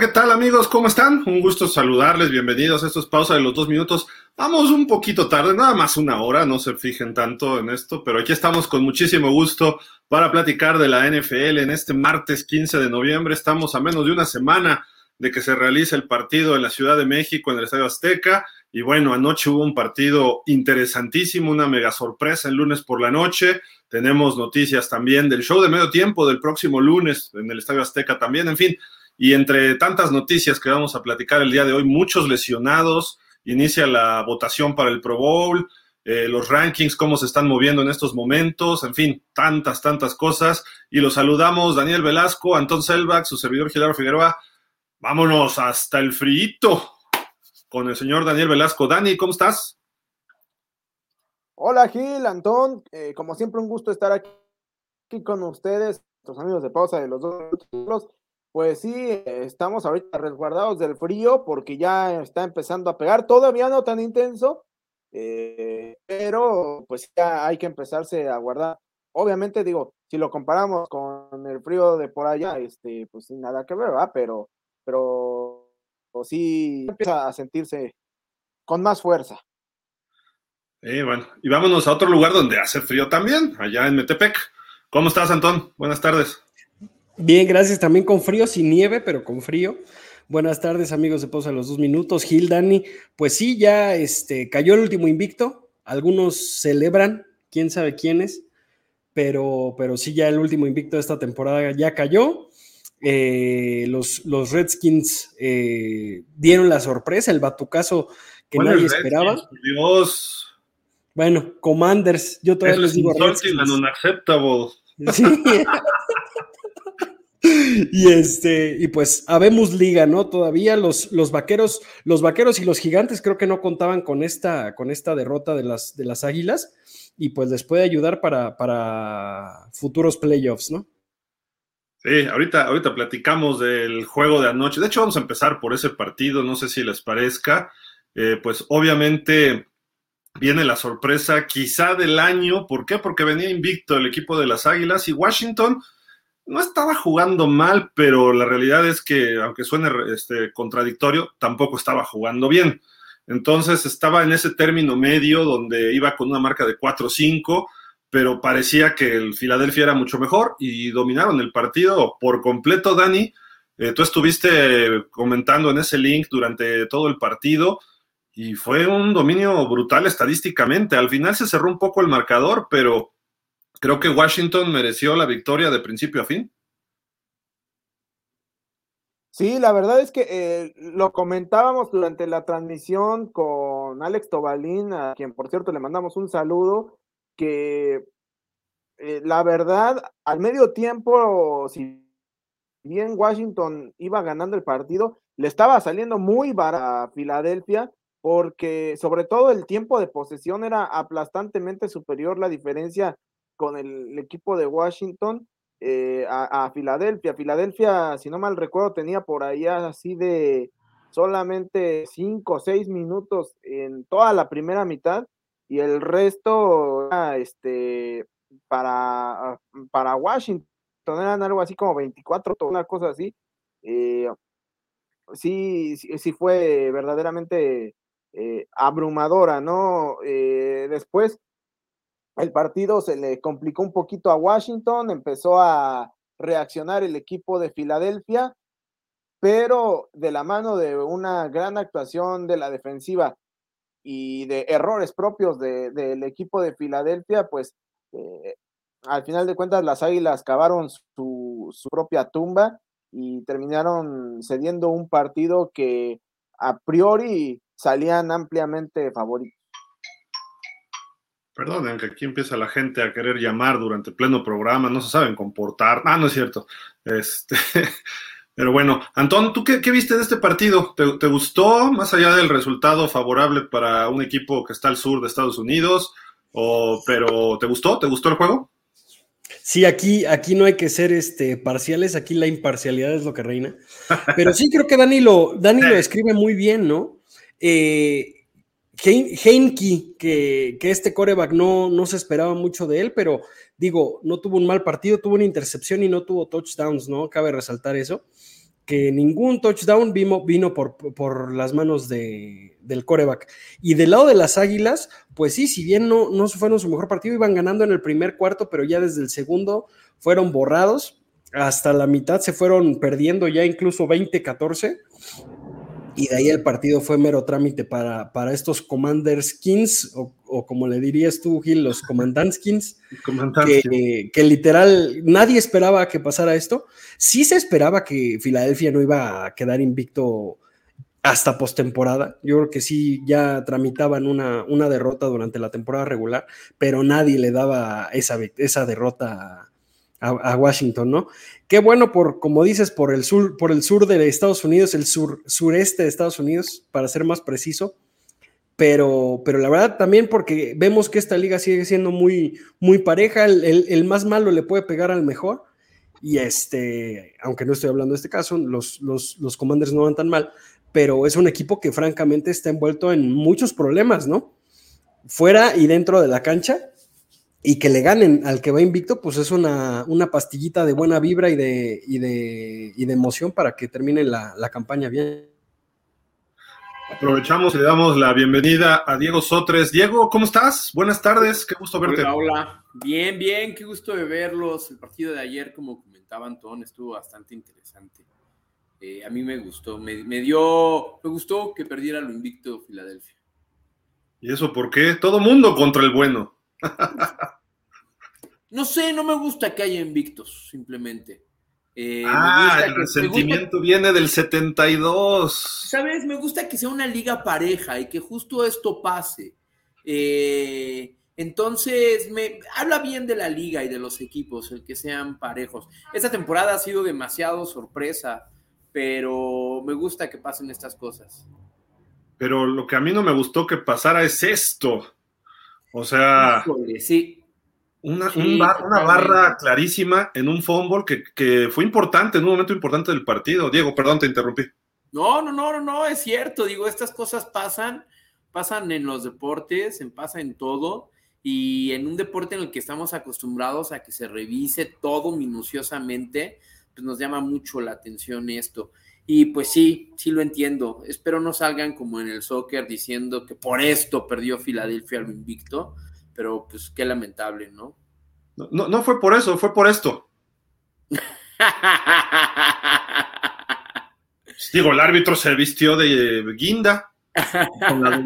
¿qué tal amigos? ¿Cómo están? Un gusto saludarles, bienvenidos. Esto es pausa de los dos minutos. Vamos un poquito tarde, nada más una hora, no se fijen tanto en esto, pero aquí estamos con muchísimo gusto para platicar de la NFL en este martes 15 de noviembre. Estamos a menos de una semana de que se realice el partido en la Ciudad de México, en el Estadio Azteca. Y bueno, anoche hubo un partido interesantísimo, una mega sorpresa el lunes por la noche. Tenemos noticias también del show de medio tiempo del próximo lunes en el Estadio Azteca también. En fin, y entre tantas noticias que vamos a platicar el día de hoy, muchos lesionados, inicia la votación para el Pro Bowl, eh, los rankings, cómo se están moviendo en estos momentos, en fin, tantas, tantas cosas. Y los saludamos Daniel Velasco, Antón Selbach, su servidor Gilardo Figueroa. Vámonos hasta el frío con el señor Daniel Velasco. Dani, ¿cómo estás? Hola Gil, Antón, eh, como siempre un gusto estar aquí, aquí con ustedes, nuestros amigos de pausa de los dos pues sí, estamos ahorita resguardados del frío porque ya está empezando a pegar, todavía no tan intenso, eh, pero pues ya hay que empezarse a guardar. Obviamente digo, si lo comparamos con el frío de por allá, este, pues sin nada que ver, ¿verdad? Pero, pero pues sí empieza a sentirse con más fuerza. Eh, bueno, y vámonos a otro lugar donde hace frío también, allá en Metepec. ¿Cómo estás, Antón? Buenas tardes. Bien, gracias. También con frío, sin nieve, pero con frío. Buenas tardes, amigos de Pausa los dos minutos. Gil, Dani, pues sí, ya este, cayó el último invicto. Algunos celebran, quién sabe quiénes, pero, pero sí, ya el último invicto de esta temporada ya cayó. Eh, los, los, Redskins eh, dieron la sorpresa, el batucazo que nadie esperaba. Dios. Bueno, Commanders, yo todavía les digo Redskins. Sí. Y este, y pues habemos liga, ¿no? Todavía los, los vaqueros, los vaqueros y los gigantes creo que no contaban con esta, con esta derrota de las, de las águilas, y pues les puede ayudar para, para futuros playoffs, ¿no? Sí, ahorita, ahorita platicamos del juego de anoche. De hecho, vamos a empezar por ese partido, no sé si les parezca. Eh, pues obviamente viene la sorpresa quizá del año. ¿Por qué? Porque venía invicto el equipo de las Águilas y Washington no estaba jugando mal, pero la realidad es que, aunque suene este, contradictorio, tampoco estaba jugando bien. Entonces estaba en ese término medio donde iba con una marca de 4-5, pero parecía que el Filadelfia era mucho mejor y dominaron el partido por completo, Dani. Eh, tú estuviste comentando en ese link durante todo el partido y fue un dominio brutal estadísticamente. Al final se cerró un poco el marcador, pero creo que Washington mereció la victoria de principio a fin. Sí, la verdad es que eh, lo comentábamos durante la transmisión con Alex Tobalín, a quien por cierto le mandamos un saludo, que eh, la verdad, al medio tiempo, si bien Washington iba ganando el partido, le estaba saliendo muy barato a Filadelfia, porque sobre todo el tiempo de posesión era aplastantemente superior la diferencia con el, equipo de Washington eh, a, Filadelfia. Filadelfia, si no mal recuerdo, tenía por ahí así de solamente cinco o seis minutos en toda la primera mitad y el resto era este, para, para Washington. Eran algo así como 24, una cosa así. Eh, sí, sí, fue verdaderamente eh, abrumadora, ¿no? después el partido se le complicó un poquito a Washington, empezó a reaccionar el equipo de Filadelfia, pero de la mano de una gran actuación de la defensiva y de errores propios del equipo de Filadelfia, pues eh, al final de cuentas las Águilas cavaron su, su propia tumba y terminaron cediendo un partido que a priori salían ampliamente favoritos. Perdonen que aquí empieza la gente a querer llamar durante pleno programa, no se saben comportar. Ah, no es cierto. Este, pero bueno, Antón, ¿tú qué, viste de este partido? ¿Te, gustó, más allá del resultado favorable para un equipo que está al sur de Estados Unidos? O, pero ¿te gustó? ¿Te gustó el juego? Sí, aquí, aquí no hay que ser este, parciales, aquí la imparcialidad es lo que reina. Pero sí creo que Dani lo, Dani lo escribe muy bien, ¿no? Eh, Heinke, que, este coreback no, no se esperaba mucho de él, pero digo, no tuvo un mal partido, tuvo una intercepción y no tuvo touchdowns, ¿no? Cabe resaltar eso. que ningún touchdown vino, vino por, por, las manos de, del coreback. Y del lado de las Águilas, pues sí, si bien no, no fueron su mejor partido, iban ganando en el primer cuarto, pero ya desde el segundo fueron borrados. Hasta la mitad se fueron perdiendo ya incluso 20-14 y de ahí el partido fue mero trámite para, para estos Commanders Kings, o, como le dirías tú, Gil, los Commandants Kings, que, que, literal nadie esperaba que pasara esto. Sí se esperaba que Filadelfia no iba a quedar invicto hasta postemporada. Yo creo que sí ya tramitaban una, una derrota durante la temporada regular, pero nadie le daba esa, esa derrota a, Washington, ¿no? Qué bueno por, como dices, por el sur, por el sur de Estados Unidos, el sur, sureste de Estados Unidos, para ser más preciso. Pero, pero la verdad también porque vemos que esta liga sigue siendo muy, muy pareja, el, más malo le puede pegar al mejor. Y este, aunque no estoy hablando de este caso, los, los, los Commanders no van tan mal, pero es un equipo que francamente está envuelto en muchos problemas, ¿no? Fuera y dentro de la cancha, y que le ganen al que va invicto, pues es una, una pastillita de buena vibra y de, y de, y de emoción para que termine la, la, campaña bien. Aprovechamos y le damos la bienvenida a Diego Sotres. Diego, ¿cómo estás? Buenas tardes, qué gusto verte. Hola, hola. Bien, bien, qué gusto de verlos. El partido de ayer, como comentaba Antón, estuvo bastante interesante. Eh, a mí me gustó, me, me, dio, me gustó que perdiera lo invicto Filadelfia. ¿Y eso por qué? Todo mundo contra el bueno. No sé, no me gusta que haya invictos, simplemente. Eh, ah, el resentimiento viene del 72. ¿Sabes? Me gusta que sea una liga pareja y que justo esto pase. Eh, entonces, me habla bien de la liga y de los equipos, el que sean parejos. Esta temporada ha sido demasiado sorpresa, pero me gusta que pasen estas cosas. Pero lo que a mí no me gustó que pasara es esto. O sea, sí. Una, una, barra clarísima en un fútbol que, que, fue importante, en un momento importante del partido. Diego, perdón, te interrumpí. No, no, no, no, no, es cierto. Digo, estas cosas pasan, pasan en los deportes, en, pasa en todo. Y en un deporte en el que estamos acostumbrados a que se revise todo minuciosamente, pues nos llama mucho la atención esto. Y pues sí, sí lo entiendo. Espero no salgan como en el soccer diciendo que por esto perdió Filadelfia al invicto, pero pues qué lamentable, ¿no? No, no, fue por eso, fue por esto. Digo, el árbitro se vistió de guinda con la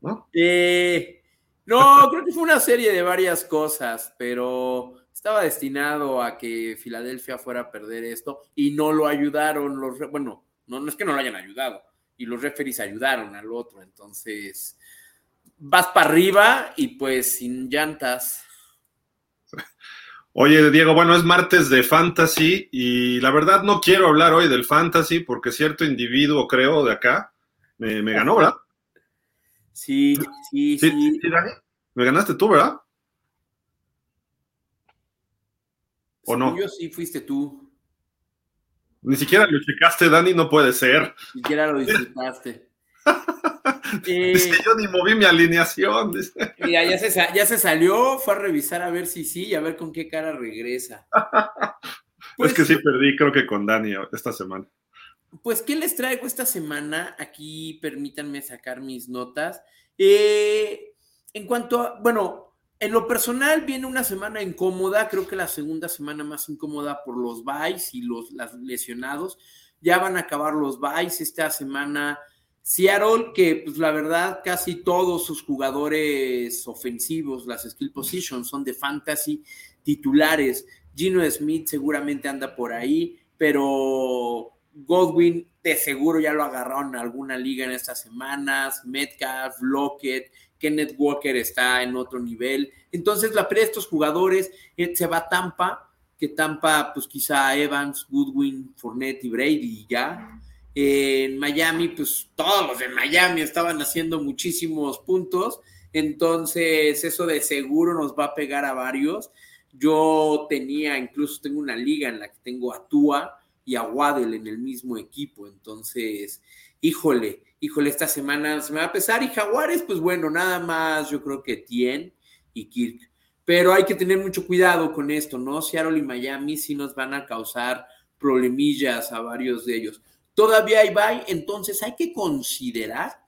¿no? Eh, no, creo que fue una serie de varias cosas, pero estaba destinado a que Filadelfia fuera a perder esto y no lo ayudaron los, bueno, no, es que no lo hayan ayudado y los referees ayudaron al otro, entonces vas para arriba y pues sin llantas. Oye, Diego, bueno, es martes de fantasy y la verdad no quiero hablar hoy del fantasy porque cierto individuo, creo, de acá, me, ganó, ¿verdad? Sí, sí, sí. ¿Sí, sí Dani? Me ganaste tú, ¿verdad? ¿O no? Yo sí fuiste tú. Ni siquiera lo checaste, Dani, no puede ser. Ni siquiera lo disfrutaste. eh, yo ni moví mi alineación. Mira, ya se, ya se salió, fue a revisar a ver si sí y a ver con qué cara regresa. pues, es que sí perdí, creo que con Dani esta semana. Pues, ¿qué les traigo esta semana? Aquí permítanme sacar mis notas. Eh, en cuanto a, bueno, en lo personal viene una semana incómoda, creo que la segunda semana más incómoda por los buys y los lesionados. Ya van a acabar los buys esta semana. Seattle, que pues la verdad casi todos sus jugadores ofensivos, las skill positions, son de fantasy titulares. Gino Smith seguramente anda por ahí, pero Godwin de seguro ya lo agarraron en alguna liga en estas semanas. Metcalf, Lockett, Kenneth Walker está en otro nivel. Entonces, la pérdida de estos jugadores eh, se va a Tampa, que Tampa, pues quizá Evans, Goodwin, Fournette y Brady y ya. en Miami, pues todos los de Miami estaban haciendo muchísimos puntos. Entonces, eso de seguro nos va a pegar a varios. Yo tenía, incluso tengo una liga en la que tengo a Tua y a Waddle en el mismo equipo. Entonces, híjole, híjole, esta semana se me va a pesar. Y Jaguares, pues bueno, nada más yo creo que Tien y Kirk. Pero hay que tener mucho cuidado con esto, ¿no? Seattle y Miami sí nos van a causar problemillas a varios de ellos. Todavía hay bye, entonces hay que considerar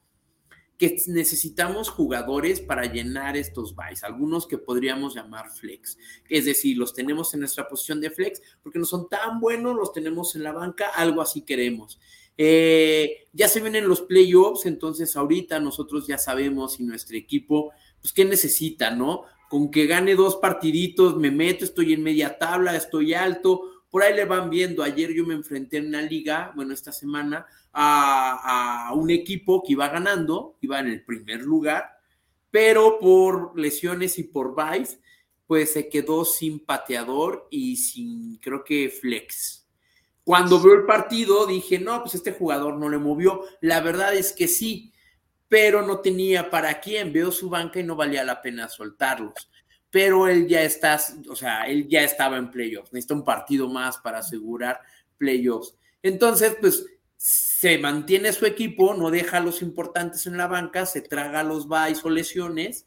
que necesitamos jugadores para llenar estos buys, algunos que podríamos llamar flex, es decir, los tenemos en nuestra posición de flex porque no son tan buenos, los tenemos en la banca, algo así queremos. Eh, ya se vienen los playoffs, entonces ahorita nosotros ya sabemos si nuestro equipo, pues qué necesita, ¿no? Con que gane dos partiditos, me meto, estoy en media tabla, estoy alto, por ahí le van viendo. Ayer yo me enfrenté en una liga, bueno, esta semana, a, un equipo que iba ganando, iba en el primer lugar, pero por lesiones y por vice, pues se quedó sin pateador y sin, creo que flex. Cuando veo el partido dije, no, pues este jugador no le movió. La verdad es que sí, pero no tenía para quién. Veo su banca y no valía la pena soltarlos. Pero él ya está, o sea, él ya estaba en playoffs. Necesita un partido más para asegurar playoffs. Entonces, pues se mantiene su equipo, no deja a los importantes en la banca, se traga los buys o lesiones,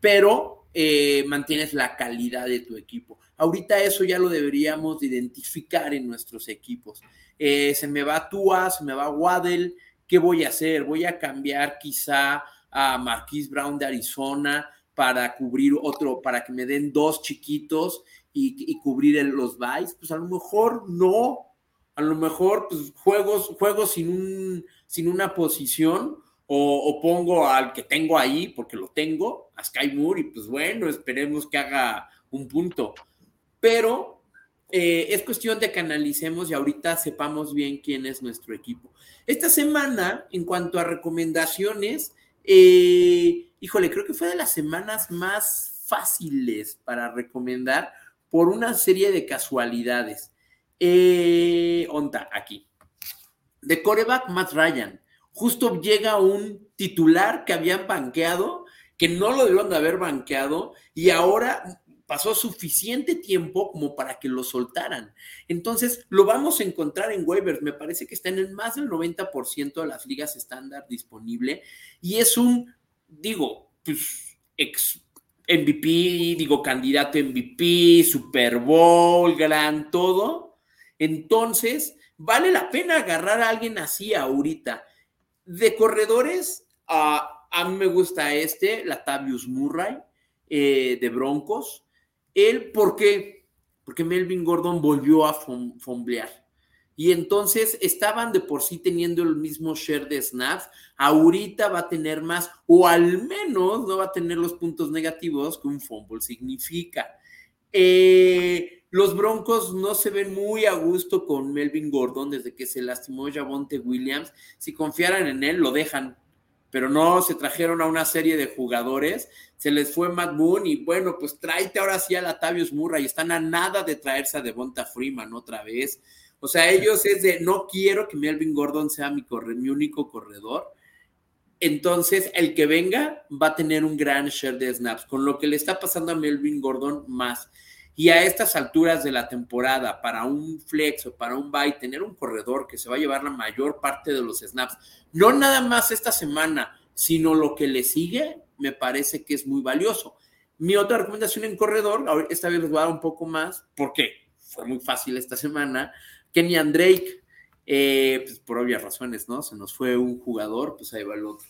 pero eh, mantienes la calidad de tu equipo. Ahorita eso ya lo deberíamos identificar en nuestros equipos. Eh, se me va Tua, se me va Waddell, ¿qué voy a hacer? Voy a cambiar quizá a Marquise Brown de Arizona para cubrir otro, para que me den dos chiquitos y, cubrir los buys. Pues a lo mejor no, a lo mejor pues, juegos, juegos sin, un, sin una posición o, pongo al que tengo ahí, porque lo tengo, a Sky Moore, y pues bueno, esperemos que haga un punto. Pero eh, es cuestión de que analicemos y ahorita sepamos bien quién es nuestro equipo. Esta semana, en cuanto a recomendaciones, eh, híjole, creo que fue de las semanas más fáciles para recomendar por una serie de casualidades. Eh, aquí. De coreback Matt Ryan. Justo llega un titular que habían banqueado, que no lo debieron de haber banqueado, y ahora pasó suficiente tiempo como para que lo soltaran. Entonces, lo vamos a encontrar en waivers. Me parece que está en más del 90% de las ligas estándar disponible. Y es un, digo, pues, ex MVP, digo, candidato MVP, Super Bowl, gran todo entonces, vale la pena agarrar a alguien así ahorita. De corredores, a mí me gusta este, Latavius Murray, eh, de Broncos. Él, ¿por qué? Porque Melvin Gordon volvió a fomblear. Y entonces estaban de por sí teniendo el mismo share de snaps. Ahorita va a tener más, o al menos no va a tener los puntos negativos que un fumble significa. Eh, los Broncos no se ven muy a gusto con Melvin Gordon desde que se lastimó Javonte Williams. Si confiaran en él, lo dejan, pero no se trajeron a una serie de jugadores. Se les fue Matt Moon y bueno, pues tráete ahora sí a Latavius Murray. Están a nada de traerse a Devonta Freeman otra vez. O sea, ellos es de no quiero que Melvin Gordon sea mi, mi único corredor. Entonces, el que venga va a tener un gran share de snaps, con lo que le está pasando a Melvin Gordon más. Y a estas alturas de la temporada, para un flex o para un buy, tener un corredor que se va a llevar la mayor parte de los snaps, no nada más esta semana, sino lo que le sigue, me parece que es muy valioso. Mi otra recomendación en corredor, esta vez les voy a dar un poco más, porque fue muy fácil esta semana, Kenny Drake, eh, pues por obvias razones, ¿no? Se nos fue un jugador, pues ahí va el otro.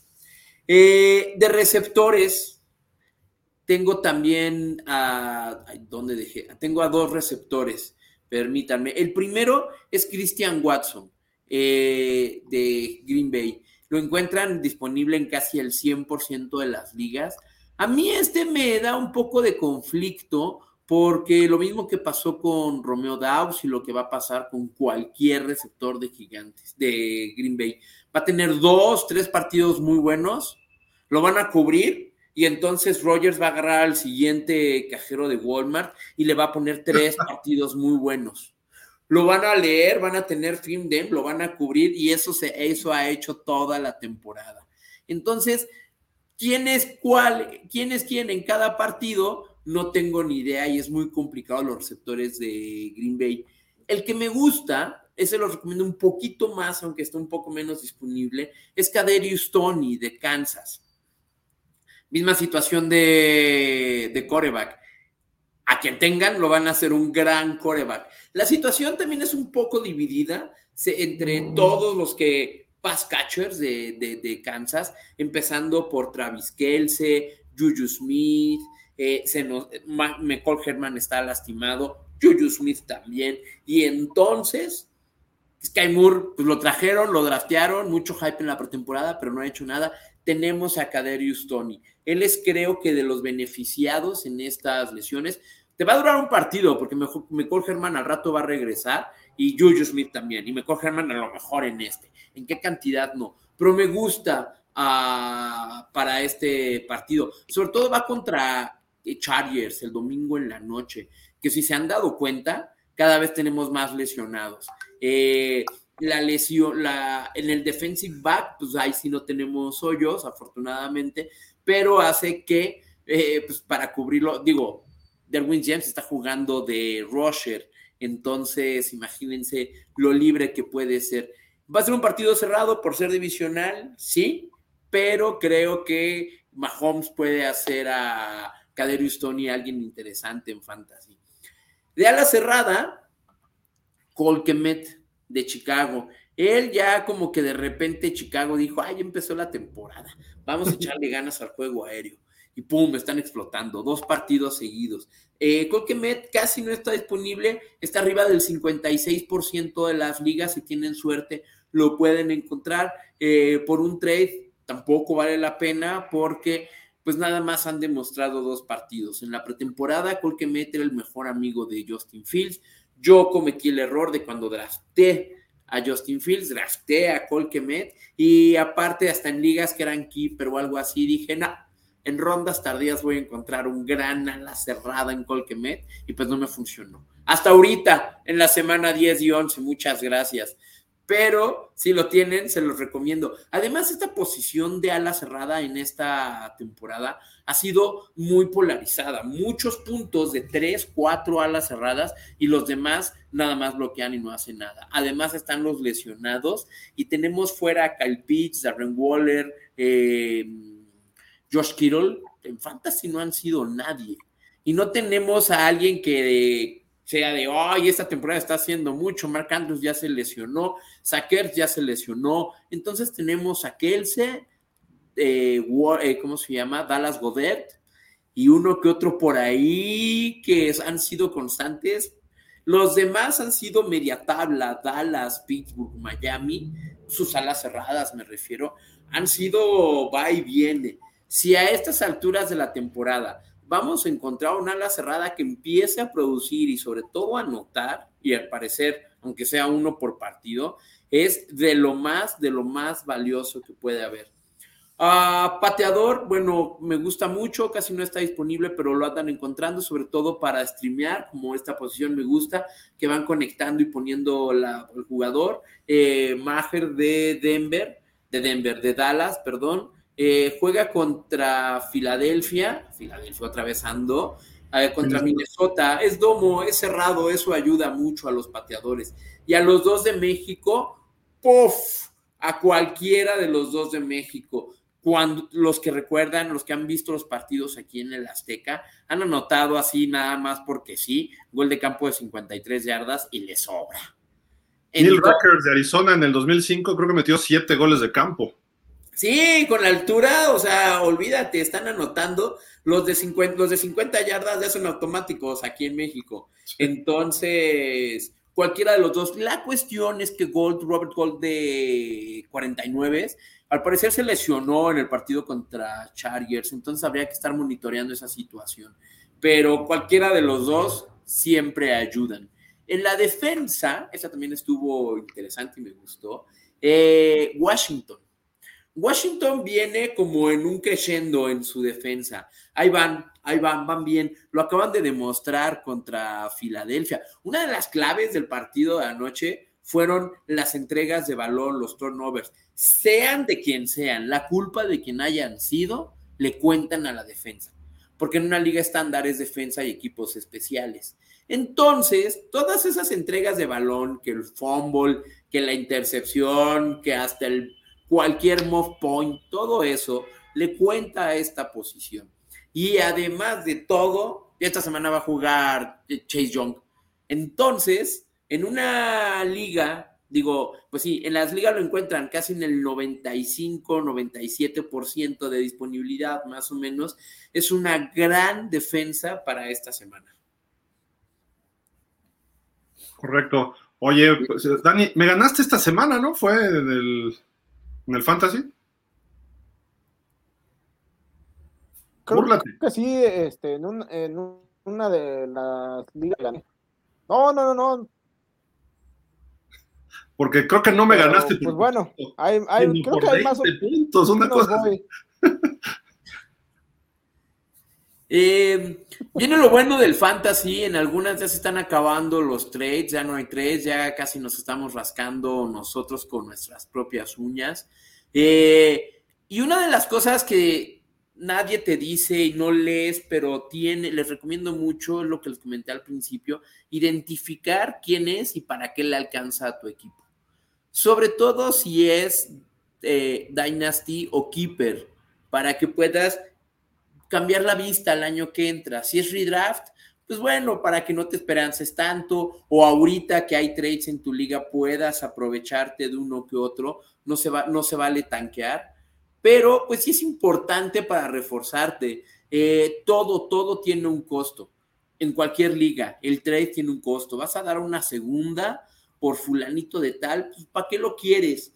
Eh, de receptores, tengo también a. ¿Dónde dejé? Tengo a dos receptores, permítanme. El primero es Christian Watson, eh, de Green Bay. Lo encuentran disponible en casi el 100% de las ligas. A mí este me da un poco de conflicto porque lo mismo que pasó con Romeo Dawes y lo que va a pasar con cualquier receptor de gigantes, de Green Bay. Va a tener dos, tres partidos muy buenos, lo van a cubrir y entonces Rogers va a agarrar al siguiente cajero de Walmart y le va a poner tres partidos muy buenos. Lo van a leer, van a tener film de lo van a cubrir y eso, se, eso ha hecho toda la temporada. Entonces, ¿quién es cuál? ¿Quién es quién en cada partido? No tengo ni idea y es muy complicado los receptores de Green Bay. El que me gusta, ese lo recomiendo un poquito más, aunque está un poco menos disponible, es Caderius Tony de Kansas Misma situación de, de coreback. a quien tengan lo van a hacer un gran coreback. La situación también es un poco dividida entre todos los que pass catchers de, Kansas, empezando por Travis Kelce, Juju Smith, eh, se nos, McCall Herman está lastimado, Juju Smith también, y entonces Sky Moore pues lo trajeron, lo draftearon, mucho hype en la pretemporada, pero no ha hecho nada. Tenemos a Kaderius Tony. Él es creo que de los beneficiados en estas lesiones. Te va a durar un partido porque McCall Herman al rato va a regresar y Juju Smith también. Y McCall Herman a lo mejor en este. ¿En qué cantidad no? Pero me gusta ah, para este partido. Sobre todo va contra Chargers el domingo en la noche. Que si se han dado cuenta, cada vez tenemos más lesionados. Eh, la lesión, la, en el defensive back, pues ahí sí no tenemos hoyos, afortunadamente, pero hace que, eh, pues para cubrirlo, digo, Derwin James está jugando de rusher, entonces imagínense lo libre que puede ser. Va a ser un partido cerrado por ser divisional, sí, pero creo que Mahomes puede hacer a Kaderius Tony alguien interesante en fantasy. De ala cerrada, Colquemet de Chicago. Él ya como que de repente Chicago dijo, ay, empezó la temporada, vamos a echarle ganas al juego aéreo y pum, están explotando, dos partidos seguidos. Eh, Colquemet casi no está disponible, está arriba del 56% de las ligas, si tienen suerte lo pueden encontrar. Eh, por un trade tampoco vale la pena porque pues nada más han demostrado dos partidos. En la pretemporada, Colquemet era el mejor amigo de Justin Fields. Yo cometí el error de cuando drafté a Justin Fields, drafté a Colquemet y aparte hasta en ligas que eran keeper o algo así, dije, no, en rondas tardías voy a encontrar un gran ala cerrada en Colquemet y pues no me funcionó. Hasta ahorita, en la semana 10 y 11, muchas gracias. Pero si lo tienen, se los recomiendo. Además, esta posición de ala cerrada en esta temporada ha sido muy polarizada. Muchos puntos de 3, 4 alas cerradas y los demás nada más bloquean y no hacen nada. Además, están los lesionados y tenemos fuera a Kyle Pitts, Darren Waller, eh, Josh Kittle, en Fantasy no han sido nadie. Y no tenemos a alguien que sea de, ay, esta temporada está haciendo mucho, Mark Andrews ya se lesionó, Sackers ya se lesionó, entonces tenemos a Kelsey, eh, eh, ¿cómo se llama? Dallas Godert, y uno que otro por ahí que han sido constantes. Los demás han sido media tabla, Dallas, Pittsburgh, Miami, sus alas cerradas me refiero, han sido va y viene. Si a estas alturas de la temporada vamos a encontrar una ala cerrada que empiece a producir y sobre todo a notar, y al parecer, aunque sea uno por partido, es de lo más, de lo más valioso que puede haber. Uh, pateador, bueno, me gusta mucho, casi no está disponible, pero lo andan encontrando, sobre todo para streamear, como esta posición me gusta, que van conectando y poniendo la, el jugador. Eh, Maher de Denver, de Denver, de Dallas, perdón, eh, juega contra Filadelfia, Filadelfia otra vez ando, eh, contra Minnesota, es domo, es cerrado, eso ayuda mucho a los pateadores. Y a los dos de México, ¡puf! A cualquiera de los dos de México. Cuando los que recuerdan, los que han visto los partidos aquí en el Azteca, han anotado así nada más porque sí, gol de campo de 53 yardas y le sobra. Neil Records de Arizona en el 2005 creo que metió siete goles de campo. Sí, con la altura, o sea, olvídate, están anotando. Los de 50, los de 50 yardas ya son automáticos aquí en México. Entonces, cualquiera de los dos. La cuestión es que Gold, Robert Gold de 49, al parecer se lesionó en el partido contra Chargers, entonces habría que estar monitoreando esa situación. Pero cualquiera de los dos siempre ayudan. En la defensa, esa también estuvo interesante y me gustó. Eh, Washington. Washington viene como en un crescendo en su defensa. Ahí van, ahí van, van bien. Lo acaban de demostrar contra Filadelfia. Una de las claves del partido de anoche fueron las entregas de balón, los turnovers. Sean de quien sean, la culpa de quien hayan sido, le cuentan a la defensa. Porque en una liga estándar es defensa y equipos especiales. Entonces, todas esas entregas de balón, que el fumble, que la intercepción, que hasta el cualquier move point, todo eso le cuenta a esta posición. Y además de todo, esta semana va a jugar Chase Young. Entonces, en una liga, digo, pues sí, en las ligas lo encuentran casi en el 95, 97% de disponibilidad, más o menos. Es una gran defensa para esta semana. Correcto. Oye, pues, Dani, me ganaste esta semana, ¿no? Fue en el, en el Fantasy. Creo que sí, este, en, un, en una de las ligas gané. No, no, no, no. Porque creo que no me ganaste. Pues bueno, hay, hay, creo que hay más puntos, una cosa. Eh, viene lo bueno del fantasy, en algunas ya se están acabando los trades, ya no hay trades, ya casi nos estamos rascando nosotros con nuestras propias uñas. Eh, y una de las cosas que nadie te dice y no lees, pero tiene, les recomiendo mucho lo que les comenté al principio, identificar quién es y para qué le alcanza a tu equipo. Sobre todo si es eh, Dynasty o Keeper, para que puedas cambiar la vista al año que entra. Si es redraft, pues bueno, para que no te esperances tanto o ahorita que hay trades en tu liga puedas aprovecharte de uno que otro, no se, va, no se vale tanquear, pero pues sí es importante para reforzarte. Eh, todo, todo tiene un costo. En cualquier liga, el trade tiene un costo. Vas a dar una segunda por fulanito de tal, pues ¿para qué lo quieres?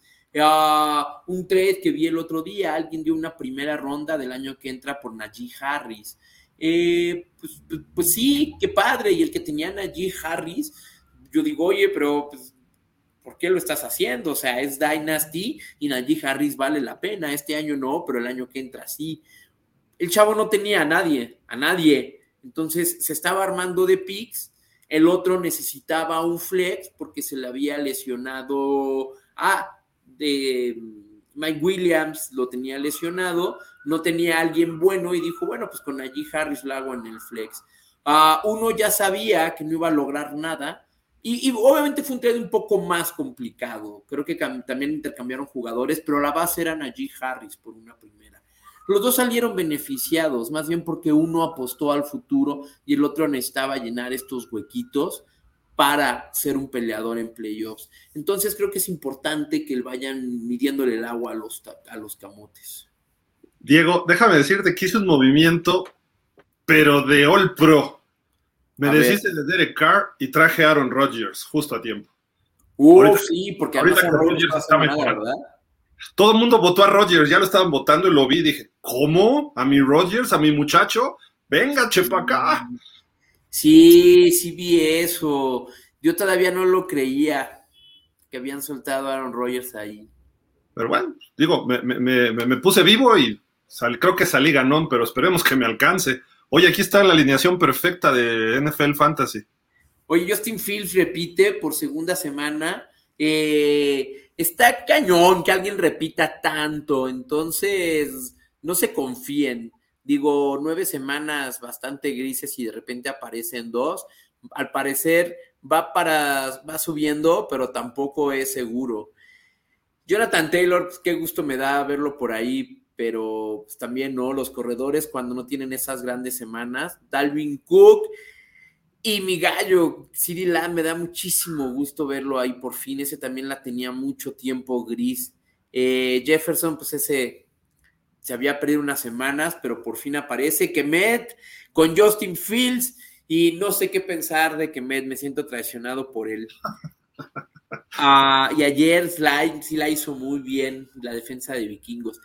un trade que vi el otro día, alguien dio una primera ronda del año que entra por Najee Harris. Eh, pues, pues, pues, sí, qué padre. Y el que tenía Najee Harris, yo digo, oye, pero pues, ¿por qué lo estás haciendo? O sea, es Dynasty y Najee Harris vale la pena. Este año no, pero el año que entra sí. El chavo no tenía a nadie, a nadie. Entonces se estaba armando de picks. El otro necesitaba un flex porque se le había lesionado. Ah, de Mike Williams lo tenía lesionado, no tenía alguien bueno y dijo, bueno, pues con allí Harris lo hago en el flex. Uh, uno ya sabía que no iba a lograr nada y, obviamente fue un trade un poco más complicado. Creo que también intercambiaron jugadores, pero la base era Najee Harris por una primera. Los dos salieron beneficiados, más bien porque uno apostó al futuro y el otro necesitaba llenar estos huequitos para ser un peleador en playoffs. Entonces creo que es importante que vayan midiéndole el agua a los, a los camotes. Diego, déjame decirte que hice un movimiento, pero de All Pro. Me deshice de Derek Carr y traje a Aaron Rodgers justo a tiempo. Uh, sí, porque ahorita Rodgers está mejor. Todo el mundo votó a Rodgers, ya lo estaban votando y lo vi. Dije, ¿cómo? ¿A mi Rodgers? ¿A mi muchacho? Venga, chepa acá. Sí, sí vi eso. Yo todavía no lo creía que habían soltado a Aaron Rodgers ahí. Pero bueno, digo, me, puse vivo y creo que salí ganón, pero esperemos que me alcance. Oye, aquí está la alineación perfecta de NFL Fantasy. Oye, Justin Fields repite por segunda semana. Eh, está cañón que alguien repita tanto, entonces no se confíen digo, nueve semanas bastante grises y de repente aparecen dos. Al parecer va para, va subiendo, pero tampoco es seguro. Jonathan Taylor, pues, qué gusto me da verlo por ahí, pero pues, también no, los corredores cuando no tienen esas grandes semanas. Dalvin Cook y mi gallo, City Lamb, me da muchísimo gusto verlo ahí por fin. Ese también la tenía mucho tiempo gris. Eh, Jefferson, pues ese se había perdido unas semanas, pero por fin aparece. Kemet con Justin Fields y no sé qué pensar de Kemet, me siento traicionado por él. Ah, y ayer Slime sí la hizo muy bien, la defensa de vikingos.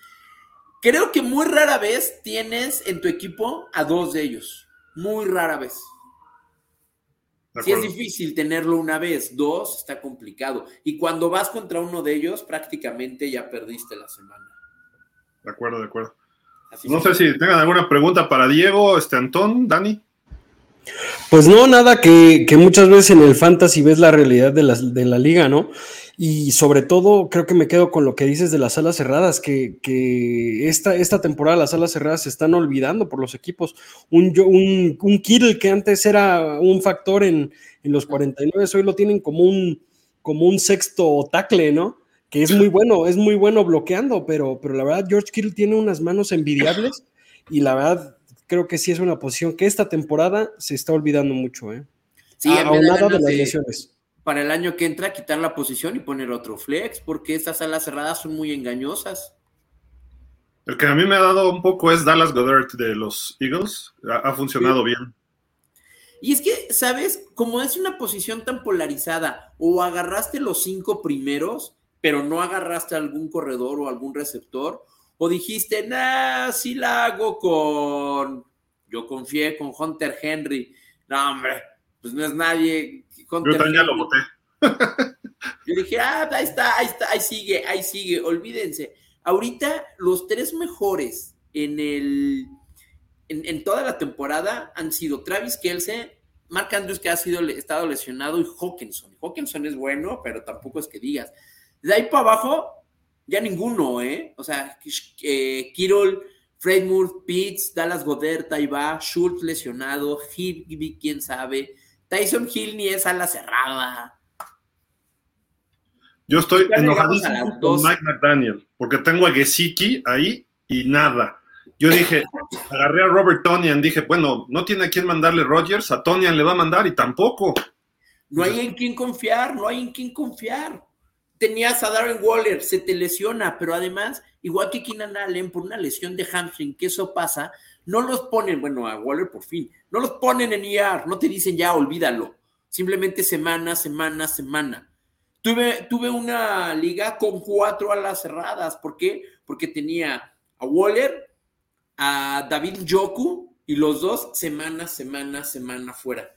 Creo que muy rara vez tienes en tu equipo a dos de ellos. Muy rara vez. Si es difícil tenerlo una vez, dos está complicado. Y cuando vas contra uno de ellos, prácticamente ya perdiste la semana. De acuerdo, de acuerdo. no sé si tengan alguna pregunta para Diego, este Antón, Dani. Pues no, nada, que, muchas veces en el fantasy ves la realidad de la, de la, liga, ¿no? Y sobre todo, creo que me quedo con lo que dices de las salas cerradas, que, que esta, esta temporada las salas cerradas se están olvidando por los equipos. Un, un, un Kittle que antes era un factor en, en los 49, hoy lo tienen como un, como un sexto tackle, ¿no? que es muy bueno, es muy bueno bloqueando, pero, pero la verdad George Kittle tiene unas manos envidiables y la verdad creo que sí es una posición que esta temporada se está olvidando mucho, ¿eh? Sí, a, a de ganas las de- lesiones. Para el año que entra quitar la posición y poner otro flex, porque estas alas cerradas son muy engañosas. El que a mí me ha dado un poco es Dallas Goddard de los Eagles. Ha, ha funcionado bien. Y es que, ¿sabes? Como es una posición tan polarizada, o agarraste los cinco primeros, pero no agarraste algún corredor o algún receptor, o dijiste, nah, sí la hago con. Yo confié con Hunter Henry. No, hombre, pues no es nadie. Yo también ya lo voté. Yo dije, ah, ahí está, ahí está, ahí sigue, ahí sigue, olvídense. Ahorita los tres mejores en el en, en toda la temporada han sido Travis Kelce, Mark Andrews que ha sido estado lesionado y Hawkinson. Hawkinson es bueno, pero tampoco es que digas. De ahí para abajo, ya ninguno, ¿eh? O sea, eh, Kirol, Fred Moore, Pitts, Dallas Goddard, ahí va, Schultz lesionado, Higby, quién sabe. Tyson Hill ni es a la cerrada. Yo estoy enojadísimo con. Mike McDaniel, porque tengo a Gesicki ahí y nada. Yo dije, agarré a Robert Tonian, dije, bueno, no tiene a quién mandarle Rodgers, a Tonian le va a mandar y tampoco. No hay en quién confiar, no hay en quién confiar. Tenías a Darren Waller, se te lesiona, pero además, igual que Keenan Allen, por una lesión de hamstring, que eso pasa, no los ponen, bueno, a Waller por fin, no los ponen en IR, no te dicen ya, olvídalo. Simplemente semana, semana, semana. Tuve, tuve una liga con cuatro alas cerradas. ¿Por qué? Porque tenía a Waller, a David Joku y los dos semana, semana, semana fuera.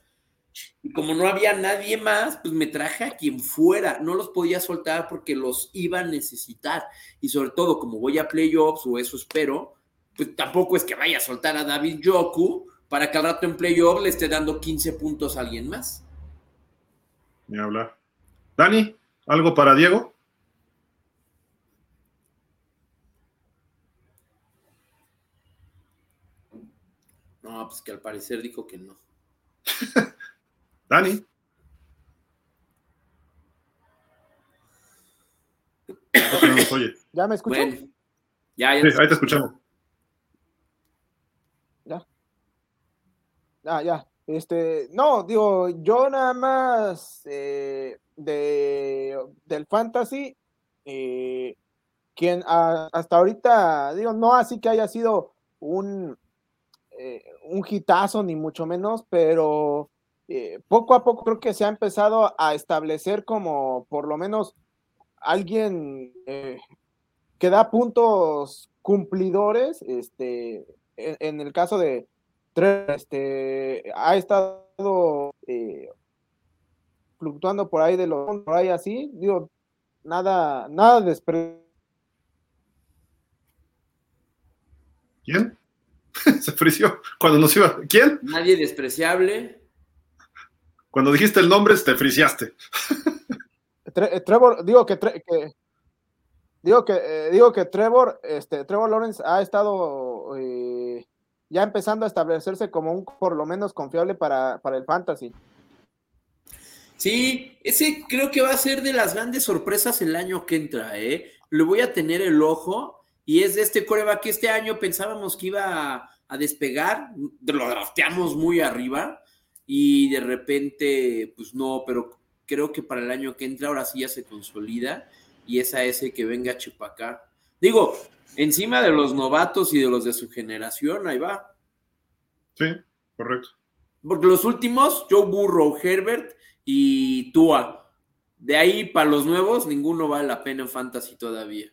Y como no había nadie más, pues me traje a quien fuera. No los podía soltar porque los iba a necesitar. Y sobre todo, como voy a playoffs o eso espero, pues tampoco es que vaya a soltar a David Joku para que al rato en playoffs le esté dando 15 puntos a alguien más. Ni hablar. Dani, ¿algo para Diego? No, pues que al parecer dijo que no. Dani. No se nos oye. ¿Ya me escuchan? Bueno, ya, ya. Sí, ahí te escuchamos. Ah, ya. Este, no, digo, yo nada más eh, de, del fantasy, eh, quien hasta ahorita, digo, no así que haya sido un, eh, un hitazo, ni mucho menos, pero eh, poco a poco creo que se ha empezado a establecer como por lo menos alguien eh, que da puntos cumplidores, este, en, en el caso de este, ha estado eh, fluctuando por ahí de los por ahí así, digo, nada, nada despre ¿Quién? se frició cuando nos iba. ¿Quién? Nadie despreciable. Cuando dijiste el nombre, te friciaste. Tre- eh, Trevor, digo que, Tre- que- digo que eh, digo que Trevor, este, Trevor Lawrence ha estado eh, ya empezando a establecerse como un por lo menos confiable para, para el fantasy. Sí, ese creo que va a ser de las grandes sorpresas el año que entra, ¿eh? Le voy a tener el ojo y es de este coreback que este año pensábamos que iba a, despegar, lo drafteamos muy arriba y de repente, pues no, pero creo que para el año que entra ahora sí ya se consolida y es a ese que venga a. Digo, encima de los novatos y de los de su generación, ahí va. Sí, correcto. Porque los últimos, Joe Burrow, Herbert y Tua. De ahí para los nuevos, ninguno vale la pena en fantasy todavía.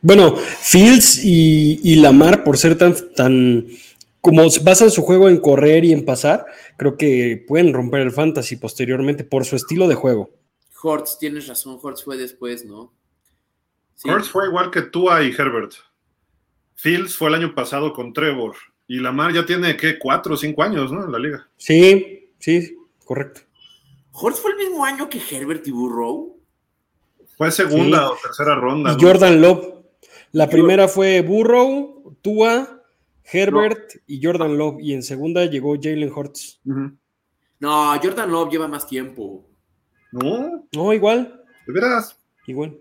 Bueno, Fields y, y Lamar, por ser tan, tan como basan su juego en correr y en pasar, creo que pueden romper el fantasy posteriormente por su estilo de juego. Hortz, tienes razón, Hortz fue después, ¿no? Sí. Hurts fue igual que Tua y Herbert. Fields fue el año pasado con Trevor. Y Lamar ya tiene, ¿qué? Cuatro o cinco años, ¿no? En la liga. Sí, sí, correcto. Hortz fue el mismo año que Herbert y Burrow. Fue segunda Sí. o tercera ronda. Y ¿no? Jordan Love. La primera fue Burrow, Tua, Herbert y Jordan Love. Y en segunda llegó Jalen Hurts. No, Jordan Love lleva más tiempo. No, No, igual, de veras. igual.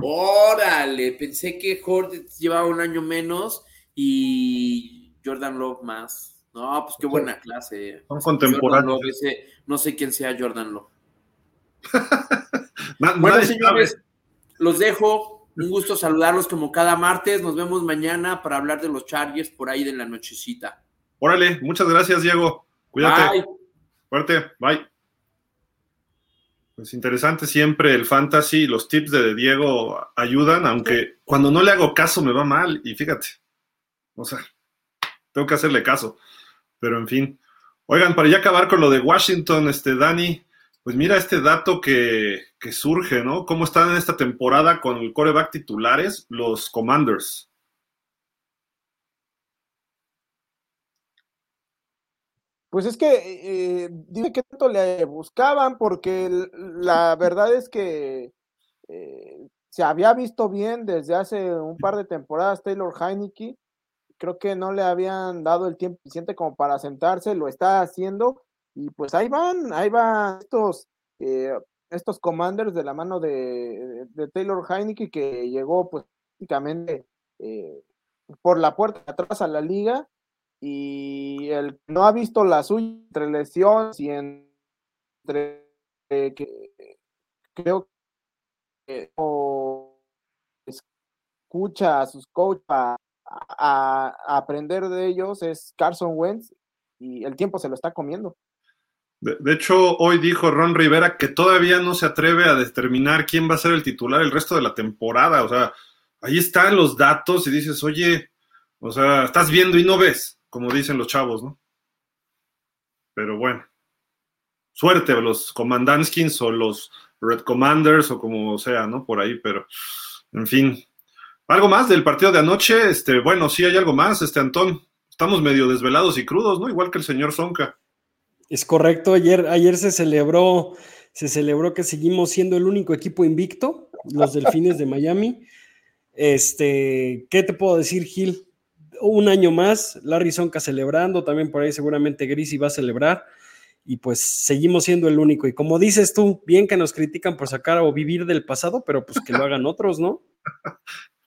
Órale, pensé que Hortz llevaba un año menos y Jordan Love más. No, pues qué buena clase. Son contemporáneos. no sé quién sea Jordan Love. bueno, señores, los dejo. Un gusto saludarlos como cada martes. Nos vemos mañana para hablar de los Chargers por ahí de la nochecita. Órale, muchas gracias, Diego. Cuídate. Bye. Fuerte, bye. Pues interesante siempre el fantasy, los tips de Diego ayudan, aunque cuando no le hago caso me va mal y fíjate, o sea, tengo que hacerle caso, pero en fin. Oigan, para ya acabar con lo de Washington, este Dani, pues mira este dato que, que surge, ¿no? ¿Cómo están en esta temporada con el coreback titulares los Commanders? Pues es que, eh, dime qué tanto le buscaban, porque la verdad es que eh, se había visto bien desde hace un par de temporadas Taylor Heineke. Creo que no le habían dado el tiempo suficiente como para sentarse, lo está haciendo. Y pues ahí van, ahí van estos, eh, estos commanders de la mano de, de, Taylor Heineke que llegó pues prácticamente por la puerta atrás a la liga y el no ha visto la suya entre lesiones y entre eh, que creo que escucha a sus coaches a, aprender de ellos es Carson Wentz y el tiempo se lo está comiendo. De, hecho, hoy dijo Ron Rivera que todavía no se atreve a determinar quién va a ser el titular el resto de la temporada. O sea, ahí están los datos y dices, oye, o sea, estás viendo y no ves como dicen los chavos, ¿no? Pero bueno, suerte los Commandanskins o los Red Commanders o como sea, ¿no? Por ahí, pero en fin. ¿Algo más del partido de anoche? Este, bueno, sí hay algo más, este Antón. Estamos medio desvelados y crudos, ¿no? Igual que el señor Sonka. Es correcto, ayer, ayer se celebró, se celebró que seguimos siendo el único equipo invicto, los Delfines de Miami. Este, ¿qué te puedo decir, Gil? Un año más, Larry Sonka celebrando, también por ahí seguramente Grisi va a celebrar, y pues seguimos siendo el único. Y como dices tú, bien que nos critican por sacar o vivir del pasado, pero pues que lo hagan otros, ¿no?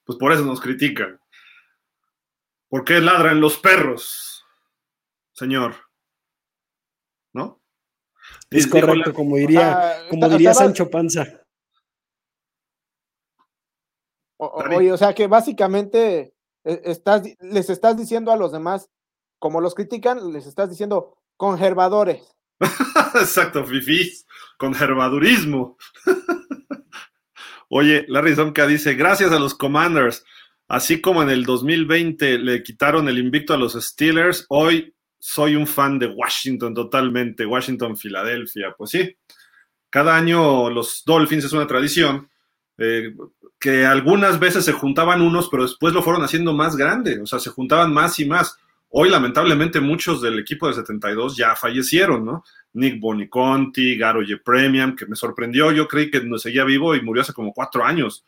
Pues por eso nos critican. ¿Por qué ladran los perros, señor? ¿No? Es correcto, como diría, como diría Sancho Panza. oye, o sea que básicamente estás, les estás diciendo a los demás, como los critican, les estás diciendo conservadores. Exacto, fifís, conservadurismo. Oye, Larry Zonka dice, gracias a los Commanders, así como en el 2020 le quitaron el invicto a los Steelers, hoy soy un fan de Washington totalmente, Washington, Filadelfia. Pues sí, cada año los Dolphins es una tradición eh, que algunas veces se juntaban unos, pero después lo fueron haciendo más grande, o sea, se juntaban más y más. Hoy, lamentablemente, muchos del equipo de 72 ya fallecieron, ¿no? Nick Boniconti, Garo Premium, que me sorprendió, yo creí que no seguía vivo y murió hace como cuatro años.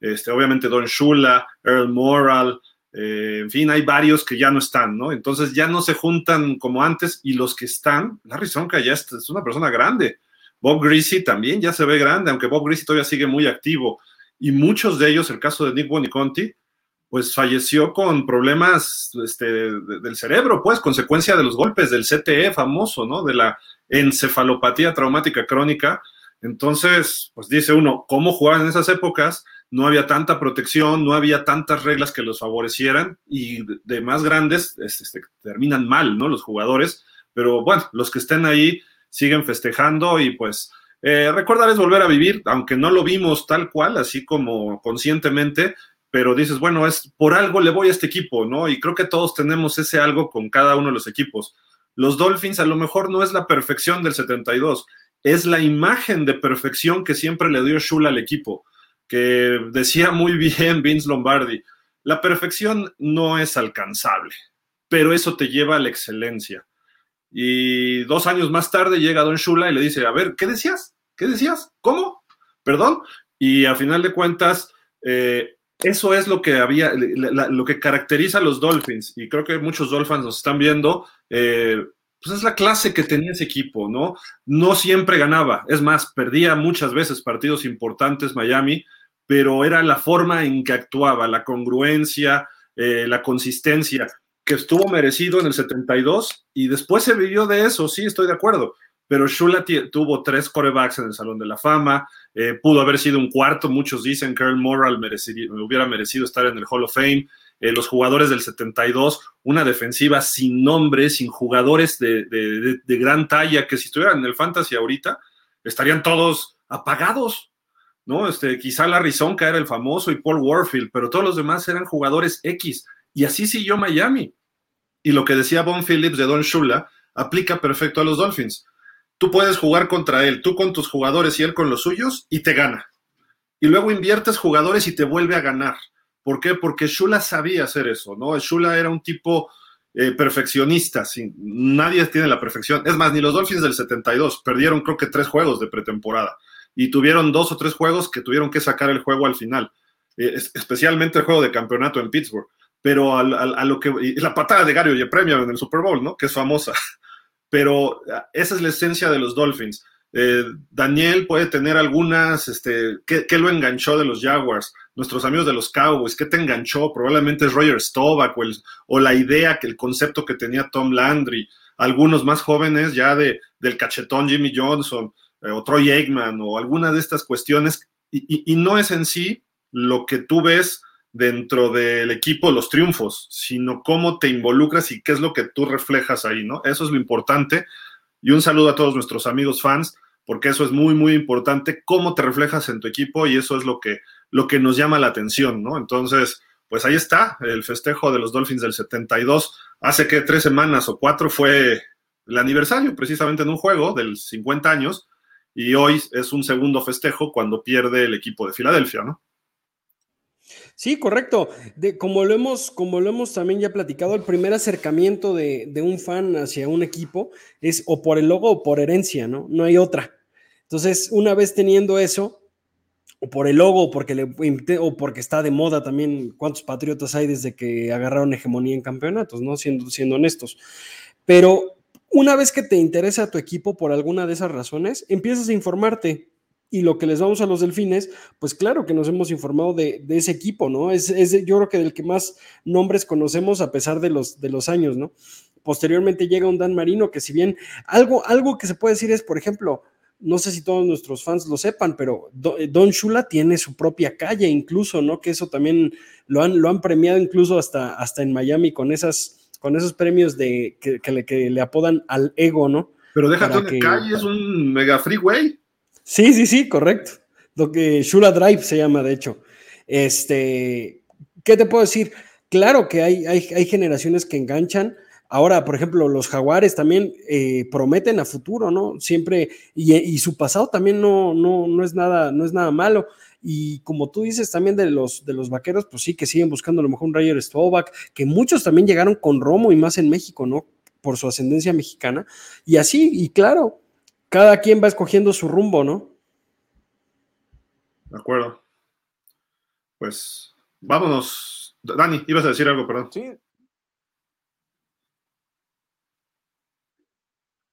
Este, obviamente Don Shula, Earl Moral, eh, en fin, hay varios que ya no están, ¿no? Entonces ya no se juntan como antes y los que están, Larry Sonka ya es una persona grande, Bob Greasy también ya se ve grande, aunque Bob Greasy todavía sigue muy activo. Y muchos de ellos, el caso de Nick Boniconti, pues falleció con problemas este, del cerebro, pues, consecuencia de los golpes del CTE famoso, ¿no? De la encefalopatía traumática crónica. Entonces, pues dice uno, ¿cómo jugaban en esas épocas? No había tanta protección, no había tantas reglas que los favorecieran y de más grandes este, terminan mal, ¿no? Los jugadores. Pero bueno, los que estén ahí siguen festejando y pues eh, recordarles volver a vivir, aunque no lo vimos tal cual, así como conscientemente, pero dices, bueno, es por algo le voy a este equipo, ¿no? Y creo que todos tenemos ese algo con cada uno de los equipos. Los Dolphins a lo mejor no es la perfección del 72, es la imagen de perfección que siempre le dio Shula al equipo, que decía muy bien Vince Lombardi, la perfección no es alcanzable, pero eso te lleva a la excelencia. Y dos años más tarde llega Don Shula y le dice, a ver, ¿qué decías? ¿Qué decías? ¿Cómo? ¿Perdón? Y a final de cuentas, eh, eso es lo que había, lo que caracteriza a los Dolphins. Y creo que muchos Dolphins nos están viendo. Eh, pues es la clase que tenía ese equipo, ¿no? No siempre ganaba. Es más, perdía muchas veces partidos importantes Miami, pero era la forma en que actuaba, la congruencia, eh, la consistencia que estuvo merecido en el 72 y después se vivió de eso, sí, estoy de acuerdo. Pero Shula tuvo tres corebacks en el Salón de la Fama, eh, pudo haber sido un cuarto, muchos dicen que Earl Morrall hubiera merecido estar en el Hall of Fame. Eh, los jugadores del 72, una defensiva sin nombre, sin jugadores de, de, gran talla, que si estuvieran en el Fantasy ahorita, estarían todos apagados, ¿no? Este, quizá Larry Zonka era el famoso y Paul Warfield, pero todos los demás eran jugadores X. Y así siguió Miami. Y lo que decía Bon Phillips de Don Shula aplica perfecto a los Dolphins. Tú puedes jugar contra él, tú con tus jugadores y él con los suyos, y te gana. Y luego inviertes jugadores y te vuelve a ganar. ¿Por qué? Porque Shula sabía hacer eso, ¿no? Shula era un tipo eh, perfeccionista, nadie tiene la perfección. Es más, ni los Dolphins del 72 perdieron creo que tres juegos de pretemporada y tuvieron dos o tres juegos que tuvieron que sacar el juego al final, eh, especialmente el juego de campeonato en Pittsburgh. Pero a, lo que la patada de Gary y premio en el Super Bowl, ¿no? Que es famosa. Pero ah, esa es la esencia de los Dolphins. Eh, Daniel puede tener algunas, este, ¿qué, lo enganchó de los Jaguars? Nuestros amigos de los Cowboys, ¿qué te enganchó? Probablemente es Roger Staubach o, la idea, que el concepto que tenía Tom Landry. Algunos más jóvenes ya de, del cachetón Jimmy Johnson eh, o Troy Aikman o alguna de estas cuestiones. Y, no es en sí lo que tú ves dentro del equipo, los triunfos, sino cómo te involucras y qué es lo que tú reflejas ahí, ¿no? Eso es lo importante. Y un saludo a todos nuestros amigos fans porque eso es muy, muy importante, cómo te reflejas en tu equipo y eso es lo que, lo que nos llama la atención, ¿no? Entonces, pues ahí está, el festejo de los Dolphins del 72. Hace que tres semanas o cuatro fue el aniversario, precisamente en un juego del 50 años, y hoy es un segundo festejo cuando pierde el equipo de Filadelfia, ¿no? Sí, correcto. De, como, lo hemos, como lo hemos también ya platicado, el primer acercamiento de, un fan hacia un equipo es o por el logo o por herencia, ¿no? No hay otra. Entonces, una vez teniendo eso, o por el logo, o porque, le, o porque está de moda también, ¿cuántos patriotas hay desde que agarraron hegemonía en campeonatos, ¿no? Siendo, siendo honestos. Pero una vez que te interesa tu equipo por alguna de esas razones, empiezas a informarte y lo que les vamos a los delfines, pues claro que nos hemos informado de, ese equipo, ¿no? Es, yo creo que del que más nombres conocemos a pesar de los, de los años, ¿no? Posteriormente llega un Dan Marino que si bien algo, algo que se puede decir es, por ejemplo, no sé si todos nuestros fans lo sepan, pero eh, Don Shula tiene su propia calle incluso, ¿no? Que eso también lo han, lo han premiado incluso hasta, hasta en Miami con, esas, con esos premios de, que, le, que le apodan al ego, ¿no? Pero déjate una calle, es un mega freeway. Sí, sí, sí, correcto. Lo que Shula Drive se llama, de hecho. Este, ¿qué te puedo decir? Claro que hay, hay, generaciones que enganchan. Ahora, por ejemplo, los jaguares también eh, prometen a futuro, ¿no? Siempre, y, su pasado también no, no, no, es nada, no es nada malo. Y como tú dices también de los, de los vaqueros, pues sí, que siguen buscando a lo mejor un Rayer Stovak, que muchos también llegaron con Romo y más en México, ¿no? Por su ascendencia mexicana. Y así, y claro, cada quien va escogiendo su rumbo, ¿no? De acuerdo. Pues vámonos. Dani, ibas a decir algo, perdón. Sí.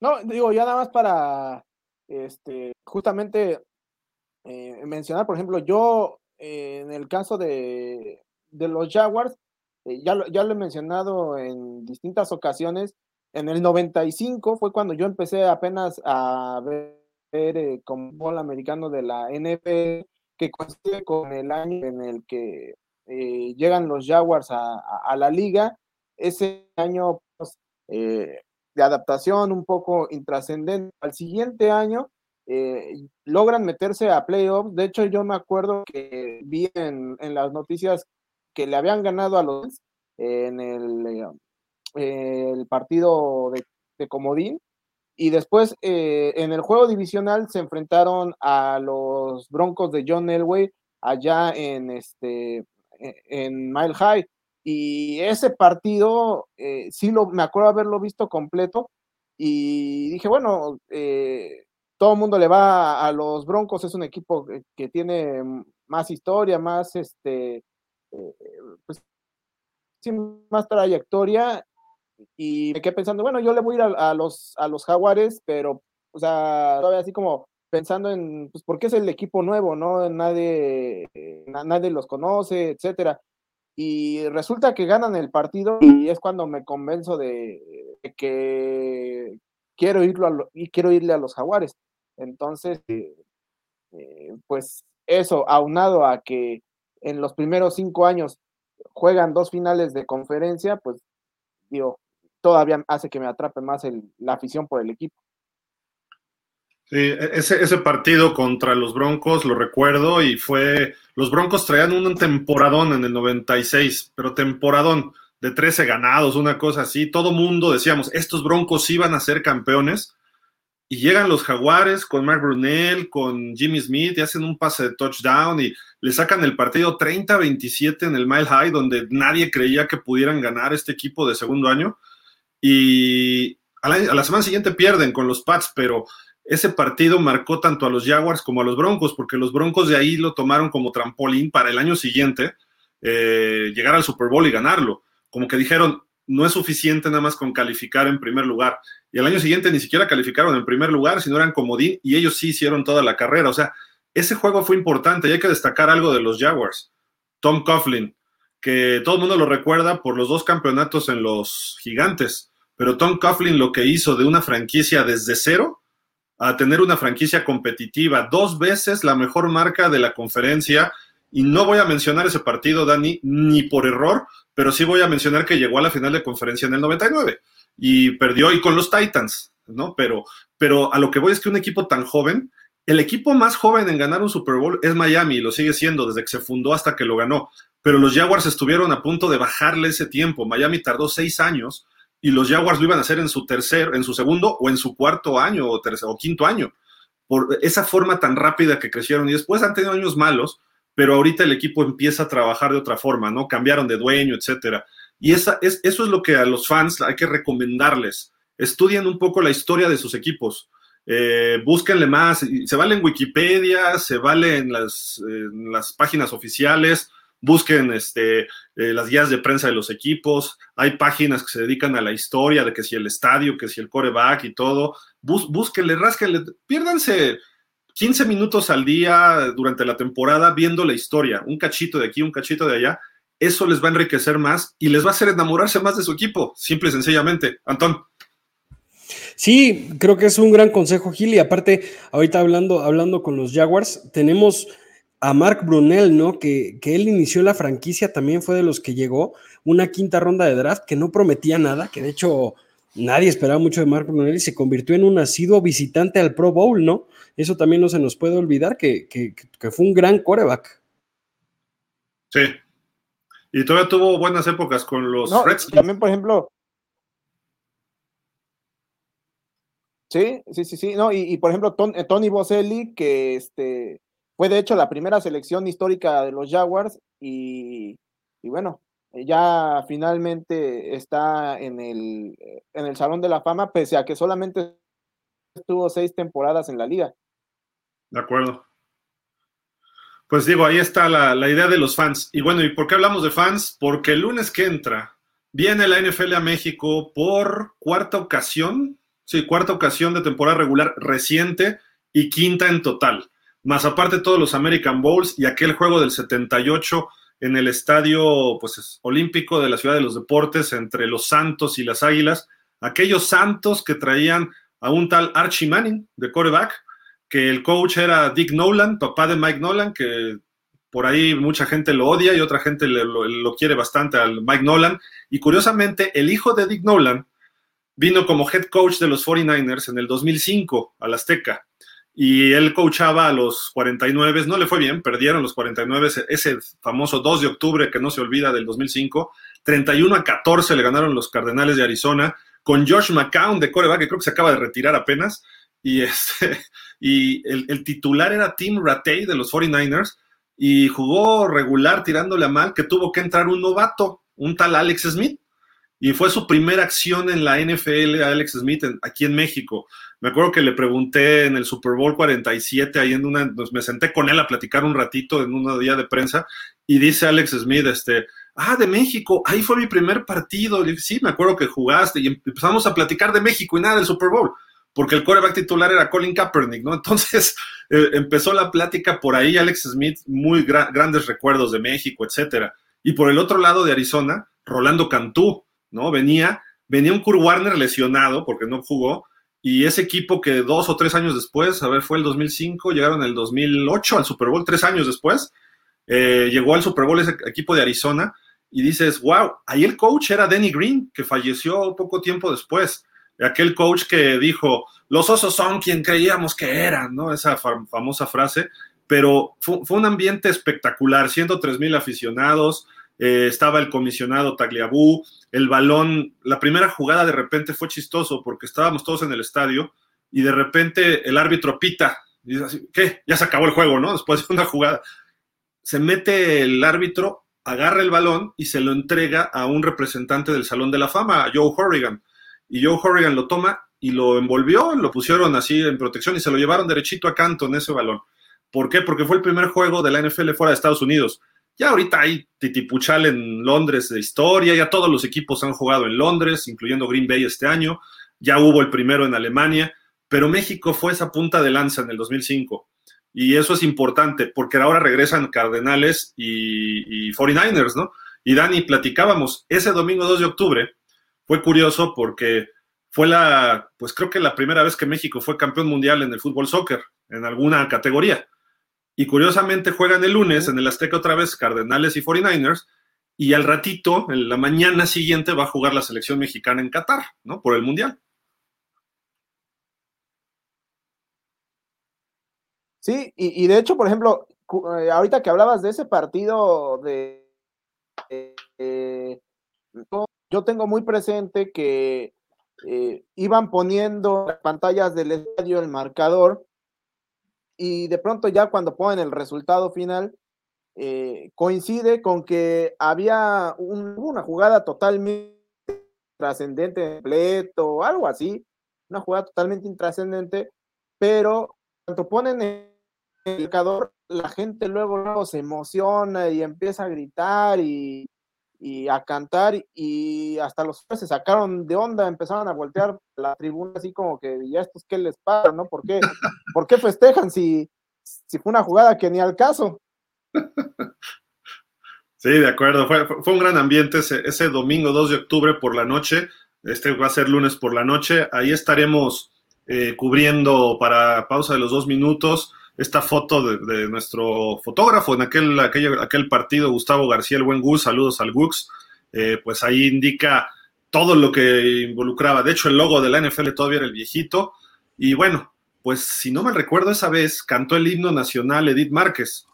No, digo, ya nada más para este, justamente eh, mencionar, por ejemplo, yo eh, en el caso de, los Jaguars, eh, ya, ya lo he mencionado en distintas ocasiones, en el 95 fue cuando yo empecé apenas a ver eh, como fútbol americano de la NFL, que coincide con el año en el que eh, llegan los Jaguars a, la liga. Ese año pues, eh, de adaptación un poco intrascendente. Al siguiente año logran meterse a playoffs. De hecho, yo me acuerdo que vi en, en las noticias que le habían ganado a los en el el partido de, Comodín. Y después eh, en el juego divisional se enfrentaron a los Broncos de John Elway allá en este e, en Mile High. Y ese partido eh, sí lo me acuerdo haberlo visto completo. Y dije, bueno, eh, todo el mundo le va a, los Broncos, es un equipo que, tiene más historia, más este pues, más trayectoria y me quedé pensando, bueno, yo le voy a ir a, los, a los Jaguares, pero, o sea, todavía así como pensando en, pues, ¿por qué es el equipo nuevo, no? Nadie, nadie los conoce, etcétera. y resulta que ganan el partido y es cuando me convenzo de, que quiero, irlo y quiero irle a los jaguares. Entonces, eh, eh, pues eso, aunado a que en los primeros cinco años juegan dos finales de conferencia, pues digo, todavía hace que me atrape más la afición por el equipo. Sí, e-, ese, ese partido contra los Broncos lo recuerdo y fue, los Broncos traían un temporadón en el 96, pero temporadón de 13 ganados, una cosa así, todo mundo decíamos, estos Broncos iban a ser campeones y llegan los Jaguares con Mark Brunel, con Jimmy Smith y hacen un pase de touchdown y le sacan el partido 30-27 en el Mile High donde nadie creía que pudieran ganar este equipo de segundo año y a la, semana siguiente pierden con los Pats, pero ese partido marcó tanto a los Jaguars como a los Broncos, porque los Broncos de ahí lo tomaron como trampolín para el año siguiente eh, llegar al Super Bowl y ganarlo. Como que dijeron, no es suficiente nada más con calificar en primer lugar. Y el año siguiente ni siquiera calificaron en primer lugar, sino eran comodín y ellos sí hicieron toda la carrera. O sea, ese juego fue importante y hay que destacar algo de los Jaguars. Tom Coughlin, que todo el mundo lo recuerda por los dos campeonatos en los gigantes, pero Tom Coughlin lo que hizo de una franquicia desde cero a tener una franquicia competitiva, dos veces la mejor marca de la conferencia. Y no voy a mencionar ese partido, Dani, ni por error, pero sí voy a mencionar que llegó a la final de conferencia en el 99 y perdió y con los Titans, ¿no? Pero, pero a lo que voy es que un equipo tan joven, el equipo más joven en ganar un Super Bowl es Miami y lo sigue siendo desde que se fundó hasta que lo ganó. Pero los Jaguars estuvieron a punto de bajarle ese tiempo. Miami tardó seis años y los Jaguars lo iban a hacer en su tercer, en su segundo o en su cuarto año o, tercer, o quinto año, por esa forma tan rápida que crecieron. Y después han tenido años malos, pero ahorita el equipo empieza a trabajar de otra forma, ¿no? Cambiaron de dueño, etcétera. Y esa, es, eso es lo que a los fans hay que recomendarles. Estudien un poco la historia de sus equipos. Eh, búsquenle más. Se vale en Wikipedia, se vale en las, en las páginas oficiales busquen este, eh, las guías de prensa de los equipos, hay páginas que se dedican a la historia de que si el estadio, que si el coreback y todo, Bus, búsquenle, rásquenle, piérdanse 15 minutos al día durante la temporada viendo la historia, un cachito de aquí, un cachito de allá, eso les va a enriquecer más y les va a hacer enamorarse más de su equipo, simple y sencillamente. Antón. Sí, creo que es un gran consejo, Gil, y aparte, ahorita hablando, hablando con los Jaguars, tenemos a Mark Brunel, ¿no? Que, que, él inició la franquicia, también fue de los que llegó una quinta ronda de draft que no prometía nada, que de hecho nadie esperaba mucho de Mark Brunel y se convirtió en un asiduo visitante al Pro Bowl, ¿no? Eso también no se nos puede olvidar, que, que, que fue un gran coreback. Sí. Y todavía tuvo buenas épocas con los no, También, por ejemplo. Sí, sí, sí, sí. No, y, y por ejemplo, Tony Boselli, que este fue de hecho la primera selección histórica de los Jaguars y, bueno, ya finalmente está en el, en el Salón de la Fama, pese a que solamente estuvo seis temporadas en la liga. De acuerdo. Pues digo, ahí está la, la, idea de los fans. Y bueno, ¿y por qué hablamos de fans? Porque el lunes que entra viene la NFL a México por cuarta ocasión, sí, cuarta ocasión de temporada regular reciente y quinta en total más aparte todos los American Bowls y aquel juego del 78 en el estadio pues, olímpico de la Ciudad de los Deportes entre los Santos y las Águilas, aquellos Santos que traían a un tal Archie Manning de coreback, que el coach era Dick Nolan, papá de Mike Nolan, que por ahí mucha gente lo odia y otra gente lo, lo quiere bastante al Mike Nolan. Y curiosamente, el hijo de Dick Nolan vino como head coach de los 49ers en el 2005 al Azteca y él coachaba a los 49, no le fue bien, perdieron los 49 ese famoso 2 de octubre que no se olvida del 2005, 31 a 14 le ganaron los Cardenales de Arizona con Josh McCown de coreback, que creo que se acaba de retirar apenas, y, este, y el, titular era Tim Rattay de los 49ers, y jugó regular tirándole a mal, que tuvo que entrar un novato, un tal Alex Smith, y fue su primera acción en la NFL Alex Smith aquí en México. Me acuerdo que le pregunté en el Super Bowl 47, ahí en una, pues me senté con él a platicar un ratito en un día de prensa, y dice Alex Smith, este, ah, de México, ahí fue mi primer partido. Sí, me acuerdo que jugaste, y empezamos a platicar de México y nada del Super Bowl, porque el coreback titular era Colin Kaepernick, ¿no? Entonces eh, empezó la plática por ahí, Alex Smith, muy gra grandes recuerdos de México, etcétera. Y por el otro lado de Arizona, Rolando Cantú, ¿no? Venía, venía un Kurt Warner lesionado porque no jugó, y ese equipo que dos o tres años después, a ver, fue el 2005, llegaron el 2008 al Super Bowl, tres años después, eh, llegó al Super Bowl ese equipo de Arizona, y dices, wow, ahí el coach era Danny Green, que falleció poco tiempo después. Aquel coach que dijo, los osos son quien creíamos que eran, ¿no? Esa famosa frase, pero fue, un ambiente espectacular, 103 mil aficionados, eh, estaba el comisionado Tagliabú, el balón, la primera jugada de repente fue chistoso porque estábamos todos en el estadio y de repente el árbitro pita, y ¿qué? Ya se acabó el juego, ¿no? Después de una jugada. Se mete el árbitro agarra el balón y se lo entrega a un representante del Salón de la Fama, a Joe Horrigan. Y Joe Horrigan lo toma y lo envolvió, lo pusieron así en protección y se lo llevaron derechito a Canton ese balón. ¿Por qué? Porque fue el primer juego de la NFL fuera de Estados Unidos. Ya ahorita hay titipuchal en Londres de historia, ya todos los equipos han jugado en Londres, incluyendo Green Bay este año, ya hubo el primero en Alemania, pero México fue esa punta de lanza en el 2005. Y eso es importante porque ahora regresan Cardenales y, 49ers, ¿no? Y Dani, platicábamos, ese domingo 2 de octubre fue curioso porque fue la, pues creo que la primera vez que México fue campeón mundial en el fútbol soccer, en alguna categoría. Y curiosamente juegan el lunes en el Azteca otra vez Cardenales y 49ers, y al ratito, en la mañana siguiente, va a jugar la selección mexicana en Qatar, ¿no? Por el mundial. Sí, y, de hecho, por ejemplo, eh, ahorita que hablabas de ese partido de... yo tengo muy presente que eh, iban poniendo las pantallas del estadio el marcador y de pronto ya cuando ponen el resultado final, eh, coincide con que había una jugada totalmente trascendente, completo, algo así, una jugada totalmente intrascendente, pero cuando ponen el marcador, la gente luego se emociona y empieza a gritar y, a cantar y hasta los se sacaron de onda, empezaron a voltear la tribuna así como que ya estos qué les pasa, ¿no? ¿Por qué, ¿Por qué festejan si, si fue una jugada que ni al caso? Sí, de acuerdo. Fue, fue un gran ambiente ese, ese, domingo 2 de octubre por la noche. Este va a ser lunes por la noche. Ahí estaremos eh, cubriendo para pausa de los dos minutos esta foto de, nuestro fotógrafo en aquel, aquel, aquel, partido, Gustavo García, el buen Gus, saludos al Gux, eh, pues ahí indica todo lo que involucraba. De hecho, el logo de la NFL todavía era el viejito. Y bueno, pues si no me recuerdo, esa vez cantó el himno nacional Edith Márquez.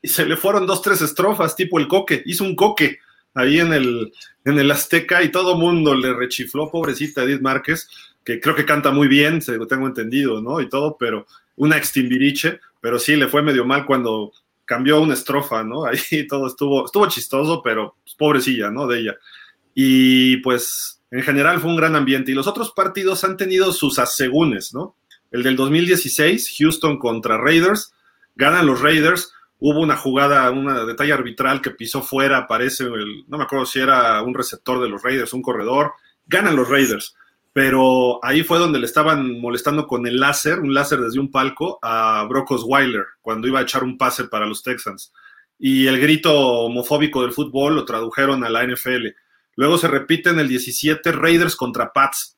Y se le fueron dos, tres estrofas, tipo el coque. Hizo un coque ahí en el, en el Azteca y todo mundo le rechifló, pobrecita Edith Márquez, que creo que canta muy bien, tengo entendido, ¿no? Y todo, pero una extimbiriche, pero sí le fue medio mal cuando cambió una estrofa, ¿no? Ahí todo estuvo, estuvo chistoso, pero pues, pobrecilla, ¿no? De ella. Y pues en general fue un gran ambiente. Y los otros partidos han tenido sus asegúnes, ¿no? El del 2016, Houston contra Raiders, ganan los Raiders. Hubo una jugada, una detalle arbitral que pisó fuera, parece, no me acuerdo si era un receptor de los Raiders, un corredor. Ganan los Raiders pero ahí fue donde le estaban molestando con el láser, un láser desde un palco, a Brock Osweiler, cuando iba a echar un pase para los Texans. Y el grito homofóbico del fútbol lo tradujeron a la NFL. Luego se repite en el 17 Raiders contra Pats.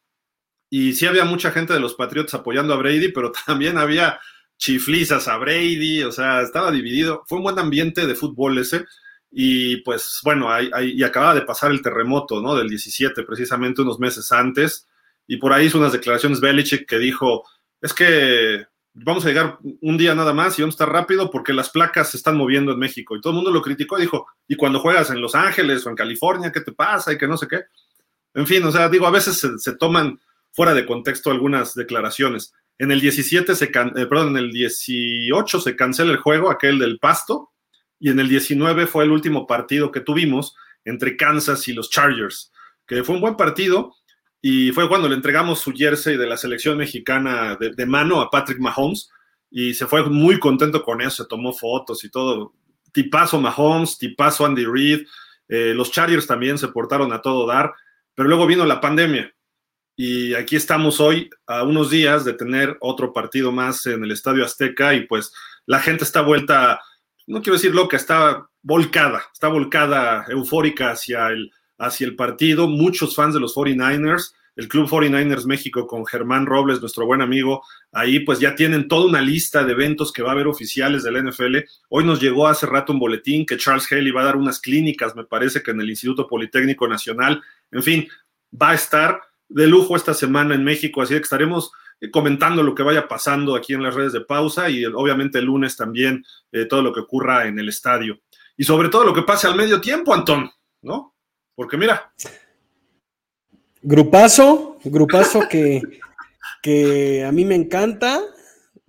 Y sí había mucha gente de los Patriots apoyando a Brady, pero también había chiflizas a Brady, o sea, estaba dividido. Fue un buen ambiente de fútbol ese. Y pues bueno, ahí, y acababa de pasar el terremoto, ¿no? Del 17, precisamente unos meses antes y por ahí hizo unas declaraciones Belichick que dijo, es que vamos a llegar un día nada más y vamos a estar rápido porque las placas se están moviendo en México. Y todo el mundo lo criticó y dijo, y cuando juegas en Los Ángeles o en California, ¿qué te pasa? Y que no sé qué. En fin, o sea, digo, a veces se, toman fuera de contexto algunas declaraciones. En el 17, se eh, perdón, en el 18 se cancela el juego, aquel del pasto, y en el 19 fue el último partido que tuvimos entre Kansas y los Chargers, que fue un buen partido, y fue cuando le entregamos su jersey de la selección mexicana de, mano a Patrick Mahomes y se fue muy contento con eso, se tomó fotos y todo. Tipazo Mahomes, tipazo Andy Reid, eh, los Chargers también se portaron a todo dar, pero luego vino la pandemia y aquí estamos hoy a unos días de tener otro partido más en el Estadio Azteca y pues la gente está vuelta no quiero decir loca, está volcada, está volcada, eufórica hacia el, hacia el partido. Muchos fans de los 49ers, el Club 49ers México con Germán Robles, nuestro buen amigo, ahí pues ya tienen toda una lista de eventos que va a haber oficiales del NFL. Hoy nos llegó hace rato un boletín que Charles Haley va a dar unas clínicas, me parece que en el Instituto Politécnico Nacional. En fin, va a estar de lujo esta semana en México, así que estaremos eh, comentando lo que vaya pasando aquí en las redes de pausa y obviamente el lunes también eh, todo lo que ocurra en el estadio. Y sobre todo lo que pase al medio tiempo, Antón, ¿no? Porque mira. Grupazo, grupazo que, que a mí me encanta.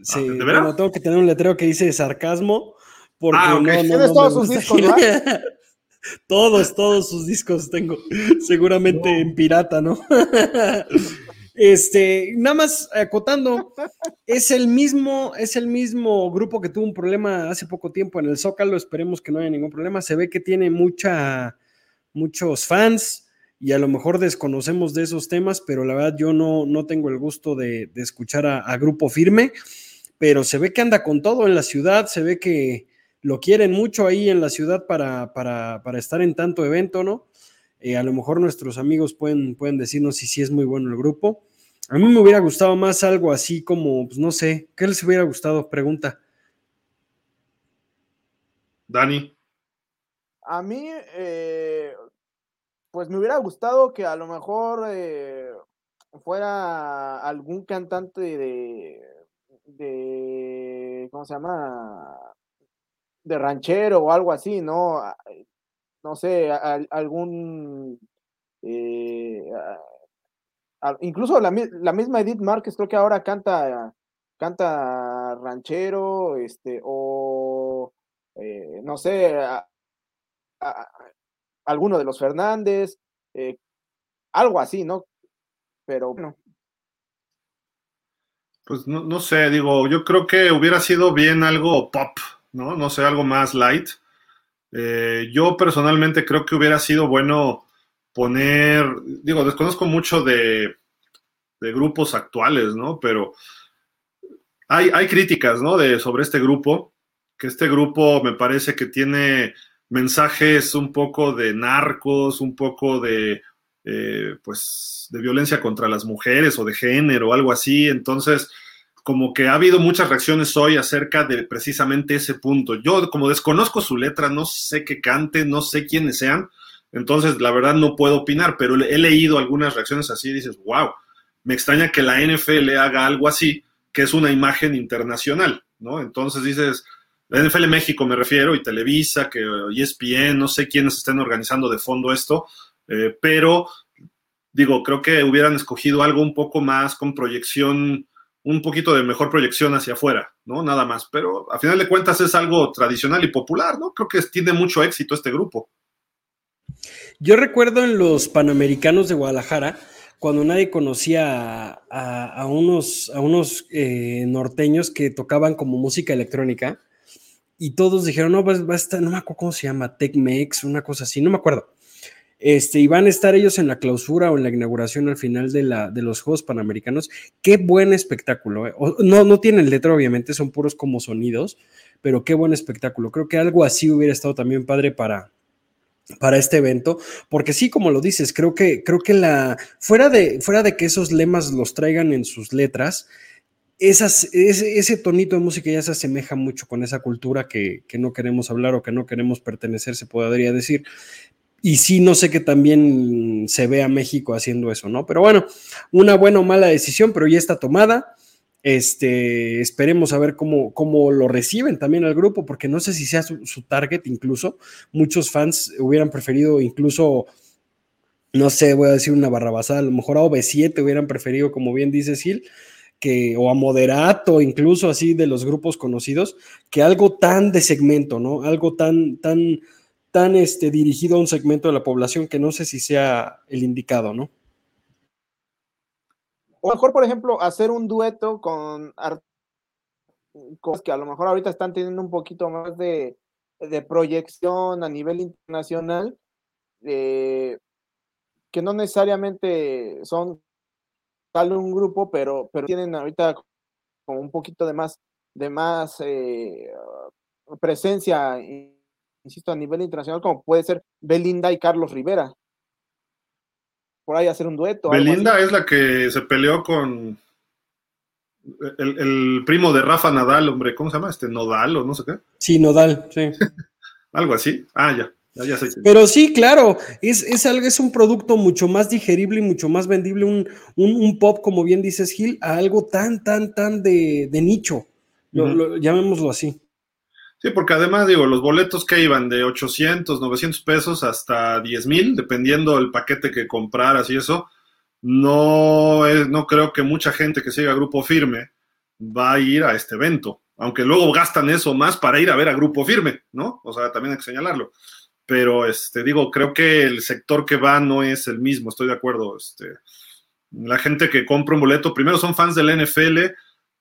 Sí, ah, tengo que tener un letrero que dice sarcasmo. Porque ah, no, todos sus discos, Todos, todos sus discos tengo. Seguramente en pirata, ¿no? Este, nada más acotando, es el mismo, es el mismo grupo que tuvo un problema hace poco tiempo en el Zócalo, esperemos que no haya ningún problema. Se ve que tiene mucha, muchos fans y a lo mejor desconocemos de esos temas, pero la verdad yo no, no tengo el gusto de, escuchar a, Grupo Firme, pero se ve que anda con todo en la ciudad, se ve que lo quieren mucho ahí en la ciudad para, para, para estar en tanto evento, ¿no? Eh, a lo mejor nuestros amigos pueden, pueden decirnos si sí es muy bueno el grupo. A mí me hubiera gustado más algo así como, pues no sé, ¿qué les hubiera gustado? Pregunta. Dani. A mí, eh, pues me hubiera gustado que a lo mejor eh, fuera algún cantante de, de, ¿cómo se llama? De ranchero o algo así, ¿no? No sé, algún... Eh, incluso la, misma Edith Márquez creo que ahora canta, canta ranchero, este, o eh, no sé, alguno de los Fernández, eh, algo así, ¿no? Pero bueno. Pues no, no, sé, digo, yo creo que hubiera sido bien algo pop, ¿no? No sé, algo más light. Eh, yo personalmente creo que hubiera sido bueno poner, digo, desconozco mucho de, grupos actuales, ¿no? Pero hay, hay críticas, ¿no? De, sobre este grupo, que este grupo me parece que tiene mensajes un poco de narcos, un poco de, eh, pues, de violencia contra las mujeres o de género, o algo así. Entonces, como que ha habido muchas reacciones hoy acerca de precisamente ese punto. Yo, como desconozco su letra, no sé qué cante, no sé quiénes sean, entonces, la verdad no puedo opinar, pero he leído algunas reacciones así dices, wow, me extraña que la NFL haga algo así, que es una imagen internacional, ¿no? Entonces dices, la NFL México me refiero, y Televisa, que ESPN, no sé quiénes estén organizando de fondo esto, eh, pero digo, creo que hubieran escogido algo un poco más con proyección, un poquito de mejor proyección hacia afuera, ¿no? Nada más, pero a final de cuentas es algo tradicional y popular, ¿no? Creo que tiene mucho éxito este grupo. Yo recuerdo en los Panamericanos de Guadalajara, cuando nadie conocía a, unos, a unos eh, norteños que tocaban como música electrónica, y todos dijeron, no, va, a estar, no me acuerdo cómo se llama, Tecmex, una cosa así, no me acuerdo. Este, y van a estar ellos en la clausura o en la inauguración al final de, la, de los Juegos Panamericanos. Qué buen espectáculo. Eh. no, no tienen letra, obviamente, son puros como sonidos, pero qué buen espectáculo. Creo que algo así hubiera estado también padre para, para este evento, porque sí, como lo dices, creo que, creo que la, fuera de, fuera de que esos lemas los traigan en sus letras, esas, ese, tonito de música ya se asemeja mucho con esa cultura que, no queremos hablar o que no queremos pertenecer, se podría decir. Y sí, no sé que también se ve a México haciendo eso, ¿no? Pero bueno, una buena o mala decisión, pero ya está tomada. Este, esperemos a ver cómo, cómo lo reciben también al grupo, porque no sé si sea su, target incluso. Muchos fans hubieran preferido incluso, no sé, voy a decir una barrabasada, a lo mejor a OV7 hubieran preferido, como bien dice Sil, que, o a Moderato, incluso así de los grupos conocidos, que algo tan de segmento, ¿no? Algo tan, tan, tan este, dirigido a un segmento de la población que no sé si sea el indicado, ¿no? O mejor, por ejemplo, hacer un dueto con cosas que a lo mejor ahorita están teniendo un poquito más de, proyección a nivel internacional, eh, que no necesariamente son tal un grupo, pero, pero tienen ahorita como un poquito de más, de más, eh, presencia, insisto, a nivel internacional, como puede ser Belinda y Carlos Rivera. Por ahí hacer un dueto. Belinda es la que se peleó con el, primo de Rafa Nadal, hombre, ¿cómo se llama? Este Nodal o no sé qué. Sí, Nodal, sí. Algo así. Ah, ya. Pero sí, claro, es, es, algo, es un producto mucho más digerible y mucho más vendible, un, pop, como bien dices, Gil, a algo tan, tan, tan de, nicho, llamémoslo así. Sí, porque además, digo, los boletos que iban de 800, 900 pesos hasta 10 mil, dependiendo del paquete que compraras y eso, no, no creo que mucha gente que siga Grupo Firme va a ir a este evento, aunque luego gastan eso más para ir a ver a Grupo Firme, ¿no? O sea, también hay que señalarlo pero este, digo, creo que el sector que va no es el mismo, estoy de acuerdo. Este, la gente que compra un boleto, primero son fans de la NFL,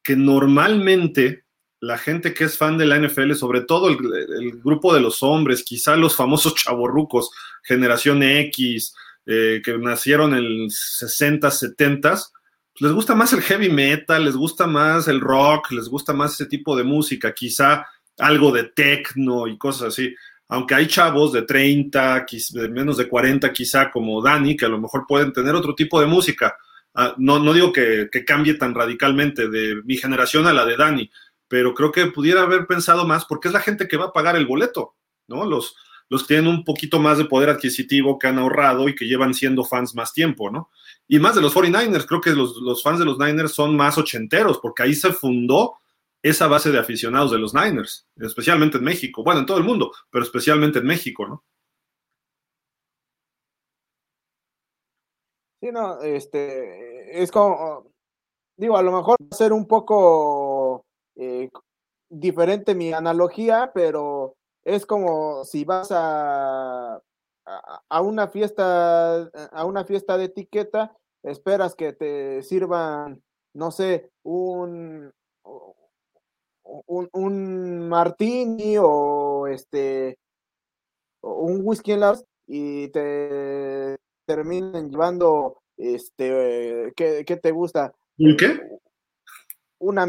que normalmente la gente que es fan de la NFL, sobre todo el, grupo de los hombres, quizá los famosos chavorrucos, generación X, eh, que nacieron en 60, 70, pues les gusta más el heavy metal, les gusta más el rock, les gusta más ese tipo de música, quizá algo de techno y cosas así aunque hay chavos de 30, de menos de 40 quizá como Dani, que a lo mejor pueden tener otro tipo de música. Ah, no, no digo que, cambie tan radicalmente de mi generación a la de Dani, pero creo que pudiera haber pensado más porque es la gente que va a pagar el boleto, ¿no? Los, los que tienen un poquito más de poder adquisitivo, que han ahorrado y que llevan siendo fans más tiempo, ¿no? Y más de los 49ers, creo que los, los fans de los Niners son más ochenteros, porque ahí se fundó esa base de aficionados de los Niners, especialmente en México, bueno, en todo el mundo, pero especialmente en México, ¿no? Sí, no, este, es como, digo, a lo mejor va a ser un poco eh, diferente mi analogía, pero es como si vas a, a, una fiesta, a una fiesta de etiqueta, esperas que te sirvan, no sé, un, un, un martini o este un whisky en las y te terminen llevando este ¿qué, te gusta? ¿Un qué? Una,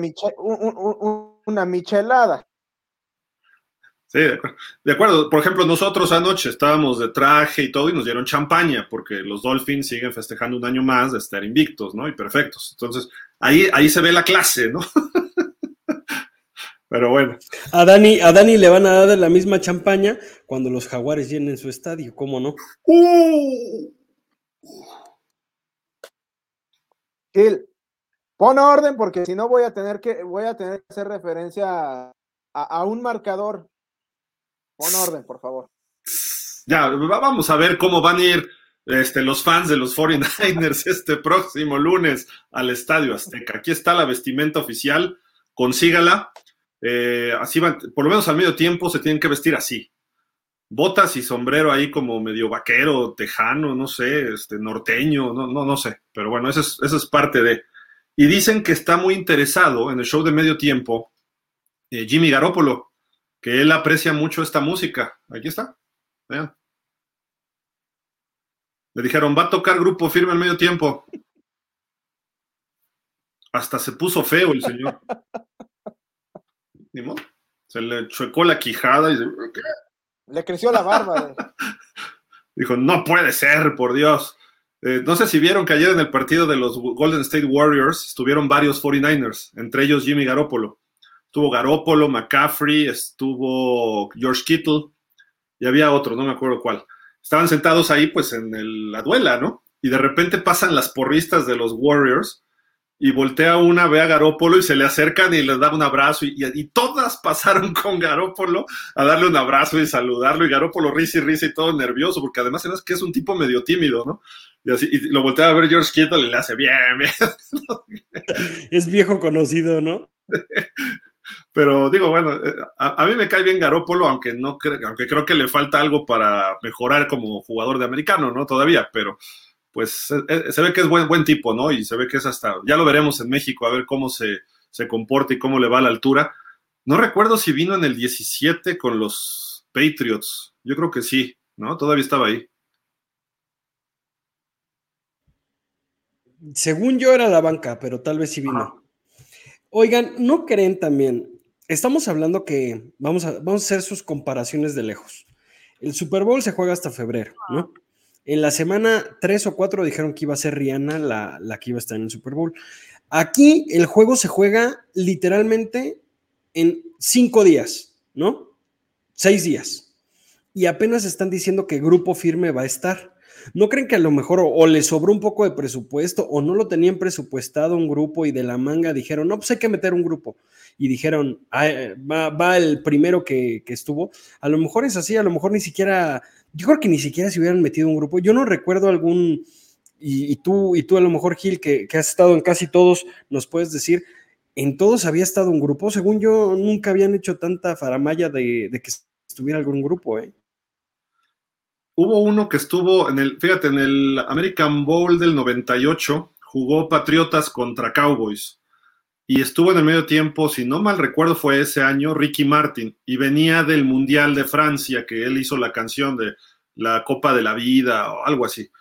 una michelada. Sí, de acuerdo. Por ejemplo, nosotros anoche estábamos de traje y todo y nos dieron champaña porque los Dolphins siguen festejando un año más de estar invictos, ¿no? Y perfectos. Entonces, ahí, ahí se ve la clase, ¿no? Pero bueno. A Dani, a Dani le van a dar la misma champaña cuando los jaguares llenen su estadio, ¿cómo no? ¡Uh! pon orden porque si no voy a tener que voy a tener que hacer referencia a, un marcador. Pon orden, por favor. Ya, vamos a ver cómo van a ir este, los fans de los 49ers este próximo lunes al Estadio Azteca. Aquí está la vestimenta oficial, consígala. Eh, así van, por lo menos al medio tiempo se tienen que vestir así. Botas y sombrero ahí como medio vaquero, tejano, no sé, este, norteño, no, no, no sé. Pero bueno, eso es, parte de. Y dicen que está muy interesado en el show de medio tiempo eh, Jimmy Garoppolo, que él aprecia mucho esta música. Aquí está. Vean. Le dijeron, va a tocar grupo firme al medio tiempo. Hasta se puso feo el señor. Se le chuecó la quijada y le creció la barba. Dijo, no puede ser, por Dios. Eh, no sé si vieron que ayer en el partido de los Golden State Warriors estuvieron varios 49ers, entre ellos Jimmy Garoppolo. Estuvo Garoppolo, McCaffrey, estuvo George Kittle y había otro, no me acuerdo cuál. Estaban sentados ahí pues en la duela, ¿no? Y de repente pasan las porristas de los Warriors y voltea una, ve a Garópolo y se le acercan y le da un abrazo y, todas pasaron con Garópolo a darle un abrazo y saludarlo y Garópolo risa y risa y todo nervioso porque además es que es un tipo medio tímido, ¿no? Y, así, y lo voltea a ver George Kittle y le hace bien, bien. Es viejo conocido, ¿no? Pero digo, bueno, eh, a, mí me cae bien Garópolo, aunque no aunque creo que le falta algo para mejorar como jugador de americano, ¿no? Todavía, pero pues eh, se ve que es buen, buen tipo, ¿no? Y se ve que es hasta, ya lo veremos en México, a ver cómo se, se comporta y cómo le va a la altura. No recuerdo si vino en el 17 con los Patriots, yo creo que sí, ¿no? Todavía estaba ahí. Según yo era la banca, pero tal vez sí vino. Oigan, ¿no creen también? estamos hablando que vamos a, vamos a hacer sus comparaciones de lejos. El Super Bowl se juega hasta febrero, ¿no? En la semana 3 o 4 dijeron que iba a ser Rihanna la, la que iba a estar en el Super Bowl. Aquí el juego se juega literalmente en cinco días, ¿no? Seis días. Y apenas están diciendo que grupo firme va a estar. ¿No creen que a lo mejor o, le sobró un poco de presupuesto o no lo tenían presupuestado un grupo y de la manga dijeron, no, pues hay que meter un grupo? Y dijeron, ah, va, el primero que, estuvo. A lo mejor es así, a lo mejor ni siquiera, yo creo que ni siquiera se hubieran metido un grupo. Yo no recuerdo algún, y, tú, y tú a lo mejor Gil, que, que has estado en casi todos, nos puedes decir, en todos había estado un grupo. Según yo, nunca habían hecho tanta faramaya de, de que estuviera algún grupo, ¿eh? Hubo uno que estuvo en el, fíjate, en el American Bowl del 98, jugó Patriotas contra Cowboys. Y estuvo en el medio tiempo, si no mal recuerdo, fue ese año Ricky Martin. Y venía del Mundial de Francia, que él hizo la canción de la Copa de la Vida o algo así.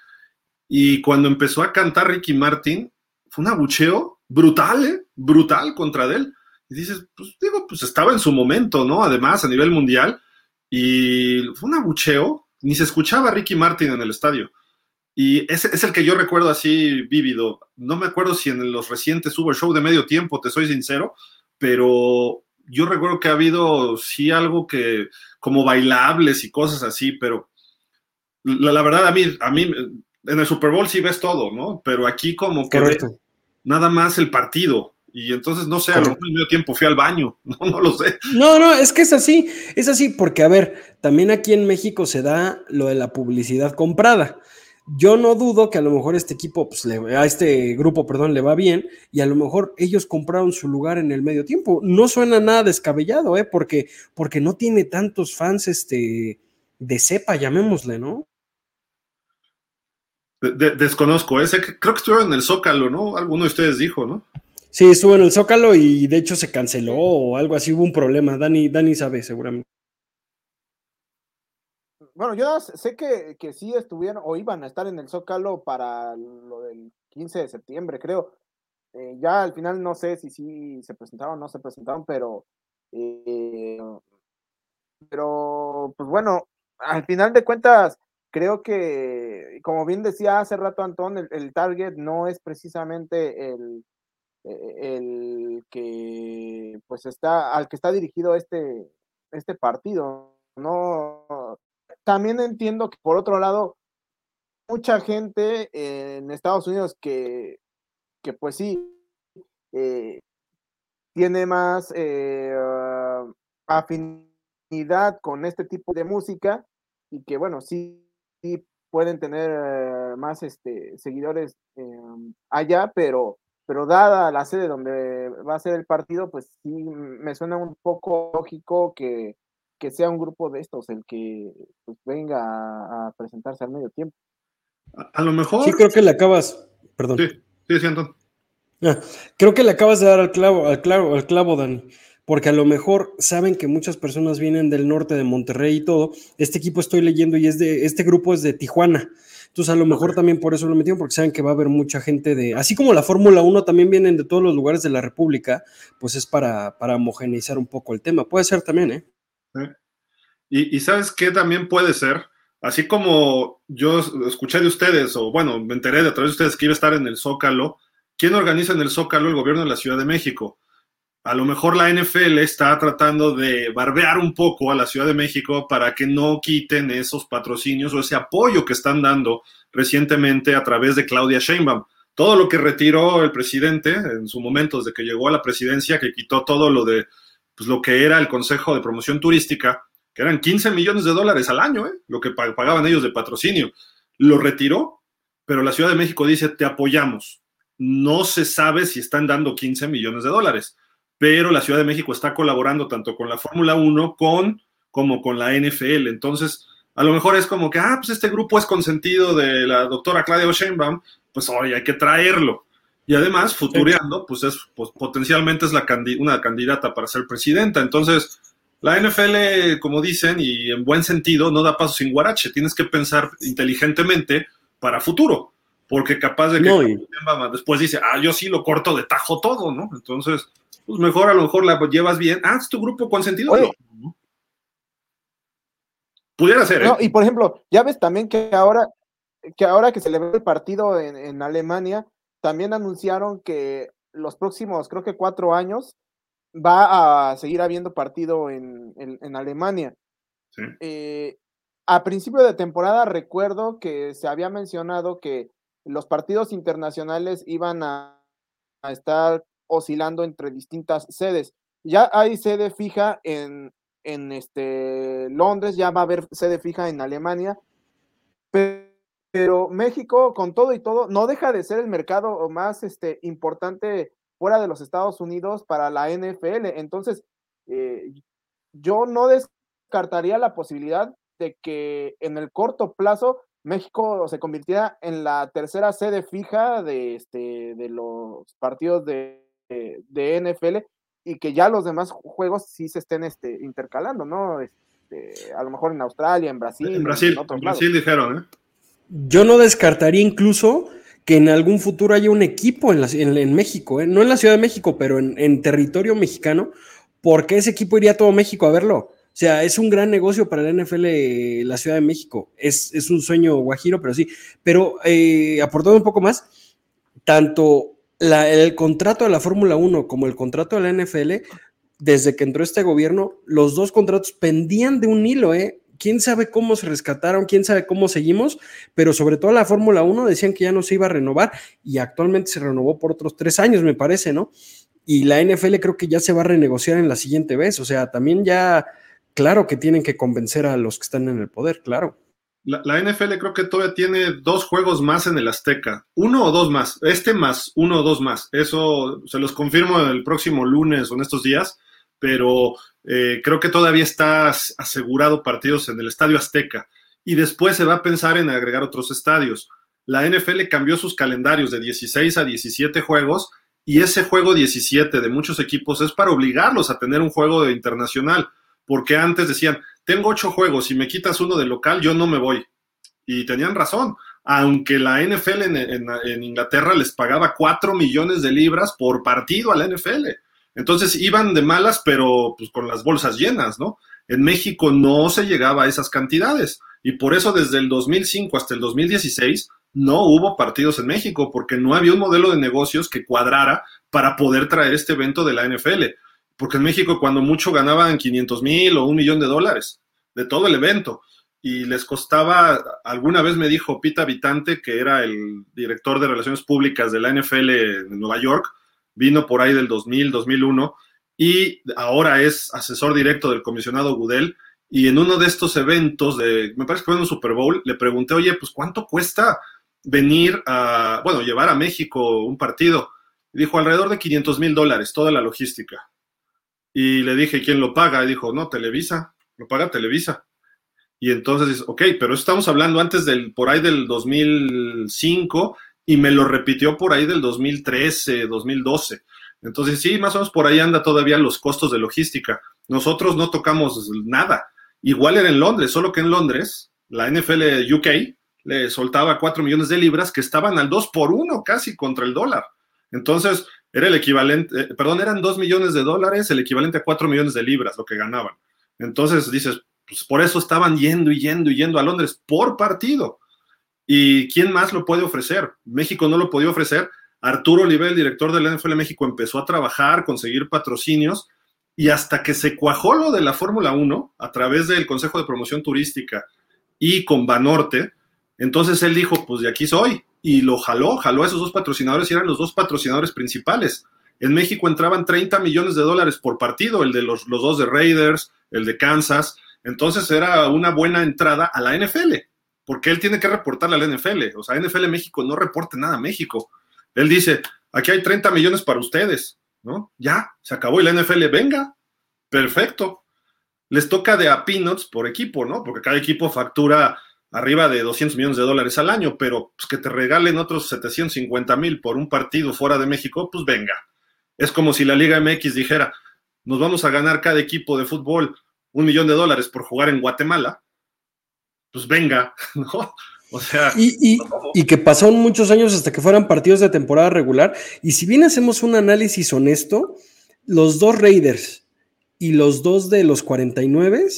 Y cuando empezó a cantar Ricky Martin, fue un abucheo brutal, ¿eh? Brutal contra él. Y dices, pues digo, pues estaba en su momento, ¿no? Además, a nivel mundial. Y fue un abucheo ni se escuchaba Ricky Martin en el estadio. Y ese es el que yo recuerdo así vívido. No me acuerdo si en los recientes hubo el show de medio tiempo, te soy sincero, pero yo recuerdo que ha habido sí algo que como bailables y cosas así, pero la, verdad a mí, a mí en el Super Bowl sí ves todo, ¿no? Pero aquí como que nada más el partido. Y entonces, no sé, a lo mejor medio tiempo fui al baño, no, no lo sé. No, no, es que es así, es así, porque a ver, también aquí en México se da lo de la publicidad comprada. Yo no dudo que a lo mejor este equipo, pues, a este grupo, perdón, le va bien y a lo mejor ellos compraron su lugar en el medio tiempo. No suena nada descabellado, ¿eh? Porque, porque no tiene tantos fans este, de cepa, llamémosle, ¿no? desconozco, ese creo que estuvieron en el Zócalo, ¿no? Alguno de ustedes dijo, ¿no? Sí, estuvo en el Zócalo y de hecho se canceló o algo así, hubo un problema. Dani, Dani sabe seguramente. Bueno, yo sé que, que sí estuvieron o iban a estar en el Zócalo para lo del 15 de septiembre, creo. Eh, ya al final no sé si sí se presentaron o no se presentaron, pero, eh, pero pues bueno, al final de cuentas, creo que, como bien decía hace rato Antón, el target no es precisamente el, eh, el que pues está al que está dirigido este este partido no también entiendo que por otro lado mucha gente en Estados Unidos que que pues sí eh, tiene más eh, afinidad con este tipo de música y que bueno sí, pueden tener más este seguidores allá pero pero dada la sede donde va a ser el partido, pues sí me suena un poco lógico que, sea un grupo de estos el que pues, venga a, presentarse al medio tiempo. A, lo mejor. Sí, creo que le acabas. Perdón. Sí, sí, sí ah, creo que le acabas de dar al clavo, al clavo, al clavo, Dani. Porque a lo mejor saben que muchas personas vienen del norte de Monterrey y todo. Este equipo estoy leyendo y es de, este grupo es de Tijuana. Entonces, a lo mejor también por eso lo metieron, porque saben que va a haber mucha gente de, así como la Fórmula 1 también vienen de todos los lugares de la República, pues es para, para homogeneizar un poco el tema. Puede ser también, ¿eh? Y, sabes qué también puede ser, así como yo escuché de ustedes, o bueno, me enteré de a través de ustedes que iba a estar en el Zócalo, ¿quién organiza en el Zócalo? El gobierno de la Ciudad de México a lo mejor la NFL está tratando de barbear un poco a la Ciudad de México para que no quiten esos patrocinios o ese apoyo que están dando recientemente a través de Claudia Sheinbaum. Todo lo que retiró el presidente en su momento desde que llegó a la presidencia, que quitó todo lo de pues, lo que era el Consejo de Promoción Turística, que eran 15 millones de dólares al año, ¿eh? lo que pagaban ellos de patrocinio, lo retiró, pero la Ciudad de México dice, te apoyamos. No se sabe si están dando 15 millones de dólares pero la Ciudad de México está colaborando tanto con la Fórmula 1 con, como con la NFL. Entonces, a lo mejor es como que, ah, pues este grupo es consentido de la doctora Claudia Sheinbaum, pues hoy hay que traerlo. Y además, futureando, pues es pues, potencialmente es la una candidata para ser presidenta. Entonces, la NFL, como dicen, y en buen sentido, no da paso sin guarache. Tienes que pensar inteligentemente para futuro, porque capaz de que después dice, ah, yo sí lo corto de tajo todo, ¿no? Entonces, pues mejor a lo mejor la llevas bien. Ah, es tu grupo consentido. sentido Pudiera ser. No, ¿eh? y por ejemplo, ya ves también que ahora que ahora que se le ve el partido en, Alemania, también anunciaron que los próximos, creo que cuatro años, va a seguir habiendo partido en, Alemania. Eh, a principio de temporada recuerdo que se había mencionado que los partidos internacionales iban a, estar oscilando entre distintas sedes. Ya hay sede fija en, en este Londres, ya va a haber sede fija en Alemania, pero, México, con todo y todo, no deja de ser el mercado más este, importante fuera de los Estados Unidos para la NFL. Entonces, eh, yo no descartaría la posibilidad de que en el corto plazo México se convirtiera en la tercera sede fija de, este, de los partidos de, de, NFL y que ya los demás juegos sí se estén este, intercalando, ¿no? Este, a lo mejor en Australia, en Brasil. En Brasil, en, Brasil dijeron, ¿eh? Yo no descartaría incluso que en algún futuro haya un equipo en, México, ¿eh? no en la Ciudad de México, pero en, en, territorio mexicano, porque ese equipo iría a todo México a verlo. O sea, es un gran negocio para la NFL la Ciudad de México. Es, es un sueño guajiro, pero sí. Pero eh, aportando un poco más, tanto el contrato de la Fórmula 1 como el contrato de la NFL, desde que entró este gobierno, los dos contratos pendían de un hilo, ¿eh? Quién sabe cómo se rescataron, quién sabe cómo seguimos, pero sobre todo la Fórmula 1 decían que ya no se iba a renovar y actualmente se renovó por otros tres años, me parece, ¿no? Y la NFL creo que ya se va a renegociar en la siguiente vez, o sea, también ya claro que tienen que convencer a los que están en el poder, claro. La, NFL creo que todavía tiene dos juegos más en el Azteca. Uno o dos más. Este más, uno o dos más. Eso se los confirmo el próximo lunes o en estos días. Pero eh, creo que todavía está asegurado partidos en el Estadio Azteca. Y después se va a pensar en agregar otros estadios. La NFL cambió sus calendarios de 16 a 17 juegos. Y ese juego 17 de muchos equipos es para obligarlos a tener un juego internacional porque antes decían, tengo ocho juegos, y me quitas uno de local, yo no me voy. Y tenían razón, aunque la NFL en, Inglaterra les pagaba cuatro millones de libras por partido a la NFL. Entonces iban de malas, pero pues, con las bolsas llenas, ¿no? En México no se llegaba a esas cantidades. Y por eso desde el 2005 hasta el 2016 no hubo partidos en México, porque no había un modelo de negocios que cuadrara para poder traer este evento de la NFL porque en México cuando mucho ganaban 500 mil o un millón de dólares de todo el evento y les costaba, alguna vez me dijo Pita Habitante, que era el director de relaciones públicas de la NFL en Nueva York, vino por ahí del 2000, 2001 y ahora es asesor directo del comisionado Gudel. Y en uno de estos eventos, de, me parece que fue en un Super Bowl, le pregunté, oye, pues ¿cuánto cuesta venir a, bueno, llevar a México un partido? dijo, alrededor de 500 mil dólares, toda la logística. Y le dije, ¿quién lo paga? Y dijo, no, Televisa, lo paga Televisa. Y entonces, ok, pero estamos hablando antes del, por ahí del 2005 y me lo repitió por ahí del 2013, 2012. Entonces, sí, más o menos por ahí anda todavía los costos de logística. Nosotros no tocamos nada. Igual era en Londres, solo que en Londres, la NFL UK le soltaba 4 millones de libras que estaban al 2 por 1 casi contra el dólar. Entonces, era el equivalente, eh, perdón, eran 2 millones de dólares, el equivalente a 4 millones de libras lo que ganaban. Entonces dices, pues por eso estaban yendo y yendo y yendo a Londres por partido. ¿Y quién más lo puede ofrecer? México no lo podía ofrecer. Arturo Oliver, el director del NFL México, empezó a trabajar, conseguir patrocinios y hasta que se cuajó lo de la Fórmula 1 a través del Consejo de Promoción Turística y con Banorte, entonces él dijo, pues de aquí soy, y lo jaló, jaló a esos dos patrocinadores y eran los dos patrocinadores principales. En México entraban 30 millones de dólares por partido, el de los, los dos de Raiders, el de Kansas. Entonces era una buena entrada a la NFL, porque él tiene que reportarle a la NFL. O sea, NFL México no reporte nada a México. Él dice, aquí hay 30 millones para ustedes, ¿no? Ya, se acabó y la NFL, venga, perfecto. Les toca de a peanuts por equipo, ¿no? Porque cada equipo factura arriba de 200 millones de dólares al año, pero pues, que te regalen otros 750 mil por un partido fuera de México, pues venga. Es como si la Liga MX dijera, nos vamos a ganar cada equipo de fútbol un millón de dólares por jugar en Guatemala, pues venga, ¿no? O sea. Y, y, que pasaron muchos años hasta que fueran partidos de temporada regular. Y si bien hacemos un análisis honesto, los dos Raiders y los dos de los 49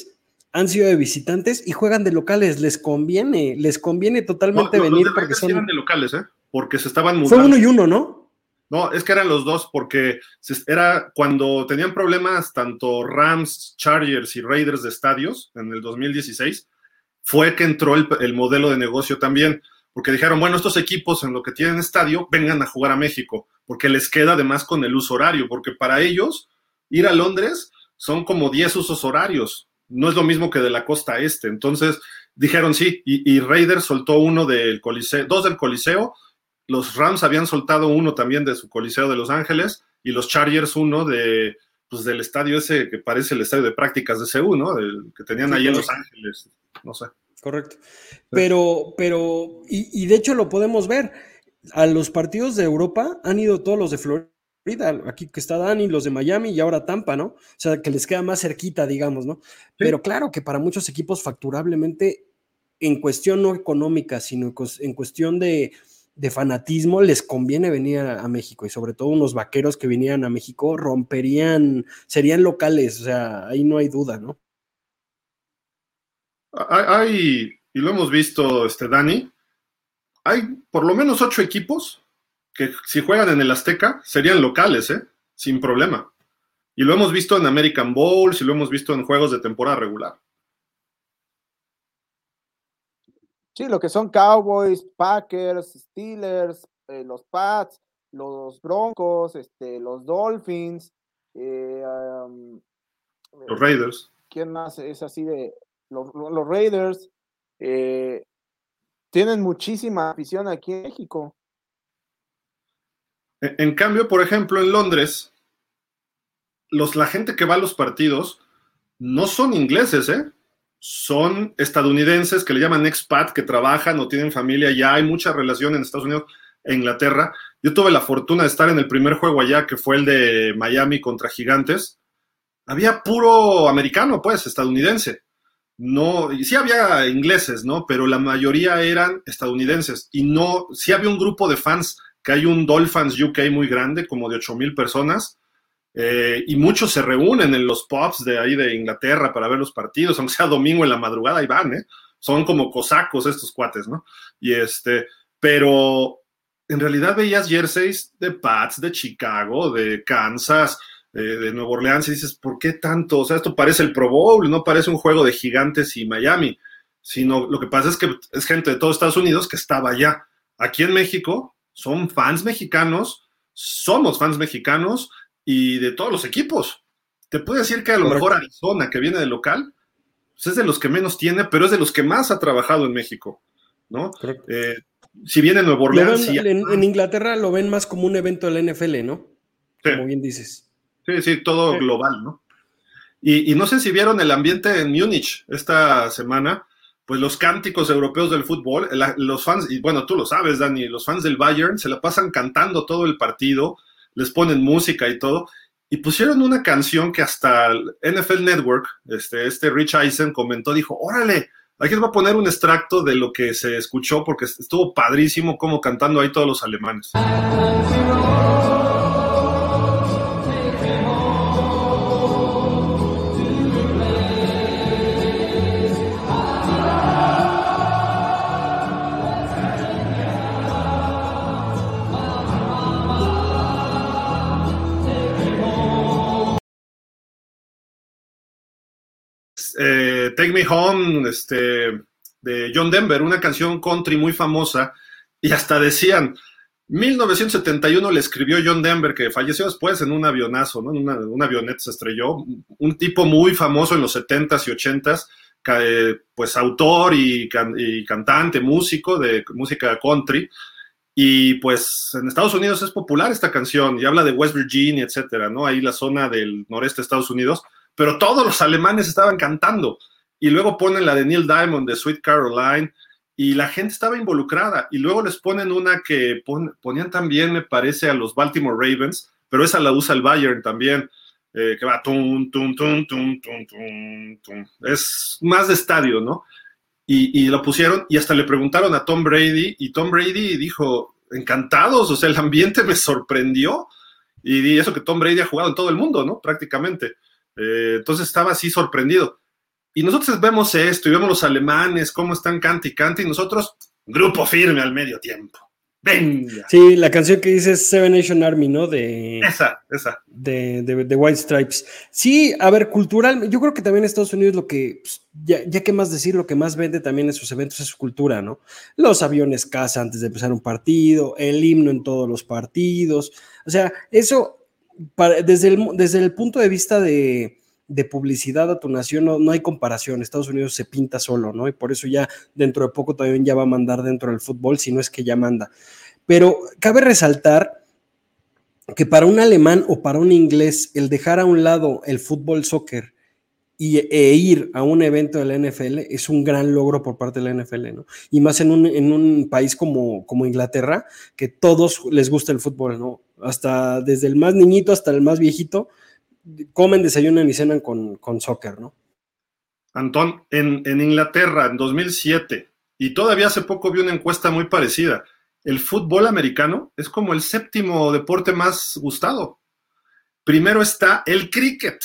han sido de visitantes y juegan de locales. Les conviene, les conviene totalmente venir porque son. Eran de locales, ¿eh? Porque se estaban mudando. Fue uno y uno, ¿no? No, es que eran los dos porque era cuando tenían problemas tanto Rams, Chargers y Raiders de estadios en el 2016, fue que entró el, el modelo de negocio también porque dijeron, bueno, estos equipos en lo que tienen estadio, vengan a jugar a México, porque les queda además con el uso horario, porque para ellos ir a Londres son como 10 usos horarios, no es lo mismo que de la costa este. Entonces dijeron sí, y, Raiders soltó uno del Coliseo, dos del Coliseo, los Rams habían soltado uno también de su Coliseo de Los Ángeles, y los Chargers uno de, pues, del estadio ese que parece el estadio de prácticas de CU, ¿no? El que tenían ahí en Los Ángeles, no sé. Correcto. Pero, pero, y, de hecho lo podemos ver. A los partidos de Europa han ido todos los de Florida, aquí que está Dani, los de Miami y ahora Tampa, ¿no? O sea, que les queda más cerquita, digamos, ¿no? Pero claro que para muchos equipos facturablemente, en cuestión no económica, sino en cuestión de, fanatismo, les conviene venir a, México y sobre todo unos vaqueros que vinieran a México romperían, serían locales, o sea, ahí no hay duda, ¿no? Hay, y lo hemos visto, este, Dani, hay por lo menos ocho equipos que si juegan en el Azteca serían locales, ¿eh? Sin problema. Y lo hemos visto en American Bowls y lo hemos visto en juegos de temporada regular. Sí, lo que son Cowboys, Packers, Steelers, eh, los Pats, los Broncos, este, los Dolphins, eh, los Raiders. ¿Quién más es así de los, Raiders eh, tienen muchísima afición aquí en México. En, cambio, por ejemplo, en Londres, los, la gente que va a los partidos no son ingleses, ¿eh? Son estadounidenses que le llaman expat, que trabajan o tienen familia, ya hay mucha relación en Estados Unidos e Inglaterra. Yo tuve la fortuna de estar en el primer juego allá, que fue el de Miami contra Gigantes. Había puro americano, pues, estadounidense no, y sí había ingleses, ¿no? Pero la mayoría eran estadounidenses y no, sí había un grupo de fans, que hay un Dolphins UK muy grande, como de 8 mil personas, eh, y muchos se reúnen en los pubs de ahí de Inglaterra para ver los partidos, aunque sea domingo en la madrugada, y van, ¿eh? Son como cosacos estos cuates, ¿no? Y este, pero en realidad veías jerseys de Pats, de Chicago, de Kansas, de Nueva Orleans y dices, ¿por qué tanto? O sea, esto parece el Pro Bowl, no parece un juego de gigantes y Miami, sino lo que pasa es que es gente de todo Estados Unidos que estaba allá. Aquí en México son fans mexicanos, somos fans mexicanos y de todos los equipos. Te puedo decir que a lo mejor Arizona, que viene del local, pues es de los que menos tiene, pero es de los que más ha trabajado en México, ¿no? Eh, si viene Nuevo Orleans... en, Inglaterra lo ven más como un evento de la NFL, ¿no? Como bien dices. Sí, sí, todo global, ¿no? Y, no sé si vieron el ambiente en Múnich esta semana, pues los cánticos europeos del fútbol, los fans, y bueno, tú lo sabes, Dani, los fans del Bayern se la pasan cantando todo el partido, les ponen música y todo, y pusieron una canción que hasta el NFL Network, este, este Rich Eisen comentó, dijo, órale, aquí les voy a poner un extracto de lo que se escuchó, porque estuvo padrísimo como cantando ahí todos los alemanes. Eh, Take Me Home, este, de John Denver, una canción country muy famosa, y hasta decían, 1971 le escribió John Denver, que falleció después en un avionazo, ¿no? Una, un avioneta se estrelló, un tipo muy famoso en los 70s y 80s, pues autor y, y, cantante, músico de música country, y pues en Estados Unidos es popular esta canción, y habla de West Virginia, etcétera, ¿no? Ahí la zona del noreste de Estados Unidos, pero todos los alemanes estaban cantando. Y luego ponen la de Neil Diamond, de Sweet Caroline, y la gente estaba involucrada. Y luego les ponen una que ponían también, me parece, a los Baltimore Ravens, pero esa la usa el Bayern también, eh, que va tum, tum, tum, tum, tum, tum, tum. Es más de estadio, ¿no? Y, y lo pusieron y hasta le preguntaron a Tom Brady y Tom Brady dijo, encantados, o sea, el ambiente me sorprendió Y, eso que Tom Brady ha jugado en todo el mundo, ¿no? Prácticamente. Eh, entonces estaba así sorprendido. Y nosotros vemos esto y vemos los alemanes, cómo están cante y cante, y nosotros, grupo firme al medio tiempo. Venga. Sí, la canción que dice Seven Nation Army, ¿no? De, esa, esa. De, de, White Stripes. Sí, a ver, cultural, yo creo que también Estados Unidos lo que, pues, ya, ya que más decir, lo que más vende también en sus eventos es su cultura, ¿no? Los aviones casa antes de empezar un partido, el himno en todos los partidos. O sea, eso, desde, el, desde el punto de vista de, de publicidad a tu nación no, no, hay comparación. Estados Unidos se pinta solo, ¿no? Y por eso ya dentro de poco también ya va a mandar dentro del fútbol, si no es que ya manda. Pero cabe resaltar que para un alemán o para un inglés, el dejar a un lado el fútbol soccer y, e ir a un evento de la NFL es un gran logro por parte de la NFL, ¿no? Y más en un, en un país como, como Inglaterra, que todos les gusta el fútbol, ¿no? Hasta desde el más niñito hasta el más viejito, comen, desayunan y cenan con, con soccer, ¿no? Antón, en, en, Inglaterra, en 2007, y todavía hace poco vi una encuesta muy parecida, el fútbol americano es como el séptimo deporte más gustado. Primero está el cricket,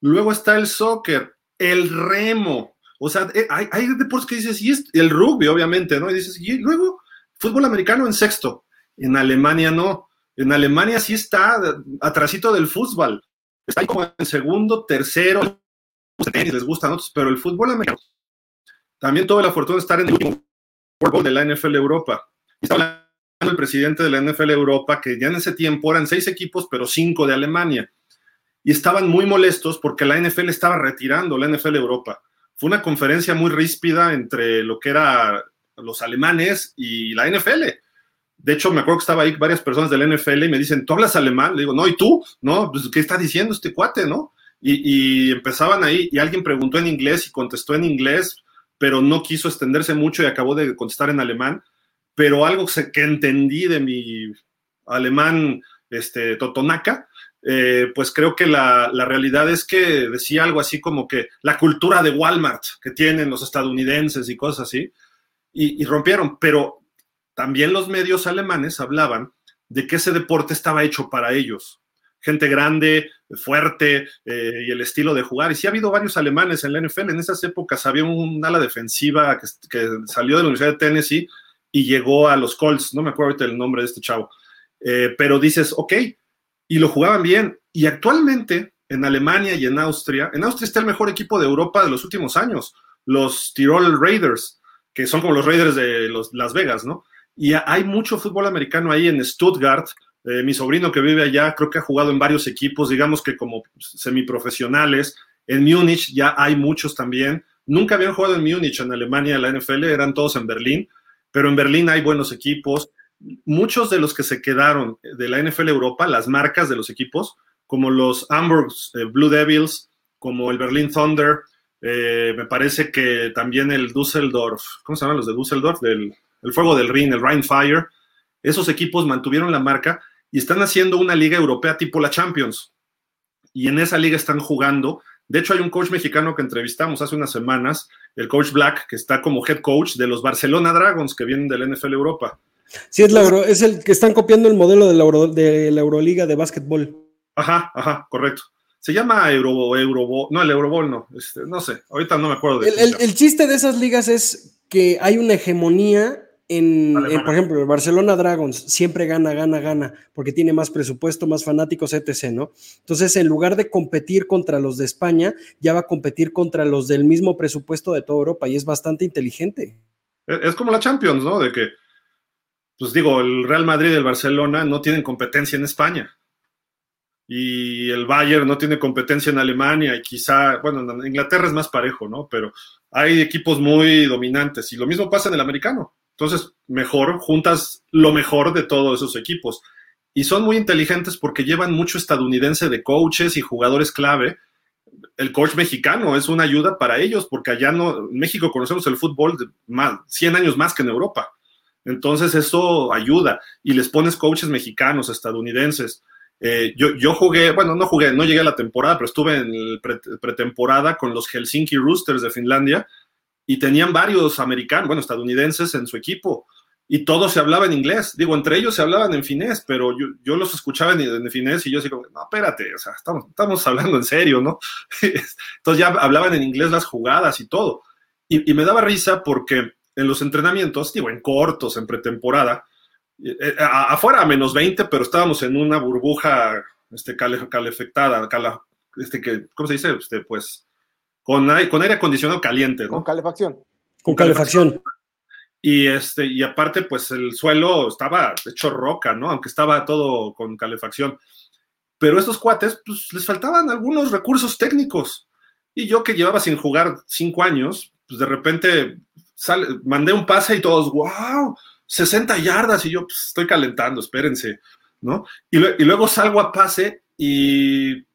luego está el soccer, el remo, o sea, eh, hay, hay deportes que dices, y el rugby, obviamente, ¿no? Y dices, y luego, fútbol americano en sexto, en Alemania no. En Alemania sí está atrasito del fútbol. Está ahí como en segundo, tercero. les gustan otros, pero el fútbol americano. También tuve la fortuna de estar en el último de la NFL Europa. Estaba hablando el presidente de la NFL Europa, que ya en ese tiempo eran seis equipos, pero cinco de Alemania. Y estaban muy molestos porque la NFL estaba retirando la NFL Europa. Fue una conferencia muy ríspida entre lo que eran los alemanes y la NFL de hecho, me acuerdo que estaba ahí varias personas del NFL y me dicen, ¿tú hablas alemán? Le digo, no, ¿y tú? No, pues, ¿qué está diciendo este cuate, no? Y, empezaban ahí y alguien preguntó en inglés y contestó en inglés, pero no quiso extenderse mucho y acabó de contestar en alemán. Pero algo que entendí de mi alemán este, totonaca, eh, pues creo que la, realidad es que decía algo así como que la cultura de Walmart que tienen los estadounidenses y cosas así, y, y rompieron, pero también los medios alemanes hablaban de que ese deporte estaba hecho para ellos. Gente grande, fuerte eh, y el estilo de jugar. Y sí ha habido varios alemanes en la NFL. En esas épocas había un ala defensiva que, salió de la Universidad de Tennessee y llegó a los Colts. No me acuerdo ahorita el nombre de este chavo. Eh, pero dices, ok, y lo jugaban bien. Y actualmente en Alemania y en Austria, en Austria está el mejor equipo de Europa de los últimos años, los Tirol Raiders, que son como los Raiders de Las Vegas, ¿no? Y hay mucho fútbol americano ahí en Stuttgart. Eh, mi sobrino que vive allá creo que ha jugado en varios equipos, digamos que como semiprofesionales. En Múnich ya hay muchos también. Nunca habían jugado en Múnich, en Alemania, la NFL, eran todos en Berlín, pero en Berlín hay buenos equipos. Muchos de los que se quedaron de la NFL Europa, las marcas de los equipos, como los Hamburg eh, Blue Devils, como el Berlin Thunder, eh, me parece que también el Düsseldorf, ¿cómo se llaman los de Düsseldorf? Del, el Fuego del Rin, el Rhine Fire, esos equipos mantuvieron la marca y están haciendo una liga europea tipo la Champions. Y en esa liga están jugando. De hecho, hay un coach mexicano que entrevistamos hace unas semanas, el coach Black, que está como head coach de los Barcelona Dragons, que vienen del NFL Europa. Sí, es, es el que están copiando el modelo de la, de la Euroliga de básquetbol. Ajá, ajá, correcto. Se llama Euro, Euro, no, el Eurobol no, este, no sé, ahorita no me acuerdo. De el, el, chiste de esas ligas es que hay una hegemonía en, por ejemplo, el Barcelona Dragons siempre gana, gana, gana, porque tiene más presupuesto, más fanáticos, etc., ¿no? Entonces, en lugar de competir contra los de España, ya va a competir contra los del mismo presupuesto de toda Europa y es bastante inteligente. Es como la Champions, ¿no? De que, pues digo, el Real Madrid y el Barcelona no tienen competencia en España. Y el Bayern no tiene competencia en Alemania y quizá, bueno, en Inglaterra es más parejo, ¿no? Pero hay equipos muy dominantes y lo mismo pasa en el americano entonces, mejor, juntas lo mejor de todos esos equipos. Y son muy inteligentes porque llevan mucho estadounidense de coaches y jugadores clave. El coach mexicano es una ayuda para ellos porque allá no, en México conocemos el fútbol de más, 100 años más que en Europa. Entonces eso ayuda y les pones coaches mexicanos, estadounidenses. Eh, yo, yo, jugué, bueno, no jugué, no llegué a la temporada, pero estuve en pretemporada con los Helsinki Roosters de Finlandia y tenían varios americanos, bueno, estadounidenses en su equipo. y todos se hablaban en inglés. Digo, entre ellos se hablaban en finés, pero yo, yo los escuchaba en, en, finés y yo así como, no, espérate, o sea, estamos, estamos hablando en serio, ¿no? Entonces ya hablaban en inglés las jugadas y todo. Y, me daba risa porque en los entrenamientos, digo, en cortos, en pretemporada, eh, eh, afuera a menos 20, pero estábamos en una burbuja este, cale, calefectada, cala, este, que, ¿cómo se dice? Este, pues, con, con aire acondicionado caliente, ¿no? Con calefacción. Con calefacción. Y, este, y aparte, pues el suelo estaba hecho roca, ¿no? Aunque estaba todo con calefacción. Pero estos cuates, pues les faltaban algunos recursos técnicos. Y yo que llevaba sin jugar cinco años, pues de repente sale, mandé un pase y todos, wow, 60 yardas. Y yo, pues estoy calentando, espérense, ¿no? Y, lo, y luego salgo a pase y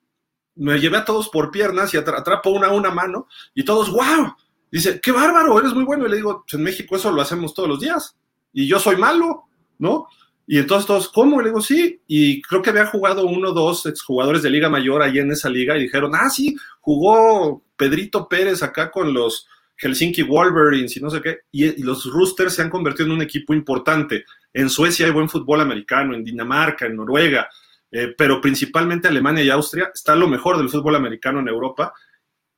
me llevé a todos por piernas y atrapo una a una mano y todos, wow, Dice, qué bárbaro, eres muy bueno. Y le digo, pues en México eso lo hacemos todos los días. Y yo soy malo, ¿no? Y entonces todos, ¿cómo? Y le digo, sí. Y creo que había jugado uno o dos exjugadores de Liga Mayor ahí en esa liga y dijeron, ah, sí, jugó Pedrito Pérez acá con los Helsinki Wolverines y no sé qué. Y, y los Roosters se han convertido en un equipo importante. En Suecia hay buen fútbol americano, en Dinamarca, en Noruega, eh, pero principalmente Alemania y Austria está lo mejor del fútbol americano en Europa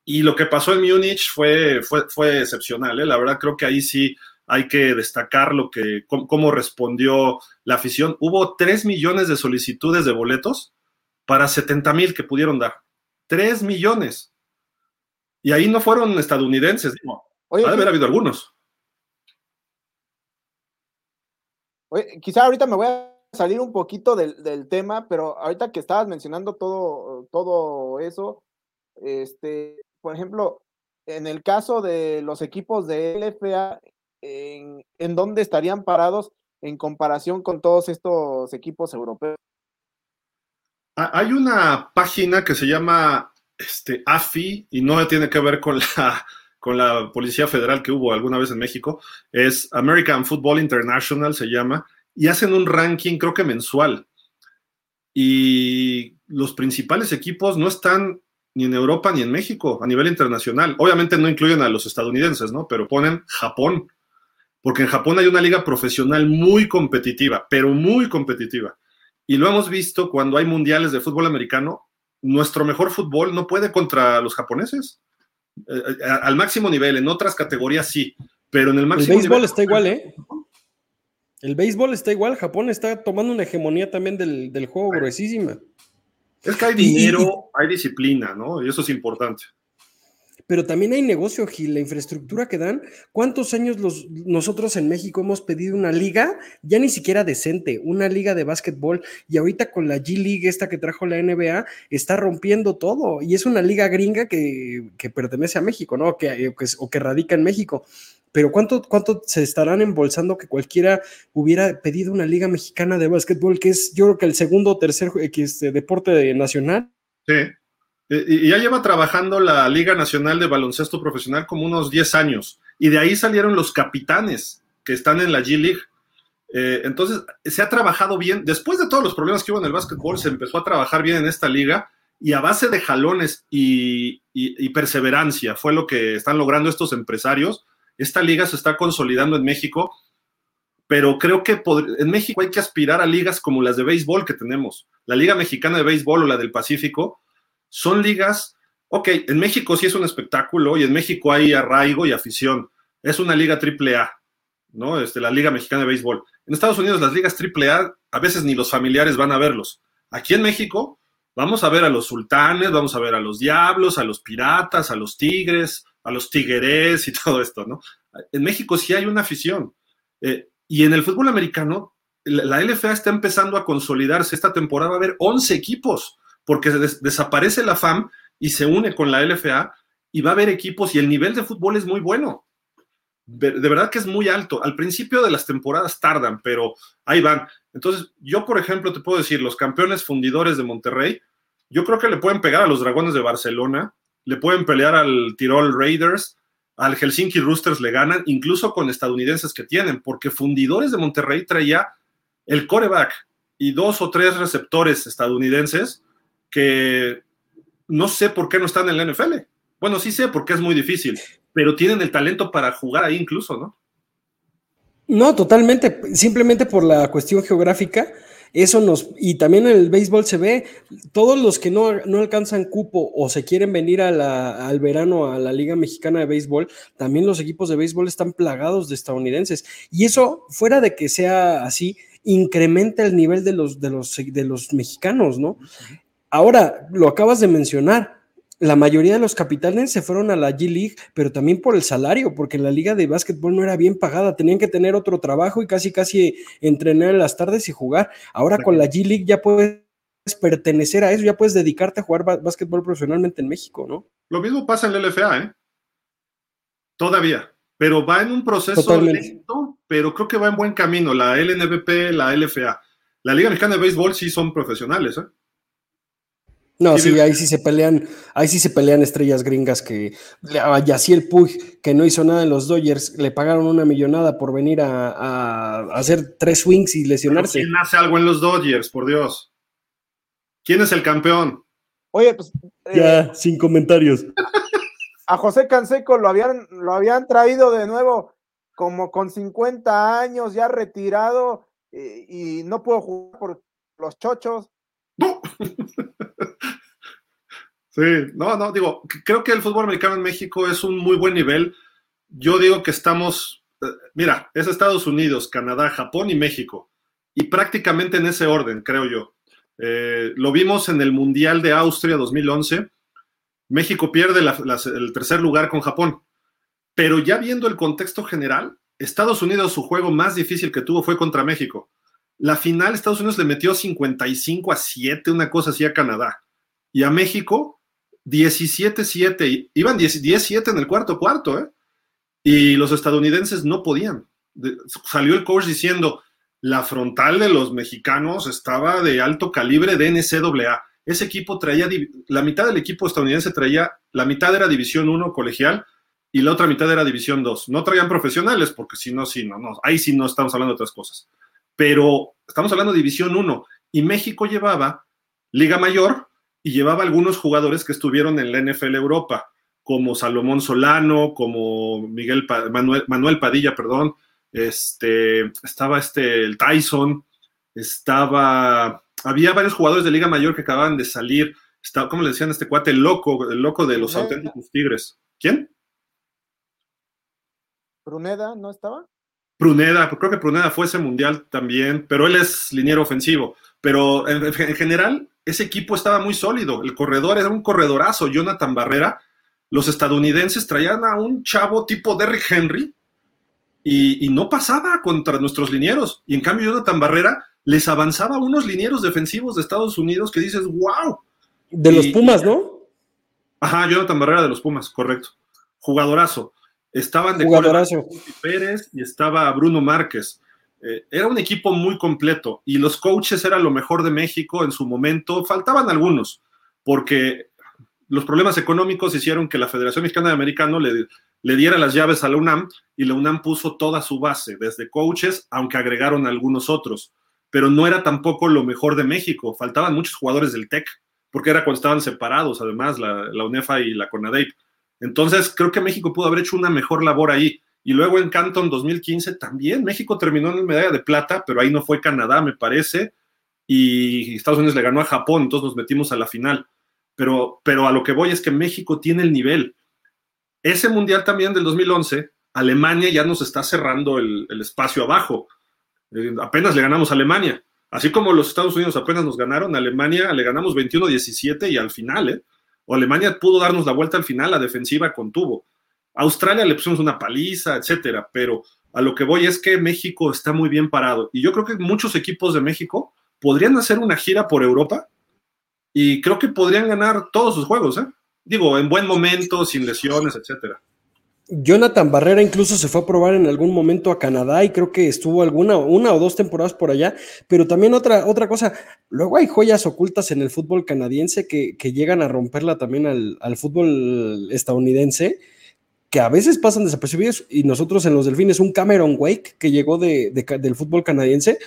y lo que pasó en Múnich fue, fue, fue excepcional. ¿eh? La verdad creo que ahí sí hay que destacar lo que, cómo, cómo, respondió la afición. Hubo 3 millones de solicitudes de boletos para 70 mil que pudieron dar. 3 millones. Y ahí no fueron estadounidenses. No. Oye, ha de haber habido algunos. Oye, quizá ahorita me voy a salir un poquito del, del tema, pero ahorita que estabas mencionando todo, todo eso, este, por ejemplo, en el caso de los equipos de LFA, ¿en, en dónde estarían parados en comparación con todos estos equipos europeos? Hay una página que se llama este, AFI y no tiene que ver con la, con la Policía Federal que hubo alguna vez en México. Es American Football International, se llama, y hacen un ranking, creo que mensual. Y los principales equipos no están ni en Europa ni en México a nivel internacional. Obviamente no incluyen a los estadounidenses, ¿no? Pero ponen Japón, porque en Japón hay una liga profesional muy competitiva, pero muy competitiva. Y lo hemos visto cuando hay mundiales de fútbol americano, nuestro mejor fútbol no puede contra los japoneses. Eh, eh, al máximo nivel, en otras categorías sí, pero en el máximo El béisbol nivel, está igual, ¿eh? El béisbol está igual, Japón está tomando una hegemonía también del, del juego gruesísima. Es que hay dinero, y, hay disciplina, ¿no? Y eso es importante. Pero también hay negocio, Gil, la infraestructura que dan. ¿Cuántos años los, nosotros en México hemos pedido una liga, ya ni siquiera decente, una liga de básquetbol? Y ahorita con la G League, esta que trajo la NBA, está rompiendo todo. Y es una liga gringa que, que pertenece a México, ¿no? Que, que, o que radica en México pero ¿cuánto, ¿cuánto se estarán embolsando que cualquiera hubiera pedido una liga mexicana de básquetbol, que es yo creo que el segundo o tercer este, deporte nacional? Sí, y ya lleva trabajando la Liga Nacional de Baloncesto Profesional como unos 10 años, y de ahí salieron los capitanes que están en la G League. Eh, entonces, se ha trabajado bien. Después de todos los problemas que hubo en el básquetbol, se empezó a trabajar bien en esta liga y a base de jalones y, y, y perseverancia fue lo que están logrando estos empresarios esta liga se está consolidando en México, pero creo que en México hay que aspirar a ligas como las de béisbol que tenemos. La Liga Mexicana de Béisbol o la del Pacífico son ligas, ok, en México sí es un espectáculo y en México hay arraigo y afición. Es una liga triple A, ¿no? Este, la Liga Mexicana de Béisbol. En Estados Unidos las ligas triple A a veces ni los familiares van a verlos. Aquí en México vamos a ver a los sultanes, vamos a ver a los diablos, a los piratas, a los tigres, a los tigueres y todo esto, ¿no? En México sí hay una afición. Eh, y en el fútbol americano, la, LFA está empezando a consolidarse. Esta temporada va a haber 11 equipos, porque des desaparece la FAM y se une con la LFA y va a haber equipos y el nivel de fútbol es muy bueno. De verdad que es muy alto. Al principio de las temporadas tardan, pero ahí van. Entonces, yo, por ejemplo, te puedo decir, los campeones fundidores de Monterrey, yo creo que le pueden pegar a los Dragones de Barcelona, le pueden pelear al Tirol Raiders, al Helsinki Roosters le ganan, incluso con estadounidenses que tienen, porque Fundidores de Monterrey traía el coreback y dos o tres receptores estadounidenses que no sé por qué no están en la NFL. Bueno, sí sé porque es muy difícil, pero tienen el talento para jugar ahí incluso, ¿no? No, totalmente, simplemente por la cuestión geográfica. Eso nos, y también en el béisbol se ve, todos los que no, no alcanzan cupo o se quieren venir a la, al verano a la Liga Mexicana de Béisbol, también los equipos de béisbol están plagados de estadounidenses. Y eso, fuera de que sea así, incrementa el nivel de los, de los, de los mexicanos, ¿no? Ahora, lo acabas de mencionar, la mayoría de los capitanes se fueron a la G League, pero también por el salario, porque la liga de básquetbol no era bien pagada, tenían que tener otro trabajo y casi casi entrenar en las tardes y jugar. Ahora con la G League ya puedes pertenecer a eso, ya puedes dedicarte a jugar básquetbol profesionalmente en México, ¿no? Lo mismo pasa en la LFA, ¿eh? Todavía, pero va en un proceso lento, pero creo que va en buen camino. La LNBP, la LFA. La Liga Mexicana de Béisbol sí son profesionales, ¿eh? No, sí, ahí sí se pelean, ahí sí se pelean estrellas gringas que a el Puig, que no hizo nada en los Dodgers, le pagaron una millonada por venir a, hacer tres swings y lesionarse. ¿Quién hace algo en los Dodgers, por Dios? ¿Quién es el campeón? Oye, pues. Ya, eh, sin comentarios. A José Canseco lo habían, lo habían traído de nuevo como con 50 años, ya retirado, eh, y no pudo jugar por los chochos. No. sí, no, no, digo, creo que el fútbol americano en México es un muy buen nivel. Yo digo que estamos, eh, mira, es Estados Unidos, Canadá, Japón y México. Y prácticamente en ese orden, creo yo. Eh, lo vimos en el Mundial de Austria 2011. México pierde el tercer lugar con Japón. Pero ya viendo el contexto general, Estados Unidos su juego más difícil que tuvo fue contra México. La final, Estados Unidos le metió 55 a 7, una cosa así a Canadá. Y a México, 17-7. Iban 10-7 en el cuarto cuarto, ¿eh? Y los estadounidenses no podían. salió el coach diciendo, la frontal de los mexicanos estaba de alto calibre de NCAA. Ese equipo traía, la mitad del equipo estadounidense traía, la mitad era División 1 colegial y la otra mitad era División 2. No traían profesionales, porque si no, sí, no, no, ahí sí no estamos hablando de otras cosas pero estamos hablando de División 1 y México llevaba Liga Mayor y llevaba algunos jugadores que estuvieron en la NFL Europa, como Salomón Solano, como Miguel Manuel, Padilla, perdón, este, estaba este, el Tyson, estaba, había varios jugadores de Liga Mayor que acababan de salir, estaba, ¿cómo le decían a este cuate? El loco, el loco de los auténticos Tigres. ¿Quién? Bruneda, ¿no estaba? Pruneda, creo que Pruneda fue ese mundial también, pero él es liniero ofensivo. Pero en, general, ese equipo estaba muy sólido. El corredor era un corredorazo, Jonathan Barrera. Los estadounidenses traían a un chavo tipo Derrick Henry y, no pasaba contra nuestros linieros. Y en cambio, Jonathan Barrera les avanzaba a unos linieros defensivos de Estados Unidos que dices, wow. De los Pumas, ¿no? Ajá, Jonathan Barrera de los Pumas, correcto. Jugadorazo. Estaban de Pérez y estaba Bruno Márquez. Eh, era un equipo muy completo y los coaches eran lo mejor de México en su momento. Faltaban algunos, porque los problemas económicos hicieron que la Federación Mexicana de Americano le, diera las llaves a la UNAM y la UNAM puso toda su base, desde coaches, aunque agregaron algunos otros. Pero no era tampoco lo mejor de México. Faltaban muchos jugadores del TEC, porque era cuando estaban separados, además, la, la UNEFA y la CONADEIP. Entonces, creo que México pudo haber hecho una mejor labor ahí. Y luego en Canton 2015 también México terminó en la medalla de plata, pero ahí no fue Canadá, me parece, y Estados Unidos le ganó a Japón, entonces nos metimos a la final. Pero, pero a lo que voy es que México tiene el nivel. Ese mundial también del 2011, Alemania ya nos está cerrando el, espacio abajo. Eh, apenas le ganamos a Alemania. Así como los Estados Unidos apenas nos ganaron, Alemania le ganamos 21-17 y al final, ¿eh? o Alemania pudo darnos la vuelta al final, la defensiva contuvo. Australia le pusimos una paliza, etcétera, pero a lo que voy es que México está muy bien parado. Y yo creo que muchos equipos de México podrían hacer una gira por Europa y creo que podrían ganar todos sus juegos, ¿eh? Digo, en buen momento, sin lesiones, etcétera. Jonathan Barrera incluso se fue a probar en algún momento a Canadá y creo que estuvo alguna, una o dos temporadas por allá, pero también otra, otra cosa, luego hay joyas ocultas en el fútbol canadiense que, llegan a romperla también al, fútbol estadounidense, que a veces pasan desapercibidos y nosotros en los Delfines, un Cameron Wake que llegó de, del fútbol canadiense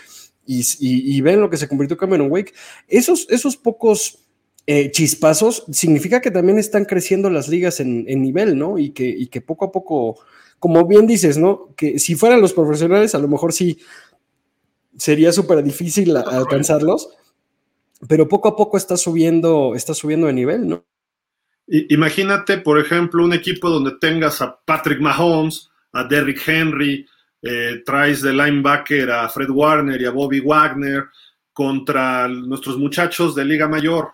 y, ven lo que se convirtió Cameron Wake, esos, esos pocos eh, chispazos, significa que también están creciendo las ligas en, nivel, ¿no? Y que, y que poco a poco como bien dices, ¿no? Que si fueran los profesionales, a lo mejor sí sería súper difícil alcanzarlos, pero poco a poco está subiendo, está subiendo de nivel, ¿no? Imagínate, por ejemplo, un equipo donde tengas a Patrick Mahomes, a Derrick Henry, eh, traes de linebacker a Fred Warner y a Bobby Wagner contra nuestros muchachos de Liga Mayor.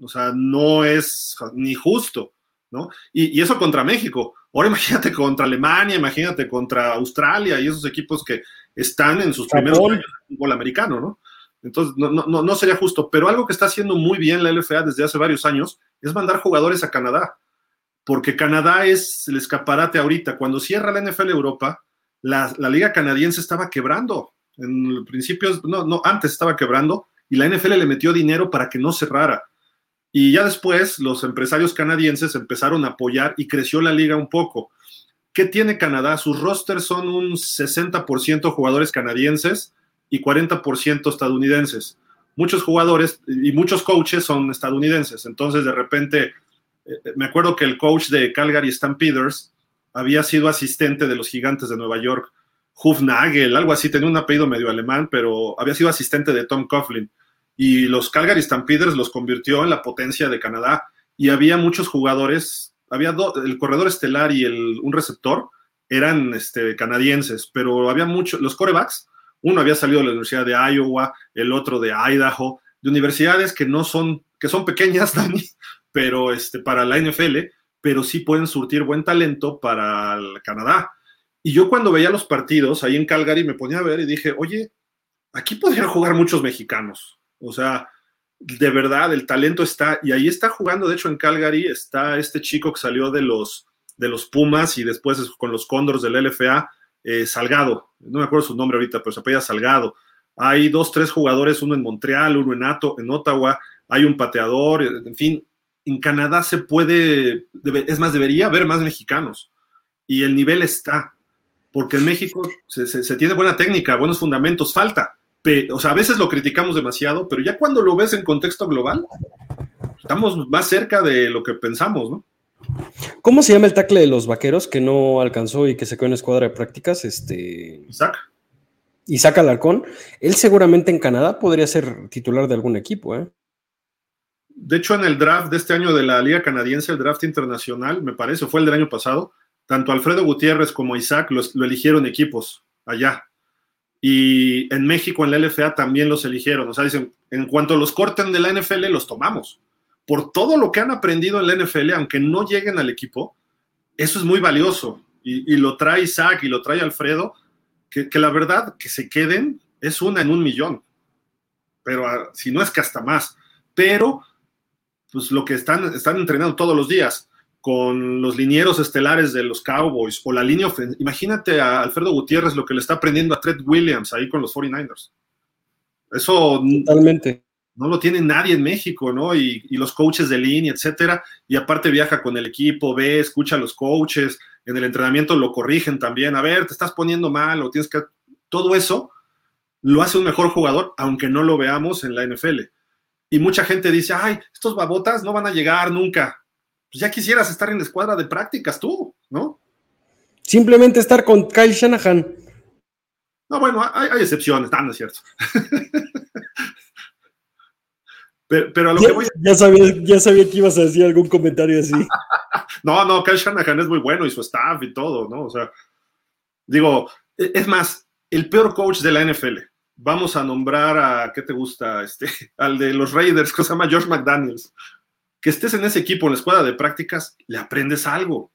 O sea, no es ni justo, ¿no? Y, eso contra México. Ahora imagínate contra Alemania, imagínate contra Australia y esos equipos que están en sus primeros años de fútbol americano, ¿no? Entonces, no, no, no sería justo. Pero algo que está haciendo muy bien la LFA desde hace varios años es mandar jugadores a Canadá. Porque Canadá es el escaparate ahorita. Cuando cierra la NFL Europa, la, la liga canadiense estaba quebrando. En principios, no, no, antes estaba quebrando y la NFL le metió dinero para que no cerrara. Y ya después los empresarios canadienses empezaron a apoyar y creció la liga un poco. ¿Qué tiene Canadá? Sus rosters son un 60% jugadores canadienses y 40% estadounidenses. Muchos jugadores y muchos coaches son estadounidenses. Entonces, de repente, eh, me acuerdo que el coach de Calgary Stampeders había sido asistente de los gigantes de Nueva York, Hufnagel, algo así, tenía un apellido medio alemán, pero había sido asistente de Tom Coughlin. Y los Calgary Stampeders los convirtió en la potencia de Canadá. Y había muchos jugadores, había el corredor estelar y el, un receptor eran este, canadienses, pero había muchos, los corebacks, uno había salido de la Universidad de Iowa, el otro de Idaho, de universidades que no son, que son pequeñas, Dani, pero este, para la NFL, pero sí pueden surtir buen talento para el Canadá. Y yo cuando veía los partidos ahí en Calgary me ponía a ver y dije, oye, aquí podrían jugar muchos mexicanos. O sea, de verdad, el talento está, y ahí está jugando, de hecho en Calgary está este chico que salió de los, de los Pumas y después con los Cóndores del LFA, eh, Salgado, no me acuerdo su nombre ahorita, pero se apellida Salgado. Hay dos, tres jugadores, uno en Montreal, uno en, Ato, en Ottawa, hay un pateador, en fin, en Canadá se puede, es más, debería haber más mexicanos y el nivel está, porque en México se, tiene buena técnica, buenos fundamentos, falta. o sea, a veces lo criticamos demasiado, pero ya cuando lo ves en contexto global, estamos más cerca de lo que pensamos, ¿no? ¿Cómo se llama el tackle de los vaqueros que no alcanzó y que se quedó en escuadra de prácticas? Este... Isaac. Isaac Alarcón. Él seguramente en Canadá podría ser titular de algún equipo, ¿eh? De hecho, en el draft de este año de la Liga Canadiense, el draft internacional, me parece, fue el del año pasado, tanto Alfredo Gutiérrez como Isaac lo eligieron equipos allá. Y en México, en la LFA, también los eligieron. O sea, dicen, en cuanto los corten de la NFL, los tomamos. Por todo lo que han aprendido en la NFL, aunque no lleguen al equipo, eso es muy valioso. Y, lo trae Isaac y lo trae Alfredo, que, la verdad, que se queden es una en un millón. Pero ah, si no es que hasta más. Pero pues lo que están, están entrenando todos los días con los linieros estelares de los Cowboys o la línea ofensiva. Imagínate a Alfredo Gutiérrez lo que le está aprendiendo a Trent Williams ahí con los 49ers. Eso Totalmente. No lo tiene nadie en México, ¿no? Y, y, los coaches de línea, etcétera. Y aparte viaja con el equipo, ve, escucha a los coaches, en el entrenamiento lo corrigen también. A ver, te estás poniendo mal o tienes que. Todo eso lo hace un mejor jugador, aunque no lo veamos en la NFL. Y mucha gente dice, ay, estos babotas no van a llegar nunca. Pues ya quisieras estar en la escuadra de prácticas tú, ¿no? Simplemente estar con Kyle Shanahan. No, bueno, hay, excepciones, no, es cierto. pero, a lo ya, que voy... Ya sabía, ya sabía que ibas a decir algún comentario así. no, no, Kyle Shanahan es muy bueno y su staff y todo, ¿no? O sea, digo, e, es más, el peor coach de la NFL vamos a nombrar a, ¿qué te gusta? Este, al de los Raiders, que se llama George McDaniels. Que estés en ese equipo, en la escuela de prácticas, le aprendes algo.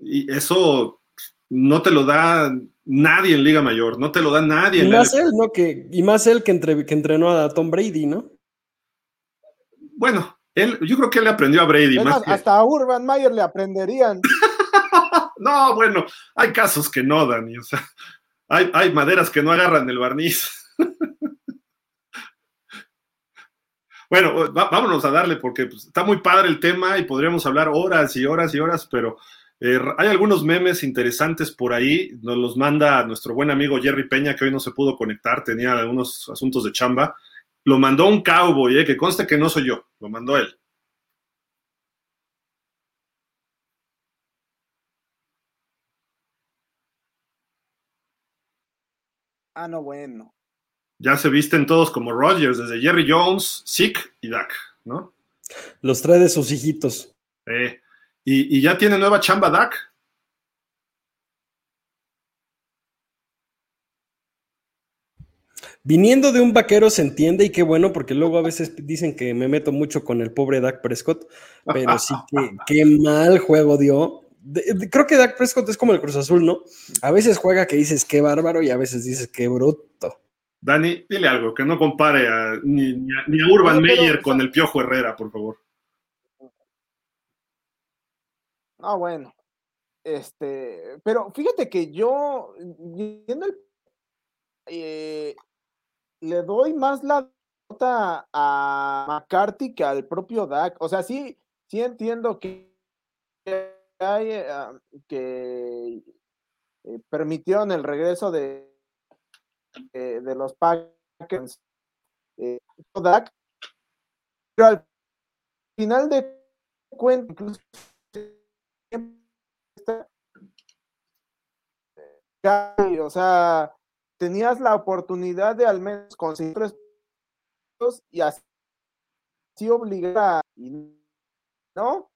Y eso no te lo da nadie en Liga Mayor, no te lo da nadie. Y más él, ¿no? Que, y más él que, entre, que entrenó a Tom Brady, ¿no? Bueno, él, yo creo que él le aprendió a Brady. más Hasta a Urban Mayer le aprenderían. no, bueno, hay casos que no, Dani. O sea, hay, maderas que no agarran el barniz. bueno, vámonos a darle porque pues, está muy padre el tema y podríamos hablar horas y horas y horas, pero eh, hay algunos memes interesantes por ahí, nos los manda nuestro buen amigo Jerry Peña, que hoy no se pudo conectar, tenía algunos asuntos de chamba. Lo mandó un cowboy, eh, que conste que no soy yo, lo mandó él. Ah, no, bueno. Ya se visten todos como Rogers, desde Jerry Jones, Sick y Dak, ¿no? Los trae de sus hijitos. Eh y, y, ya tiene nueva chamba Dak. Viniendo de un vaquero se entiende y qué bueno, porque luego a veces dicen que me meto mucho con el pobre Dak Prescott, pero sí que qué mal juego dio. De, de, creo que Dak Prescott es como el Cruz Azul, ¿no? A veces juega que dices qué bárbaro y a veces dices qué bruto. Dani, dile algo, que no compare a, ni, ni, a, ni, a, Urban no, pero, Meyer con el Piojo Herrera, por favor. No, bueno. Este, pero fíjate que yo, viendo eh, le doy más la nota a McCarthy que al propio Dak. O sea, sí, sí entiendo que hay, uh, que eh, permitieron el regreso de, de, los Packers eh, Dak, pero al final de cuentas, incluso o sea, tenías la oportunidad de al menos conseguir tres puntos y así, así obligar a, ¿no?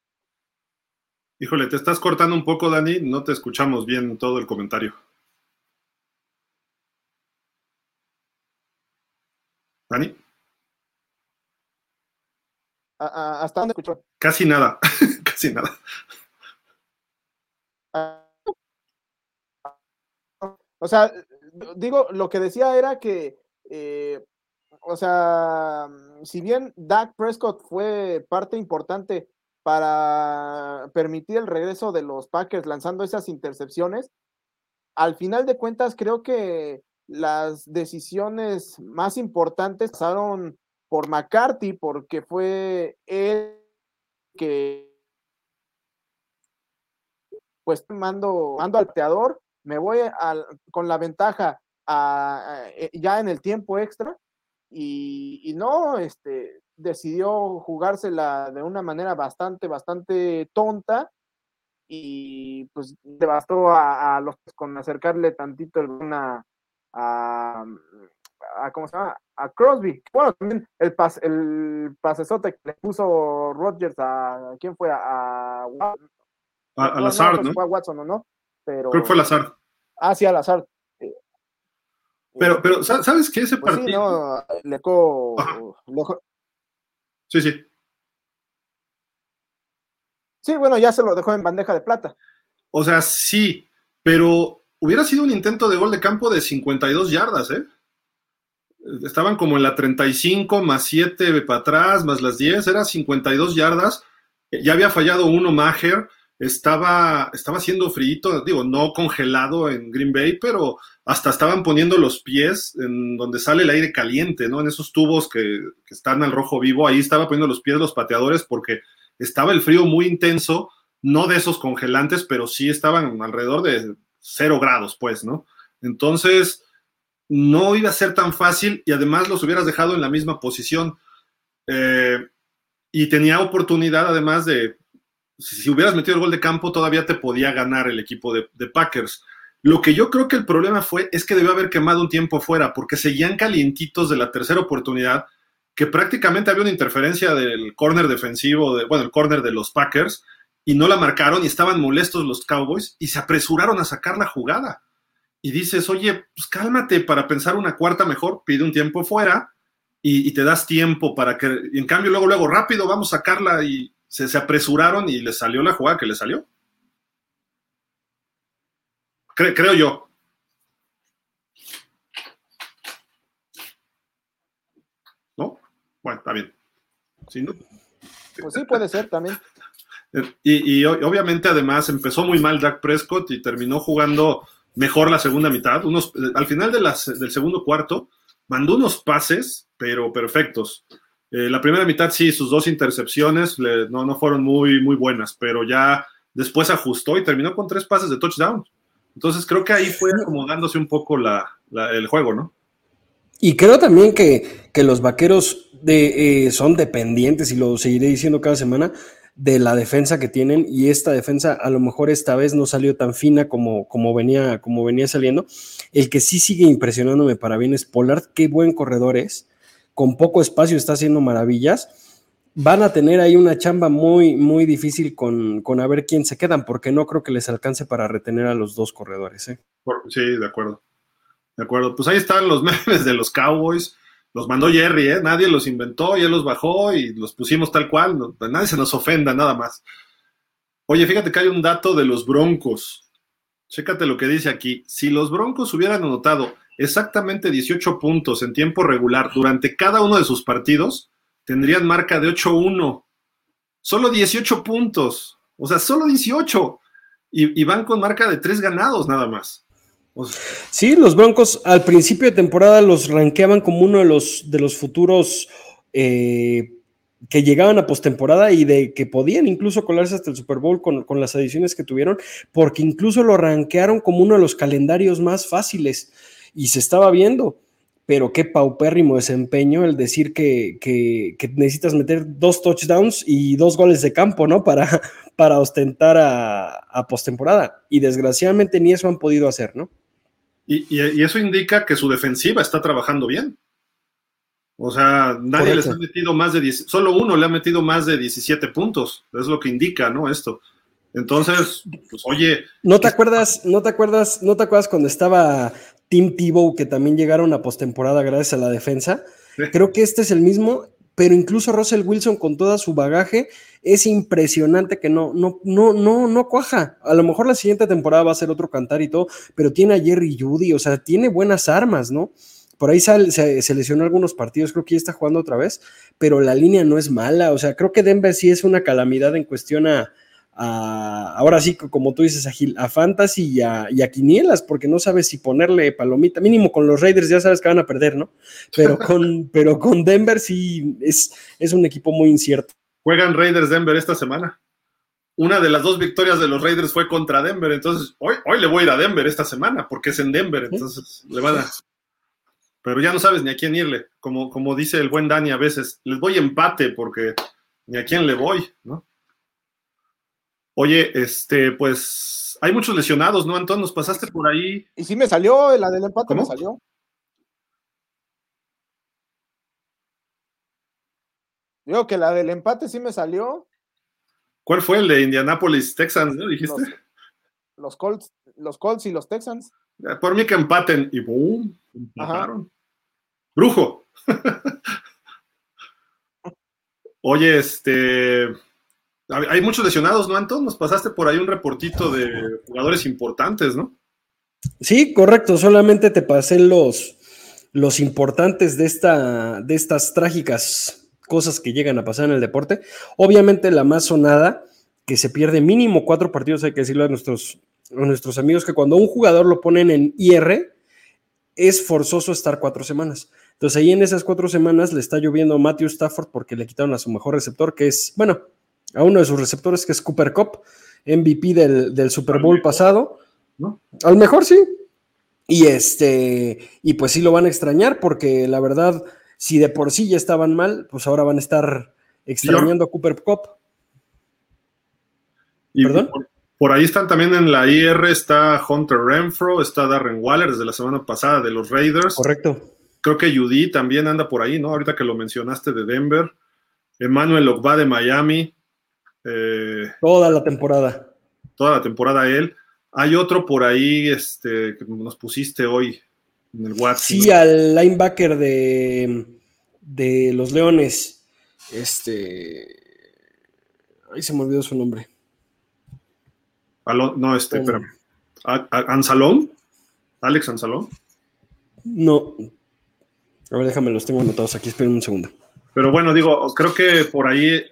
Híjole, te estás cortando un poco, Dani, no te escuchamos bien todo el comentario. Dani. ¿Hasta dónde escuchó? Casi nada, casi nada. O sea, digo, lo que decía era que, eh, o sea, si bien Dak Prescott fue parte importante para permitir el regreso de los Packers lanzando esas intercepciones, al final de cuentas creo que las decisiones más importantes pasaron por McCarthy porque fue él que pues mando, mando al teador me voy al, con la ventaja a, ya en el tiempo extra y, no, este, decidió jugársela de una manera bastante, bastante tonta y pues devastó a, los con acercarle tantito una a, a, ¿cómo se llama? A Crosby. Bueno, también el, pas, el pasesote que le puso Rodgers a, ¿quién fue? A, a, a, a Lazard, ¿no? Fue a Watson, ¿o no? Pero, Creo que fue Lazard. Ah, sí, al azar. Pero, pero, ¿sabes qué? Ese pues partido. Sí, no, Leco, Leco... Sí, sí. Sí, bueno, ya se lo dejó en bandeja de plata. O sea, sí, pero hubiera sido un intento de gol de campo de 52 yardas, ¿eh? Estaban como en la 35, más 7 para atrás, más las 10, era 52 yardas. Ya había fallado uno Maher estaba, estaba haciendo frío, digo, no congelado en Green Bay, pero hasta estaban poniendo los pies en donde sale el aire caliente, ¿no? En esos tubos que, que están al rojo vivo, ahí estaba poniendo los pies los pateadores porque estaba el frío muy intenso, no de esos congelantes, pero sí estaban alrededor de cero grados, pues, ¿no? Entonces, no iba a ser tan fácil y además los hubieras dejado en la misma posición. Eh, y tenía oportunidad además de si hubieras metido el gol de campo, todavía te podía ganar el equipo de, Packers. Lo que yo creo que el problema fue es que debió haber quemado un tiempo fuera, porque seguían calientitos de la tercera oportunidad, que prácticamente había una interferencia del corner defensivo, de, bueno, el corner de los Packers, y no la marcaron y estaban molestos los Cowboys y se apresuraron a sacar la jugada. Y dices, oye, pues cálmate para pensar una cuarta mejor, pide un tiempo fuera y, y te das tiempo para que, y en cambio luego, luego, rápido, vamos a sacarla y, se, se, apresuraron y les salió la jugada que les salió. Cre creo yo. ¿No? Bueno, está bien. ¿Sí, no? Pues sí, puede ser también. Y, y, obviamente además empezó muy mal Dak Prescott y terminó jugando mejor la segunda mitad. Unos, al final de las, del segundo cuarto mandó unos pases, pero perfectos. Eh, la primera mitad sí, sus dos intercepciones le, no, no fueron muy, muy buenas, pero ya después ajustó y terminó con tres pases de touchdown. Entonces creo que ahí fue acomodándose un poco la, la, el juego, ¿no? Y creo también que, que los vaqueros de, eh, son dependientes, y lo seguiré diciendo cada semana, de la defensa que tienen y esta defensa a lo mejor esta vez no salió tan fina como, como, venía, como venía saliendo. El que sí sigue impresionándome para bien es Pollard, qué buen corredor es, con poco espacio está haciendo maravillas. Van a tener ahí una chamba muy, muy difícil con, con a ver quién se quedan, porque no creo que les alcance para retener a los dos corredores. ¿eh? Sí, de acuerdo. De acuerdo. Pues ahí están los memes de los Cowboys los mandó Jerry, ¿eh? nadie los inventó, y él los bajó y los pusimos tal cual, nadie se nos ofenda, nada más. Oye, fíjate que hay un dato de los Broncos. Chécate lo que dice aquí. Si los Broncos hubieran anotado exactamente 18 puntos en tiempo regular durante cada uno de sus partidos, tendrían marca de 8-1. Solo 18 puntos. O sea, solo 18. Y, van con marca de 3 ganados nada más. Sí, los Broncos al principio de temporada los rankeaban como uno de los, de los futuros eh, que llegaban a postemporada y de que podían incluso colarse hasta el Super Bowl con, las adiciones que tuvieron, porque incluso lo rankearon como uno de los calendarios más fáciles y se estaba viendo. Pero qué paupérrimo desempeño el decir que, necesitas meter dos touchdowns y dos goles de campo, ¿no? Para, para ostentar a, a postemporada. Y desgraciadamente ni eso han podido hacer, ¿no? Y, eso indica que su defensiva está trabajando bien. O sea, nadie les ha metido más de 10, solo uno le ha metido más de 17 puntos. Es lo que indica, ¿no? Esto. Entonces, pues oye. ¿No te acuerdas, no te acuerdas, no te acuerdas cuando estaba Tim Tebow, que también llegaron a postemporada gracias a la defensa? Creo que este es el mismo, pero incluso Russell Wilson con toda su bagaje es impresionante que no, no, no, no, no cuaja. A lo mejor la siguiente temporada va a ser otro cantar y todo, pero tiene a Jerry Judy, o sea, tiene buenas armas, ¿no? Por ahí se, se, lesionó algunos partidos, creo que ya está jugando otra vez, pero la línea no es mala, o sea, creo que Denver sí es una calamidad en cuestión a, ahora sí, como tú dices, a, a Fantasy y a, y a, Quinielas, porque no sabes si ponerle palomita, mínimo con los Raiders ya sabes que van a perder, ¿no? Pero con, pero con Denver sí es, es un equipo muy incierto. Juegan Raiders Denver esta semana. Una de las dos victorias de los Raiders fue contra Denver, entonces hoy, hoy le voy a ir a Denver esta semana porque es en Denver, entonces le van a... Pero ya no sabes ni a quién irle, como, como dice el buen Dani a veces, les voy empate porque ni a quién le voy, ¿no? Oye, este, pues hay muchos lesionados, ¿no? Entonces nos pasaste por ahí. Y sí me salió, la del empate me salió. Digo que la del empate sí me salió. ¿Cuál fue el de Indianapolis, Texans, no dijiste? Los, Colts, los Colts y los Texans. Por mí que empaten y ¡boom! Empataron. Brujo. Oye, este. Hay muchos lesionados, ¿no, Anton? Nos pasaste por ahí un reportito de jugadores importantes, ¿no? Sí, correcto. Solamente te pasé los, los importantes de, esta, de estas trágicas cosas que llegan a pasar en el deporte. Obviamente la más sonada, que se pierde mínimo cuatro partidos, hay que decirlo a nuestros, a nuestros amigos, que cuando un jugador lo ponen en IR, es forzoso estar cuatro semanas. Entonces ahí en esas cuatro semanas le está lloviendo a Matthew Stafford porque le quitaron a su mejor receptor, que es, bueno, a uno de sus receptores, que es Cooper Cup, MVP del, Super Bowl pasado. ¿No? Al mejor sí. Y este, y pues sí lo van a extrañar porque la verdad si de por sí ya estaban mal, pues ahora van a estar extrañando a Cooper Cup. Y ¿Perdón? Por, ahí están también en la IR, está Hunter Renfro, está Darren Waller desde la semana pasada de los Raiders. Correcto. Creo que Judy también anda por ahí, ¿no? Ahorita que lo mencionaste de Denver. Emmanuel Ogba de Miami. Eh, toda la temporada. Toda la temporada él. Hay otro por ahí este, que nos pusiste hoy, Sí, al linebacker de, de los Leones. Este. Ahí se me olvidó su nombre. no, este, espérame. ¿Ansalón? ¿Alex Ansalón? No. A ver, déjame, los tengo anotados aquí, esperen un segundo. Pero bueno, digo, creo que por ahí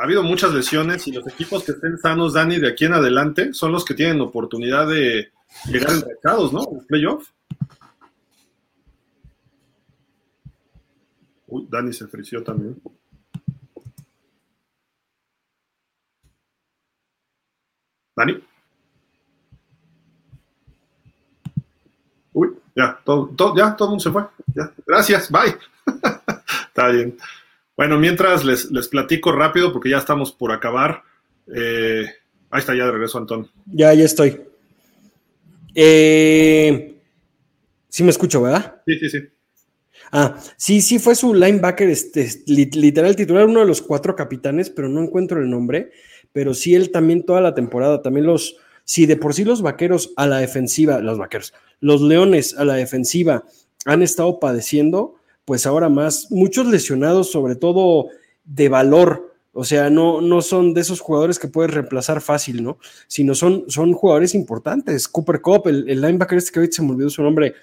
ha habido muchas lesiones y los equipos que estén sanos, Dani, de aquí en adelante, son los que tienen oportunidad de llegar enrachados, ¿no? En playoff. Uy, Dani se frició también. Dani. Uy, ya, todo, ya, todo el mundo se fue. Ya, gracias, bye. Está bien. Bueno, mientras les, les platico rápido, porque ya estamos por acabar. Eh, ahí está, ya de regreso, Antón. Ya, ya estoy. Eh, sí me escucho, ¿verdad? Sí, sí, sí. Ah, sí, sí, fue su linebacker, este, literal titular, uno de los cuatro capitanes, pero no encuentro el nombre. Pero sí, él también toda la temporada, también los, si de por sí los vaqueros a la defensiva, los vaqueros, los leones a la defensiva han estado padeciendo, pues ahora más, muchos lesionados, sobre todo de valor, o sea, no, no son de esos jugadores que puedes reemplazar fácil, ¿no? Sino son, son jugadores importantes. Cooper Cup, el, el linebacker este que ahorita se me olvidó su nombre,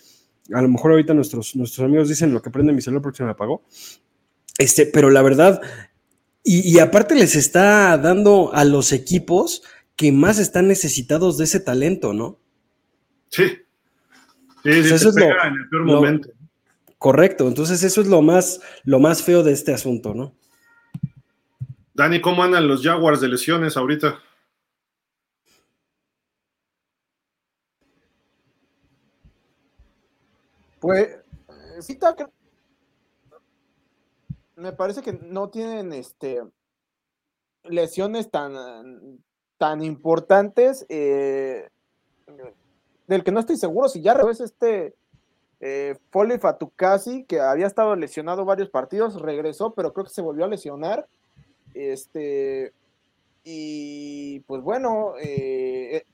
a lo mejor ahorita nuestros, nuestros amigos dicen lo que prende mi celular porque se me apagó. Este, pero la verdad, y, y, aparte les está dando a los equipos que más están necesitados de ese talento, ¿no? Sí. Sí, sí, eso es lo, en el peor lo, momento. Correcto, entonces eso es lo más, lo más feo de este asunto, ¿no? Dani, ¿cómo andan los Jaguars de lesiones ahorita? Pues, sí, me parece que no tienen este lesiones tan, tan importantes. Eh, del que no estoy seguro si ya revés este eh, Foley Fatukasi, que había estado lesionado varios partidos, regresó, pero creo que se volvió a lesionar. Este, y pues bueno, eh,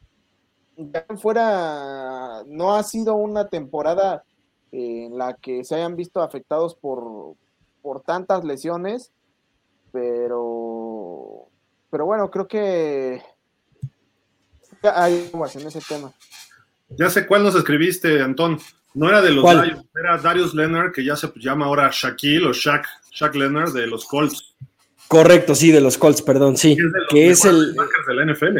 ya fuera, no ha sido una temporada en la que se hayan visto afectados por, por tantas lesiones, pero, pero bueno, creo que hay en ese tema. Ya sé cuál nos escribiste, Antón. No era de los Lions, era Darius Leonard, que ya se llama ahora Shaquille o Shaq, Shaq Leonard de los Colts. Correcto, sí, de los Colts, perdón, sí. que es el. de la NFL.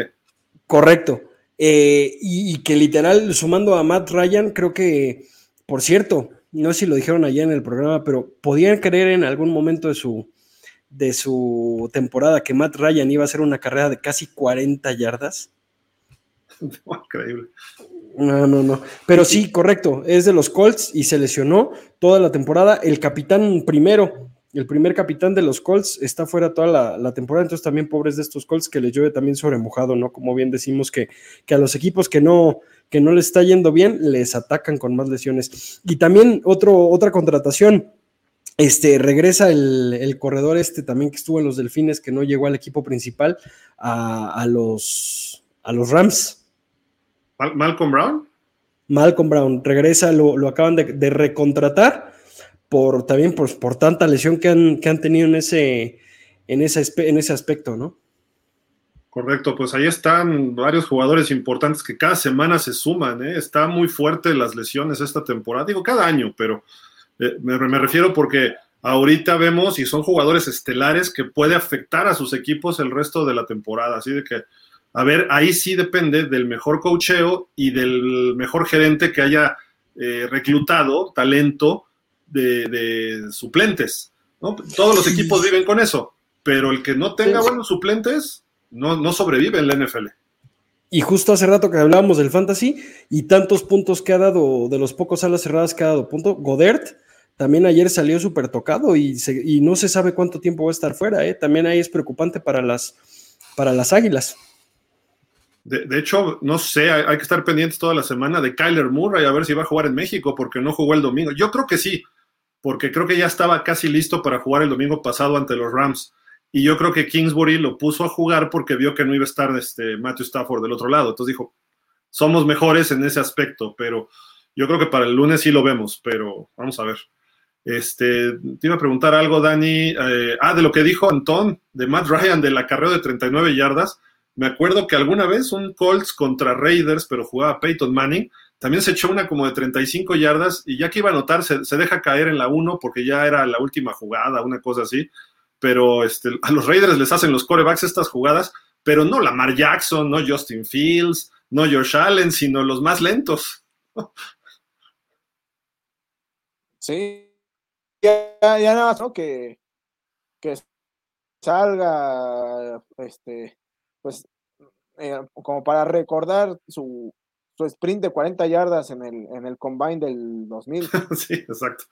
Correcto. Eh, y, que literal, sumando a Matt Ryan, creo que, por cierto, no sé si lo dijeron allá en el programa, pero podían creer en algún momento de su, de su temporada que Matt Ryan iba a hacer una carrera de casi 40 yardas. Increíble. No, no, no. Pero sí, correcto. Es de los Colts y se lesionó toda la temporada. El capitán primero, el primer capitán de los Colts está fuera toda la, temporada. Entonces también pobres de estos Colts que les llueve también sobre mojado, ¿no? Como bien decimos que, que a los equipos que no, que no les está yendo bien, les atacan con más lesiones. Y también otro, otra contratación. Este regresa el, corredor este también que estuvo en los Delfines, que no llegó al equipo principal, a, los, a los Rams. Malcolm Brown. Malcolm Brown regresa, lo, acaban de, recontratar por también por, por tanta lesión que han, que han tenido en ese, en, ese, en ese aspecto, ¿no? Correcto, pues ahí están varios jugadores importantes que cada semana se suman, ¿eh? Está muy fuerte las lesiones esta temporada, digo cada año, pero eh, me, me, refiero porque ahorita vemos y son jugadores estelares que puede afectar a sus equipos el resto de la temporada, así de que a ver, ahí sí depende del mejor cocheo y del mejor gerente que haya eh, reclutado talento de, suplentes. ¿no? Todos los equipos viven con eso, pero el que no tenga buenos suplentes no, no sobrevive en la NFL. Y justo hace rato que hablábamos del fantasy y tantos puntos que ha dado, de los pocos alas cerradas que ha dado punto, Godert también ayer salió súper tocado y, y, no se sabe cuánto tiempo va a estar fuera. ¿eh? También ahí es preocupante para las, para las águilas. De, hecho, no sé, hay, que estar pendientes toda la semana de Kyler Murray a ver si va a jugar en México porque no jugó el domingo. Yo creo que sí, porque creo que ya estaba casi listo para jugar el domingo pasado ante los Rams. Y yo creo que Kingsbury lo puso a jugar porque vio que no iba a estar este Matthew Stafford del otro lado. Entonces dijo, somos mejores en ese aspecto, pero yo creo que para el lunes sí lo vemos, pero vamos a ver. Este, te iba a preguntar algo, Dani. Eh, ah, de lo que dijo Antón, de Matt Ryan, de la carrera de 39 yardas. Me acuerdo que alguna vez un Colts contra Raiders, pero jugaba Peyton Manning, también se echó una como de 35 yardas y ya que iba a anotar, se, deja caer en la 1 porque ya era la última jugada, una cosa así. Pero este, a los Raiders les hacen los corebacks estas jugadas, pero no Lamar Jackson, no Justin Fields, no Josh Allen, sino los más lentos. Sí, ya, nada más, ¿no? Que, que salga este pues, eh, como para recordar su, su, sprint de 40 yardas en el, en el combine del 2000. sí, exacto.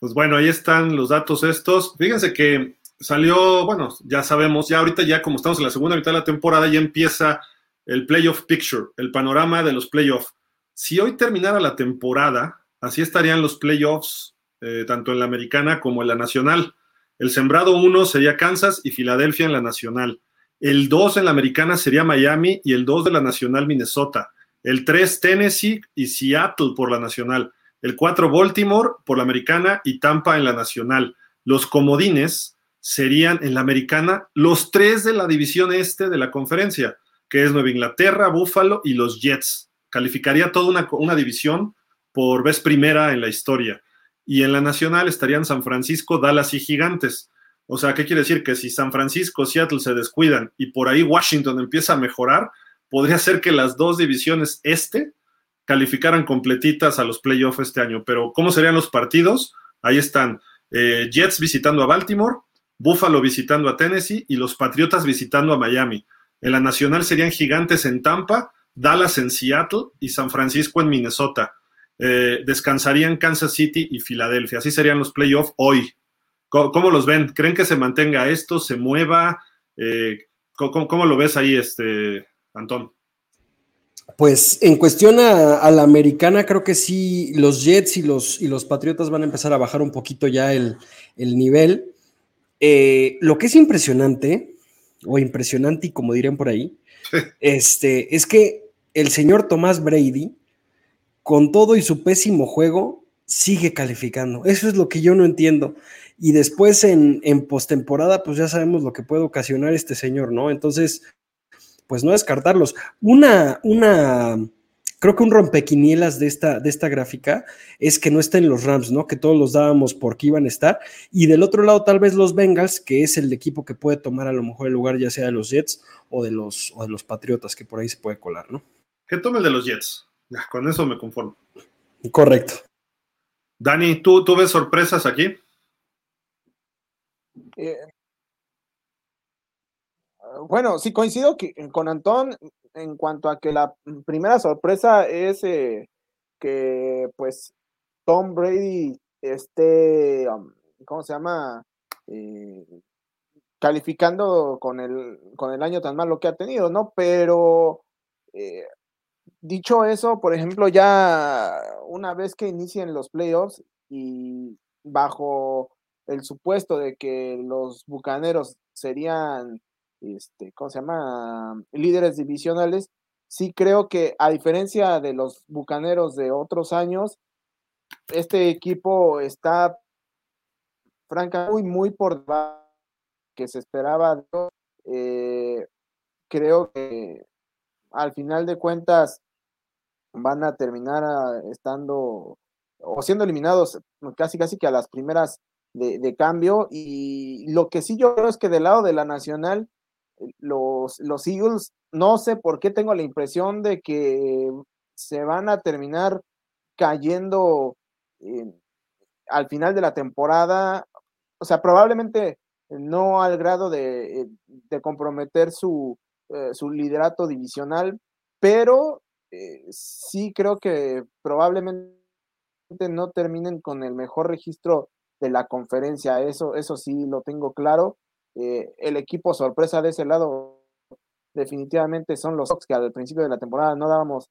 Pues bueno, ahí están los datos estos. Fíjense que salió, bueno, ya sabemos, ya ahorita ya como estamos en la segunda mitad de la temporada, ya empieza el playoff picture, el panorama de los playoffs. Si hoy terminara la temporada, así estarían los playoffs, eh, tanto en la americana como en la nacional. El sembrado 1 sería Kansas y Filadelfia en la nacional. El 2 en la americana sería Miami y el 2 de la nacional Minnesota. El 3 Tennessee y Seattle por la nacional. El 4 Baltimore por la americana y Tampa en la nacional. Los comodines serían en la americana los tres de la división este de la conferencia, que es Nueva Inglaterra, Buffalo y los Jets. Calificaría toda una, una división por vez primera en la historia. Y en la nacional estarían San Francisco, Dallas y Gigantes. O sea, ¿qué quiere decir? Que si San Francisco, Seattle se descuidan y por ahí Washington empieza a mejorar, podría ser que las dos divisiones este calificaran completitas a los playoffs este año. Pero, ¿cómo serían los partidos? Ahí están eh, Jets visitando a Baltimore, Buffalo visitando a Tennessee y los Patriotas visitando a Miami. En la nacional serían Gigantes en Tampa, Dallas en Seattle y San Francisco en Minnesota. Eh, descansarían Kansas City y Filadelfia. Así serían los playoffs hoy. ¿Cómo, los ven? ¿Creen que se mantenga esto, se mueva? Eh, ¿cómo, lo ves ahí, este, Antón? Pues en cuestión a, la americana, creo que sí, los Jets y los, y los Patriotas van a empezar a bajar un poquito ya el, nivel. Eh, lo que es impresionante, o impresionante, como dirían por ahí, este, es que el señor Tomás Brady, con todo y su pésimo juego, sigue calificando. Eso es lo que yo no entiendo. Y después en, en postemporada, pues ya sabemos lo que puede ocasionar este señor, ¿no? Entonces, pues no descartarlos. Una, una, creo que un rompequinielas de esta, de esta gráfica es que no estén los Rams, ¿no? Que todos los dábamos por que iban a estar. Y del otro lado, tal vez los Bengals, que es el equipo que puede tomar a lo mejor el lugar ya sea de los Jets o de los, o de los Patriotas, que por ahí se puede colar, ¿no? Que tome el de los Jets. Con eso me conformo. Correcto. Dani, ¿tú, ¿tú ves sorpresas aquí? Eh, bueno, sí coincido que, con Antón en cuanto a que la primera sorpresa es eh, que pues Tom Brady esté, um, ¿cómo se llama? Eh, calificando con el, con el año tan malo que ha tenido, ¿no? Pero eh, dicho eso, por ejemplo, ya una vez que inicien los playoffs y bajo el supuesto de que los bucaneros serían este, ¿cómo se llama? Líderes divisionales, sí creo que a diferencia de los Bucaneros de otros años, este equipo está muy, muy por debajo que se esperaba. Eh, creo que al final de cuentas van a terminar ah, estando o siendo eliminados casi casi que a las primeras de, de, cambio. Y lo que sí yo creo es que del lado de la nacional los, los Eagles, no sé por qué tengo la impresión de que se van a terminar cayendo al final de la temporada, o sea, probablemente no al grado de, eh, comprometer su, eh, su, liderato divisional, pero eh, sí creo que probablemente no terminen con el mejor registro de la conferencia, eso, eso sí lo tengo claro. Eh, el equipo sorpresa de ese lado definitivamente son los Sox, que al principio de la temporada no dábamos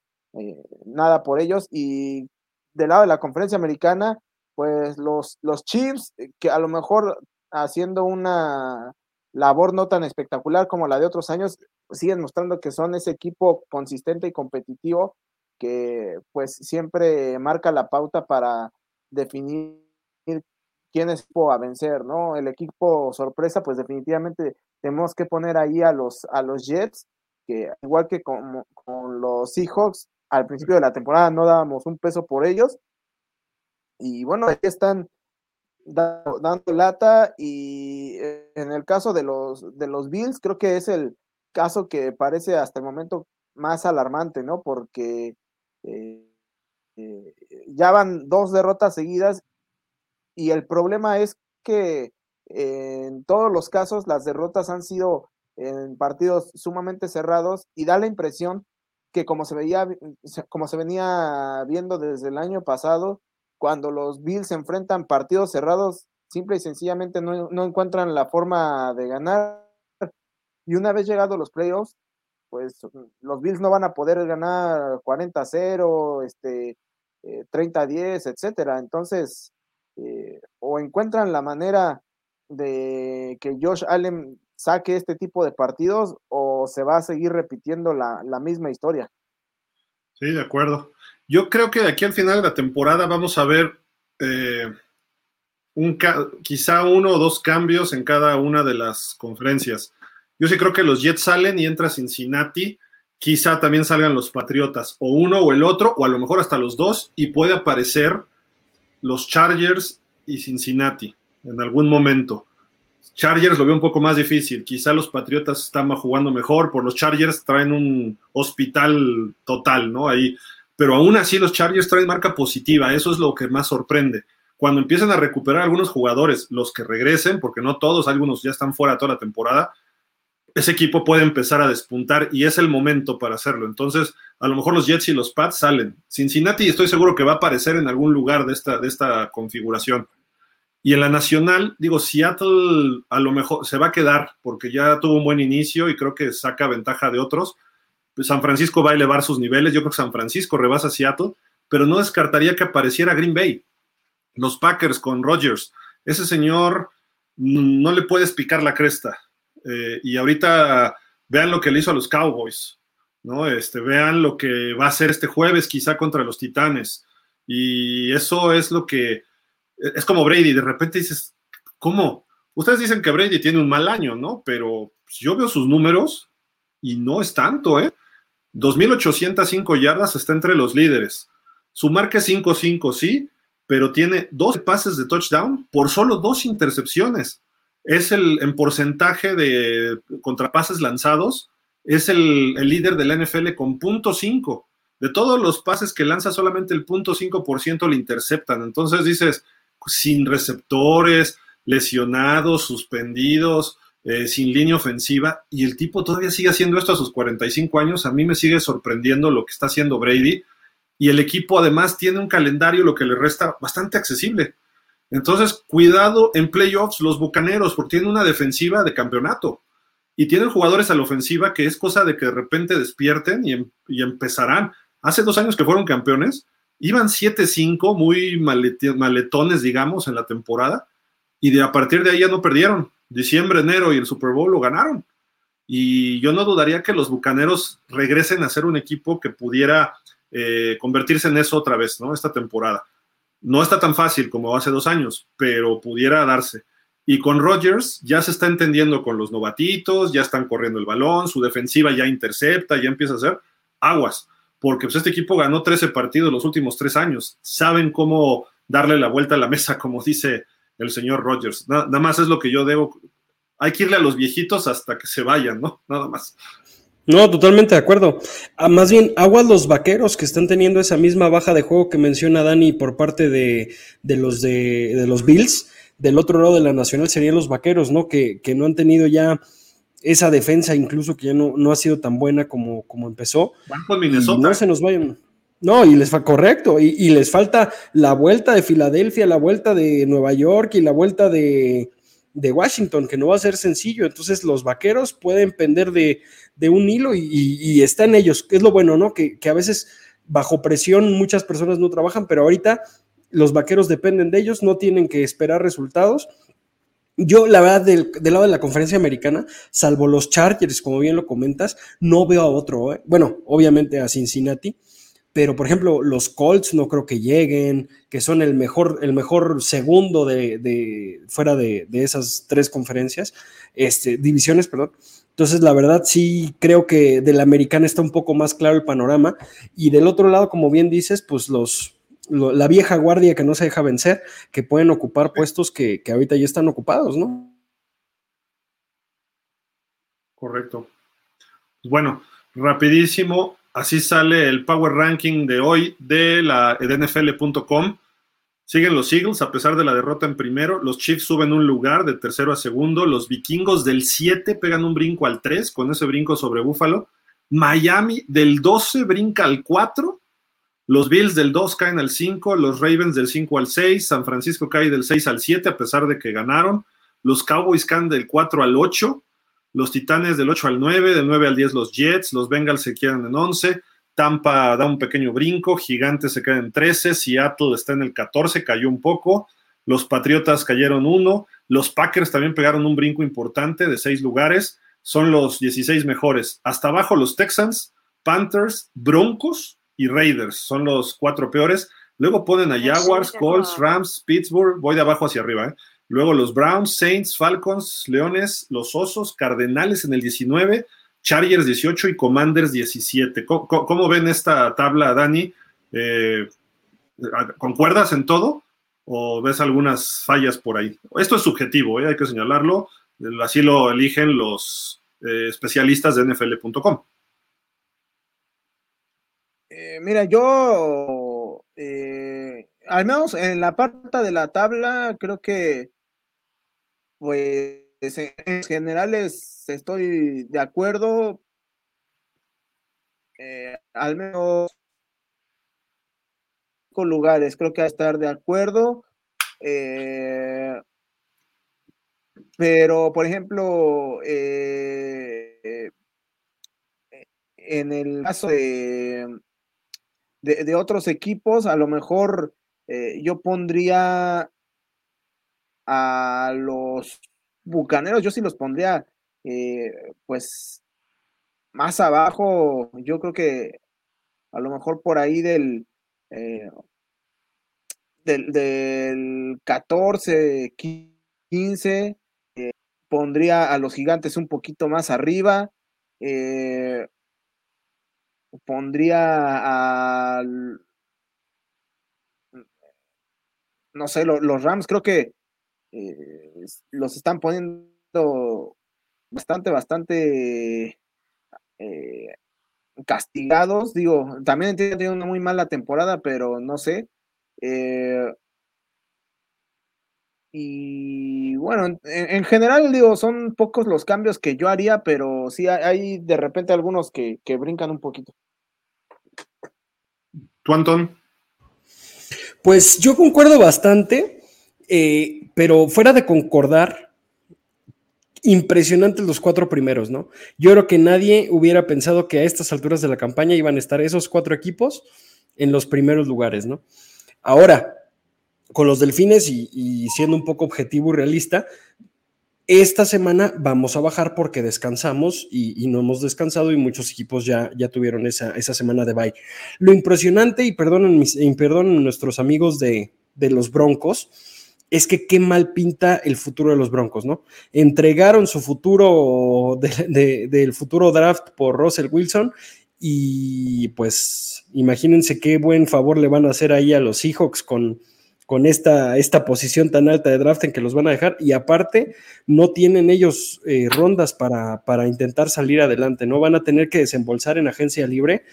nada por ellos. Y del lado de la conferencia americana, pues los, los Chiefs, que a lo mejor haciendo una labor no tan espectacular como la de otros años, siguen mostrando que son ese equipo consistente y competitivo que pues siempre marca la pauta para definir quién es a vencer, ¿no? El equipo sorpresa, pues definitivamente tenemos que poner ahí a los, a los Jets, que igual que con, con los Seahawks, al principio de la temporada no dábamos un peso por ellos. Y bueno, ahí están dando, lata y en el caso de los, de los Bills, creo que es el caso que parece hasta el momento más alarmante, ¿no? Porque eh, eh, ya van dos derrotas seguidas y el problema es que en todos los casos las derrotas han sido en partidos sumamente cerrados y da la impresión que como se veía como se venía viendo desde el año pasado cuando los Bills se enfrentan partidos cerrados simple y sencillamente no, encuentran la forma de ganar. Y una vez llegados los playoffs, pues los Bills no van a poder ganar 40-0, este, 30-10, eh, etcétera. Entonces, eh, o encuentran la manera de que Josh Allen saque este tipo de partidos o se va a seguir repitiendo la, misma historia. Sí, de acuerdo. Yo creo que de aquí al final de la temporada vamos a ver eh, un, quizá uno o dos cambios en cada una de las conferencias. Yo sí creo que los Jets salen y entra Cincinnati, quizá también salgan los Patriotas, o uno o el otro, o a lo mejor hasta los dos, y puede aparecer los Chargers y Cincinnati en algún momento. Chargers lo veo un poco más difícil. Quizá los Patriotas están jugando mejor. Por los Chargers traen un hospital total, ¿no? Ahí. Pero aún así los Chargers traen marca positiva. Eso es lo que más sorprende. Cuando empiezan a recuperar algunos jugadores, los que regresen, porque no todos, algunos ya están fuera toda la temporada, ese equipo puede empezar a despuntar y es el momento para hacerlo. Entonces, a lo mejor los Jets y los Pats salen. Cincinnati estoy seguro que va a aparecer en algún lugar de esta, de esta configuración. Y en la nacional, digo, Seattle a lo mejor se va a quedar porque ya tuvo un buen inicio y creo que saca ventaja de otros. Pues San Francisco va a elevar sus niveles. Yo creo que San Francisco rebasa Seattle, pero no descartaría que apareciera Green Bay. Los Packers con Rodgers. Ese señor no le puedes picar la cresta eh, y ahorita vean lo que le hizo a los Cowboys, ¿no? Este, vean lo que va a hacer este jueves quizá contra los Titanes. Y eso es lo que, es como Brady, de repente dices, ¿cómo? Ustedes dicen que Brady tiene un mal año, ¿no? Pero yo veo sus números y no es tanto, ¿eh? 2.805 yardas está entre los líderes. Su marca es 5-5, sí, pero tiene 12 pases de touchdown por solo dos intercepciones es el en porcentaje de contrapases lanzados, es el, líder de la NFL con punto .5. De todos los pases que lanza, solamente el punto .5% le interceptan. Entonces dices, sin receptores, lesionados, suspendidos, eh, sin línea ofensiva, y el tipo todavía sigue haciendo esto a sus 45 años. A mí me sigue sorprendiendo lo que está haciendo Brady. Y el equipo además tiene un calendario, lo que le resta, bastante accesible. Entonces, cuidado en playoffs los Bucaneros, porque tienen una defensiva de campeonato y tienen jugadores a la ofensiva que es cosa de que de repente despierten y, em, empezarán. Hace dos años que fueron campeones, iban 7-5, muy maletones, digamos, en la temporada, y de a partir de ahí ya no perdieron. Diciembre, enero y el Super Bowl lo ganaron. Y yo no dudaría que los Bucaneros regresen a ser un equipo que pudiera eh, convertirse en eso otra vez, ¿no? Esta temporada. No está tan fácil como hace dos años, pero pudiera darse. Y con Rodgers ya se está entendiendo con los novatitos, ya están corriendo el balón, su defensiva ya intercepta, ya empieza a hacer aguas, porque pues, este equipo ganó 13 partidos los últimos tres años. Saben cómo darle la vuelta a la mesa, como dice el señor Rodgers. Nada, nada más es lo que yo debo. Hay que irle a los viejitos hasta que se vayan, ¿no? Nada más. No, totalmente de acuerdo. Ah, más bien, aguas los vaqueros que están teniendo esa misma baja de juego que menciona Dani por parte de, los de, los Bills. Del otro lado de la nacional serían los vaqueros, ¿no? Que, que no han tenido ya esa defensa, incluso que ya no, no ha sido tan buena como, como empezó. Van con Minnesota. no se nos vayan. No, y les fa correcto, y, y, les falta la vuelta de Filadelfia, la vuelta de Nueva York y la vuelta de, de Washington, que no va a ser sencillo. Entonces los vaqueros pueden pender de, un hilo y, y, está en ellos. Es lo bueno, ¿no? Que, a veces bajo presión muchas personas no trabajan, pero ahorita los vaqueros dependen de ellos, no tienen que esperar resultados. Yo, la verdad, del, lado de la conferencia americana, salvo los Chargers, como bien lo comentas, no veo a otro. ¿eh? Bueno, obviamente a Cincinnati, pero por ejemplo, los Colts no creo que lleguen, que son el mejor, el mejor segundo de, fuera de, esas tres conferencias, este, divisiones, perdón. Entonces, la verdad, sí creo que de la americana está un poco más claro el panorama. Y del otro lado, como bien dices, pues los, la vieja guardia que no se deja vencer, que pueden ocupar puestos que, que ahorita ya están ocupados, ¿no? Correcto. Bueno, rapidísimo, Así sale el Power Ranking de hoy de la NFL.com. Siguen los Eagles a pesar de la derrota en primero. Los Chiefs suben un lugar de tercero a segundo. Los Vikingos del 7 pegan un brinco al 3 con ese brinco sobre Búfalo. Miami del 12 brinca al 4 Los Bills del 2 caen al 5, los Ravens del 5 al 6, San Francisco cae del 6 al 7 a pesar de que ganaron, los Cowboys caen del 4 al 8, los Titanes del 8 al 9, del 9 al 10 los Jets, los Bengals se quedan en 11, Tampa da un pequeño brinco, Gigantes se quedan en 13, Seattle está en el 14, cayó un poco, los Patriotas cayeron 1, los Packers también pegaron un brinco importante de 6 lugares, son los 16 mejores. Hasta abajo los Texans, Panthers, Broncos, y Raiders, son los cuatro peores. Luego ponen a Jaguars, Colts, Rams, Pittsburgh, voy de abajo hacia arriba. ¿eh? Luego los Browns, Saints, Falcons, Leones, los Osos, Cardenales en el 19, Chargers 18 y Commanders 17. ¿Cómo, ven esta tabla, Dani? Eh, ¿Concuerdas en todo o ves algunas fallas por ahí? Esto es subjetivo, ¿eh? hay que señalarlo. Así lo eligen los especialistas de NFL.com. Eh, mira, yo, eh, al menos en la parte de la tabla, creo que, pues, en generales estoy de acuerdo. Eh, al menos con lugares, creo que a estar de acuerdo. pero, por ejemplo, en el caso de, de, otros equipos, a lo mejor eh, yo pondría a los bucaneros, yo sí los pondría eh, pues más abajo, yo creo que a lo mejor por ahí del, eh, del, del, 14, 15, pondría a los gigantes un poquito más arriba pondría al. No sé, los Rams creo que eh, los están poniendo bastante, bastante eh, castigados. Digo, también han tenido una muy mala temporada, pero no sé. Eh, y bueno, en, general, digo, son pocos los cambios que yo haría, pero sí hay, de repente algunos que brincan un poquito. ¿Tú, Antón? Pues yo concuerdo bastante, eh, pero fuera de concordar, impresionantes los cuatro primeros, ¿no? Yo creo que nadie hubiera pensado que a estas alturas de la campaña iban a estar esos cuatro equipos en los primeros lugares, ¿no? Ahora, con los delfines y, y siendo un poco objetivo y realista, esta semana vamos a bajar porque descansamos y, no hemos descansado y muchos equipos ya, ya tuvieron esa, esa semana de bye. Lo impresionante, y perdonen, mis, nuestros amigos de, los Broncos, es que qué mal pinta el futuro de los Broncos, ¿no? Entregaron su futuro del futuro draft por Russell Wilson y pues imagínense qué buen favor le van a hacer ahí a los Seahawks con con esta, esta posición tan alta de draft en que los van a dejar y aparte no tienen ellos eh, rondas para, para, intentar salir adelante, no van a tener que desembolsar en agencia libre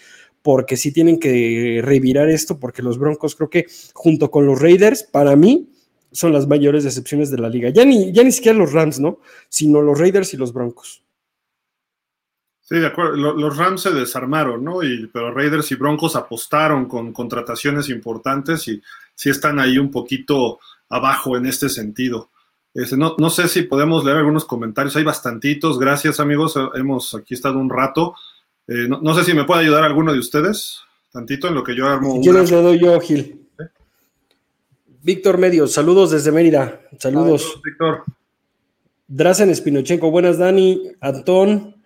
porque sí tienen que revirar esto porque los Broncos creo que junto con los Raiders para mí son las mayores decepciones de la liga. Ya ni, ya ni siquiera los Rams, ¿no? Sino los Raiders y los Broncos. Sí, de acuerdo. Los Rams se desarmaron, ¿no? Y, pero Raiders y Broncos apostaron con contrataciones importantes y sí están ahí un poquito abajo en este sentido. Este, no, no, sé si podemos leer algunos comentarios. Hay bastantitos. Gracias, amigos. Hemos aquí estado un rato. Eh, no, sé si me puede ayudar alguno de ustedes, tantito en lo que yo armo. Si quieres, le doy yo, Gil. Víctor Medio, saludos desde Mérida. Saludos. saludos Víctor. Drazen Espinochenko, buenas, Dani. Antón.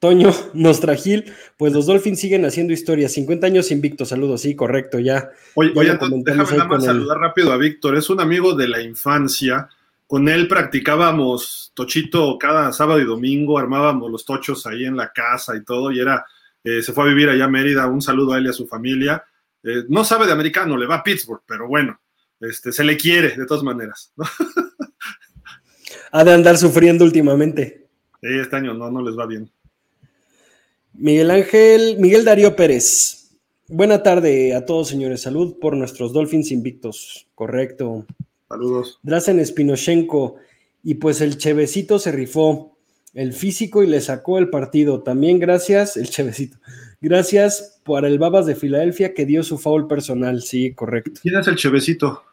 Toño Nostragil, pues los Dolphins siguen haciendo historia, 50 años invictos, saludos, sí, correcto, ya. Oye, déjame nada más saludar rápido a Víctor, es un amigo de la infancia, con él practicábamos tochito cada sábado y domingo, armábamos los tochos ahí en la casa y todo, y era, eh, se fue a vivir allá a Mérida, un saludo a él y a su familia. Eh, no sabe de americano, le va a Pittsburgh, pero bueno, este, se le quiere de todas maneras. ha de andar sufriendo últimamente. Sí, este año no, no les va bien. Miguel Ángel, Miguel Darío Pérez. Buena tarde a todos, señores. Salud por nuestros Dolphins invictos. Correcto. Saludos. Drazen Spinoshenko. Y pues el Chevecito se rifó el físico y le sacó el partido. También gracias, el Chevecito. Gracias por el Babas de Filadelfia que dio su foul personal. Sí, correcto. ¿Quién es el chevecito?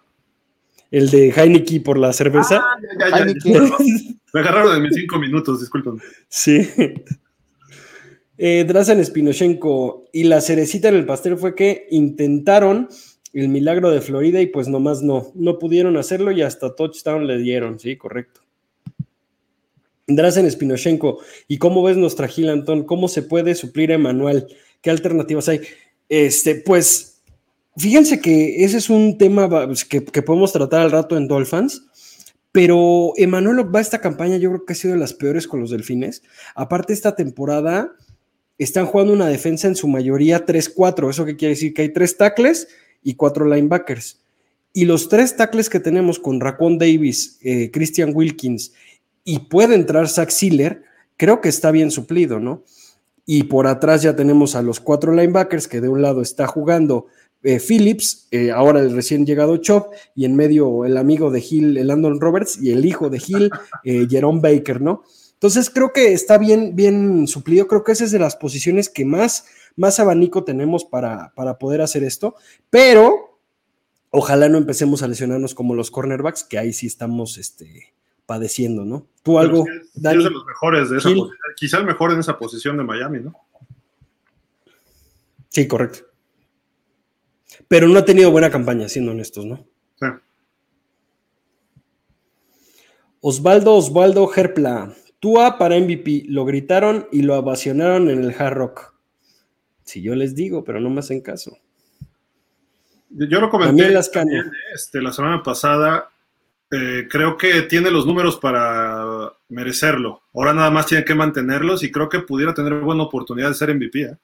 El de Heineken por la cerveza. Ah, ya, ya, ya, ya. Me agarraron en mis cinco minutos, disculpen. Sí. Eh, Drazen Spinochenko y la cerecita en el pastel fue que intentaron el milagro de Florida y pues nomás no, no pudieron hacerlo y hasta touchdown le dieron, sí, correcto. Drazen Spinochenko, ¿y cómo ves nuestra Gil Antón? ¿Cómo se puede suplir a Emanuel? ¿Qué alternativas hay? Este, pues, fíjense que ese es un tema pues, que, que podemos tratar al rato en Dolphins, pero Emanuel va a esta campaña, yo creo que ha sido de las peores con los delfines. Aparte, esta temporada están jugando una defensa en su mayoría 3-4. ¿Eso qué quiere decir? Que hay tres tackles y cuatro linebackers. Y los tres tackles que tenemos con Raquan Davis, eh, Christian Wilkins y puede entrar Zach Sealer, creo que está bien suplido, ¿no? Y por atrás ya tenemos a los cuatro linebackers, que de un lado está jugando eh, Phillips, eh, ahora el recién llegado Chop, y en medio el amigo de Hill, el Landon Roberts, y el hijo de Hill, eh, Jerome Baker, ¿no? Entonces creo que está bien, bien suplido, creo que esa es de las posiciones que más, más abanico tenemos para, para poder hacer esto, pero ojalá no empecemos a lesionarnos como los cornerbacks, que ahí sí estamos, este, padeciendo, ¿no? Tú algo, es, es de los mejores de esa posición, quizá el mejor en esa posición de Miami, ¿no? Sí, correcto. Pero no ha tenido buena campaña, siendo honestos, ¿no? Sí. Osvaldo Osvaldo Herpla. Tua para MVP. Lo gritaron y lo ovacionaron en el Hard Rock. Si yo les digo, pero no me hacen caso. Yo lo comenté también, este, la semana pasada. eh, creo que tiene los números para merecerlo. Ahora nada más tiene que mantenerlos y creo que pudiera tener buena oportunidad de ser MVP. ¿eh?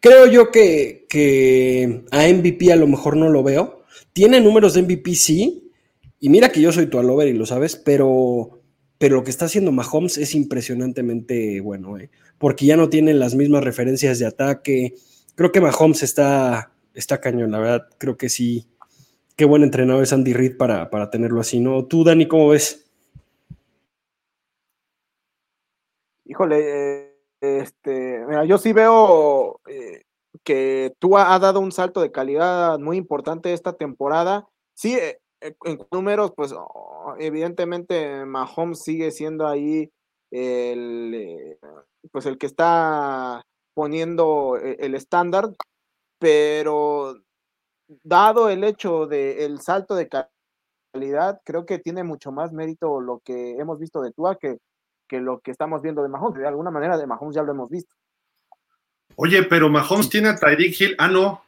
Creo yo que, que a MVP a lo mejor no lo veo. Tiene números de MVP, sí. Y mira que yo soy tu alover y lo sabes, pero, pero lo que está haciendo Mahomes es impresionantemente bueno, ¿eh? porque ya no tiene las mismas referencias de ataque. Creo que Mahomes está, está cañón, la verdad. Creo que sí. Qué buen entrenador es Andy Reid para, para tenerlo así, ¿no? Tú, Dani, ¿cómo ves? Híjole, eh, este, mira, yo sí veo eh, que tú ha dado un salto de calidad muy importante esta temporada. Sí, eh, eh, en números, pues oh, evidentemente Mahomes sigue siendo ahí el, pues el que está poniendo el estándar, pero dado el hecho del salto de ca- calidad, creo que tiene mucho más mérito lo que hemos visto de Tua que, que lo que estamos viendo de Mahomes. De alguna manera de Mahomes ya lo hemos visto. Oye, pero Mahomes tiene a Tyreek Hill. Ah, no.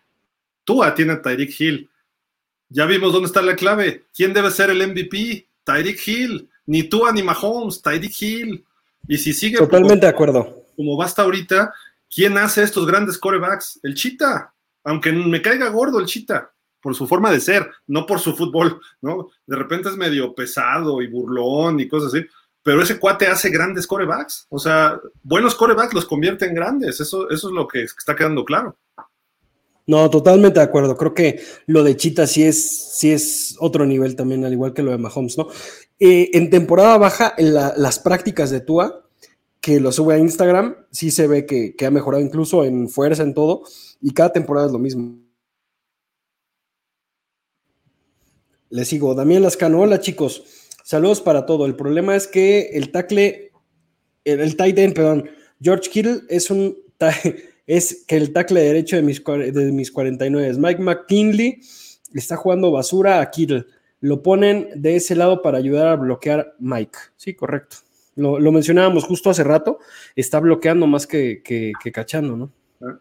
Tua tiene a Tyreek Hill. Ya vimos dónde está la clave. ¿Quién debe ser el MVP? Tyreek Hill. Ni Tua ni Mahomes, Tyreek Hill. Y si sigue Totalmente de acuerdo. como va hasta ahorita, ¿quién hace estos grandes corebacks? El Chita. Aunque me caiga gordo el Chita, por su forma de ser, no por su fútbol, ¿no? De repente es medio pesado y burlón y cosas así, pero ese cuate hace grandes corebacks. O sea, buenos corebacks los convierte en grandes. Eso, eso es lo que está quedando claro. No, totalmente de acuerdo. Creo que lo de Chita sí es, sí es otro nivel también, al igual que lo de Mahomes, ¿no? Eh, en temporada baja, las prácticas de Tua, que lo sube a Instagram, sí se ve que, que ha mejorado incluso en fuerza, en todo, y cada temporada es lo mismo. Le sigo. Damián Lascano, hola chicos, saludos para todo. El problema es que el tackle, el, el tight end, perdón, George Kittle es un es que el tackle derecho de mis, de mis 49. Mike McKinley le está jugando basura a Kittle. Lo ponen de ese lado para ayudar a bloquear Mike. Sí, correcto. Lo, lo mencionábamos justo hace rato. Está bloqueando más que, que- que cachando, ¿no? Ah.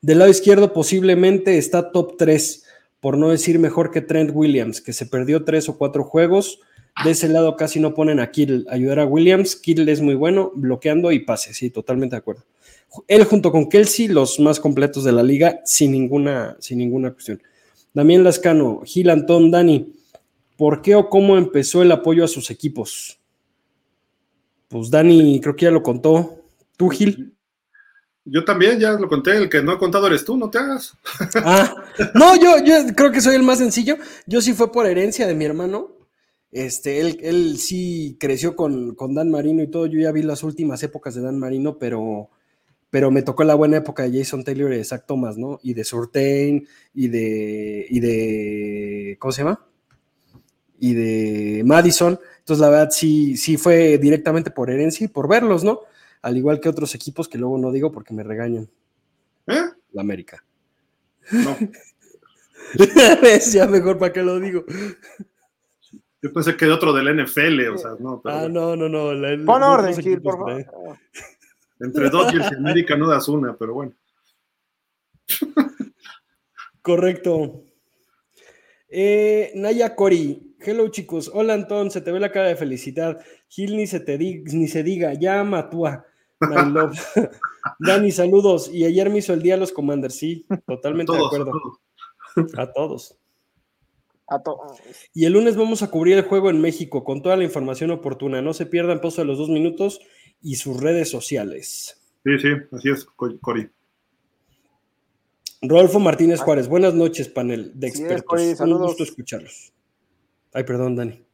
Del lado izquierdo posiblemente está top 3, por no decir mejor que Trent Williams, que se perdió tres o cuatro juegos. De ese lado casi no ponen a Kittle. Ayudar a Williams. Kittle es muy bueno, bloqueando y pase. Sí, totalmente de acuerdo. Él junto con Kelsey, los más completos de la liga, sin ninguna, sin ninguna cuestión. Damián Lascano, Gil Antón, Dani, ¿por qué o cómo empezó el apoyo a sus equipos? Pues Dani, creo que ya lo contó. ¿Tú, Gil? Yo también, ya lo conté, el que no ha contado eres tú, no te hagas. Ah, no, yo, yo creo que soy el más sencillo. Yo sí fue por herencia de mi hermano. Este, él, él sí creció con, con, Dan Marino y todo. Yo ya vi las últimas épocas de Dan Marino, pero, pero me tocó la buena época de Jason Taylor y de Zach Thomas, ¿no? Y de Surtain y de, y de. ¿Cómo se llama? Y de Madison. Entonces, la verdad, sí, sí fue directamente por herencia y por verlos, ¿no? Al igual que otros equipos que luego no digo porque me regañan. ¿Eh? La América. No. ya mejor para qué lo digo. Yo pensé que de otro del NFL, o sea, no. Pero... Ah, no, no, no. La, Pon orden, Gil, por favor. Entre Dodgers y América no das una, pero bueno. Correcto. Eh, Naya Cori, hello chicos, hola Antón, se te ve la cara de felicidad. Gil ni se te ni se diga, ya matúa. Dani, saludos. Y ayer me hizo el día los Commanders, sí, totalmente todos, de acuerdo. A todos. A todos. Y el lunes vamos a cubrir el juego en México con toda la información oportuna. No se pierdan paso de los dos minutos y sus redes sociales. Sí, sí, así es, Cori. Rodolfo Martínez Juárez, buenas noches, panel de expertos. Sí, es, Un gusto escucharlos. Ay, perdón, Dani.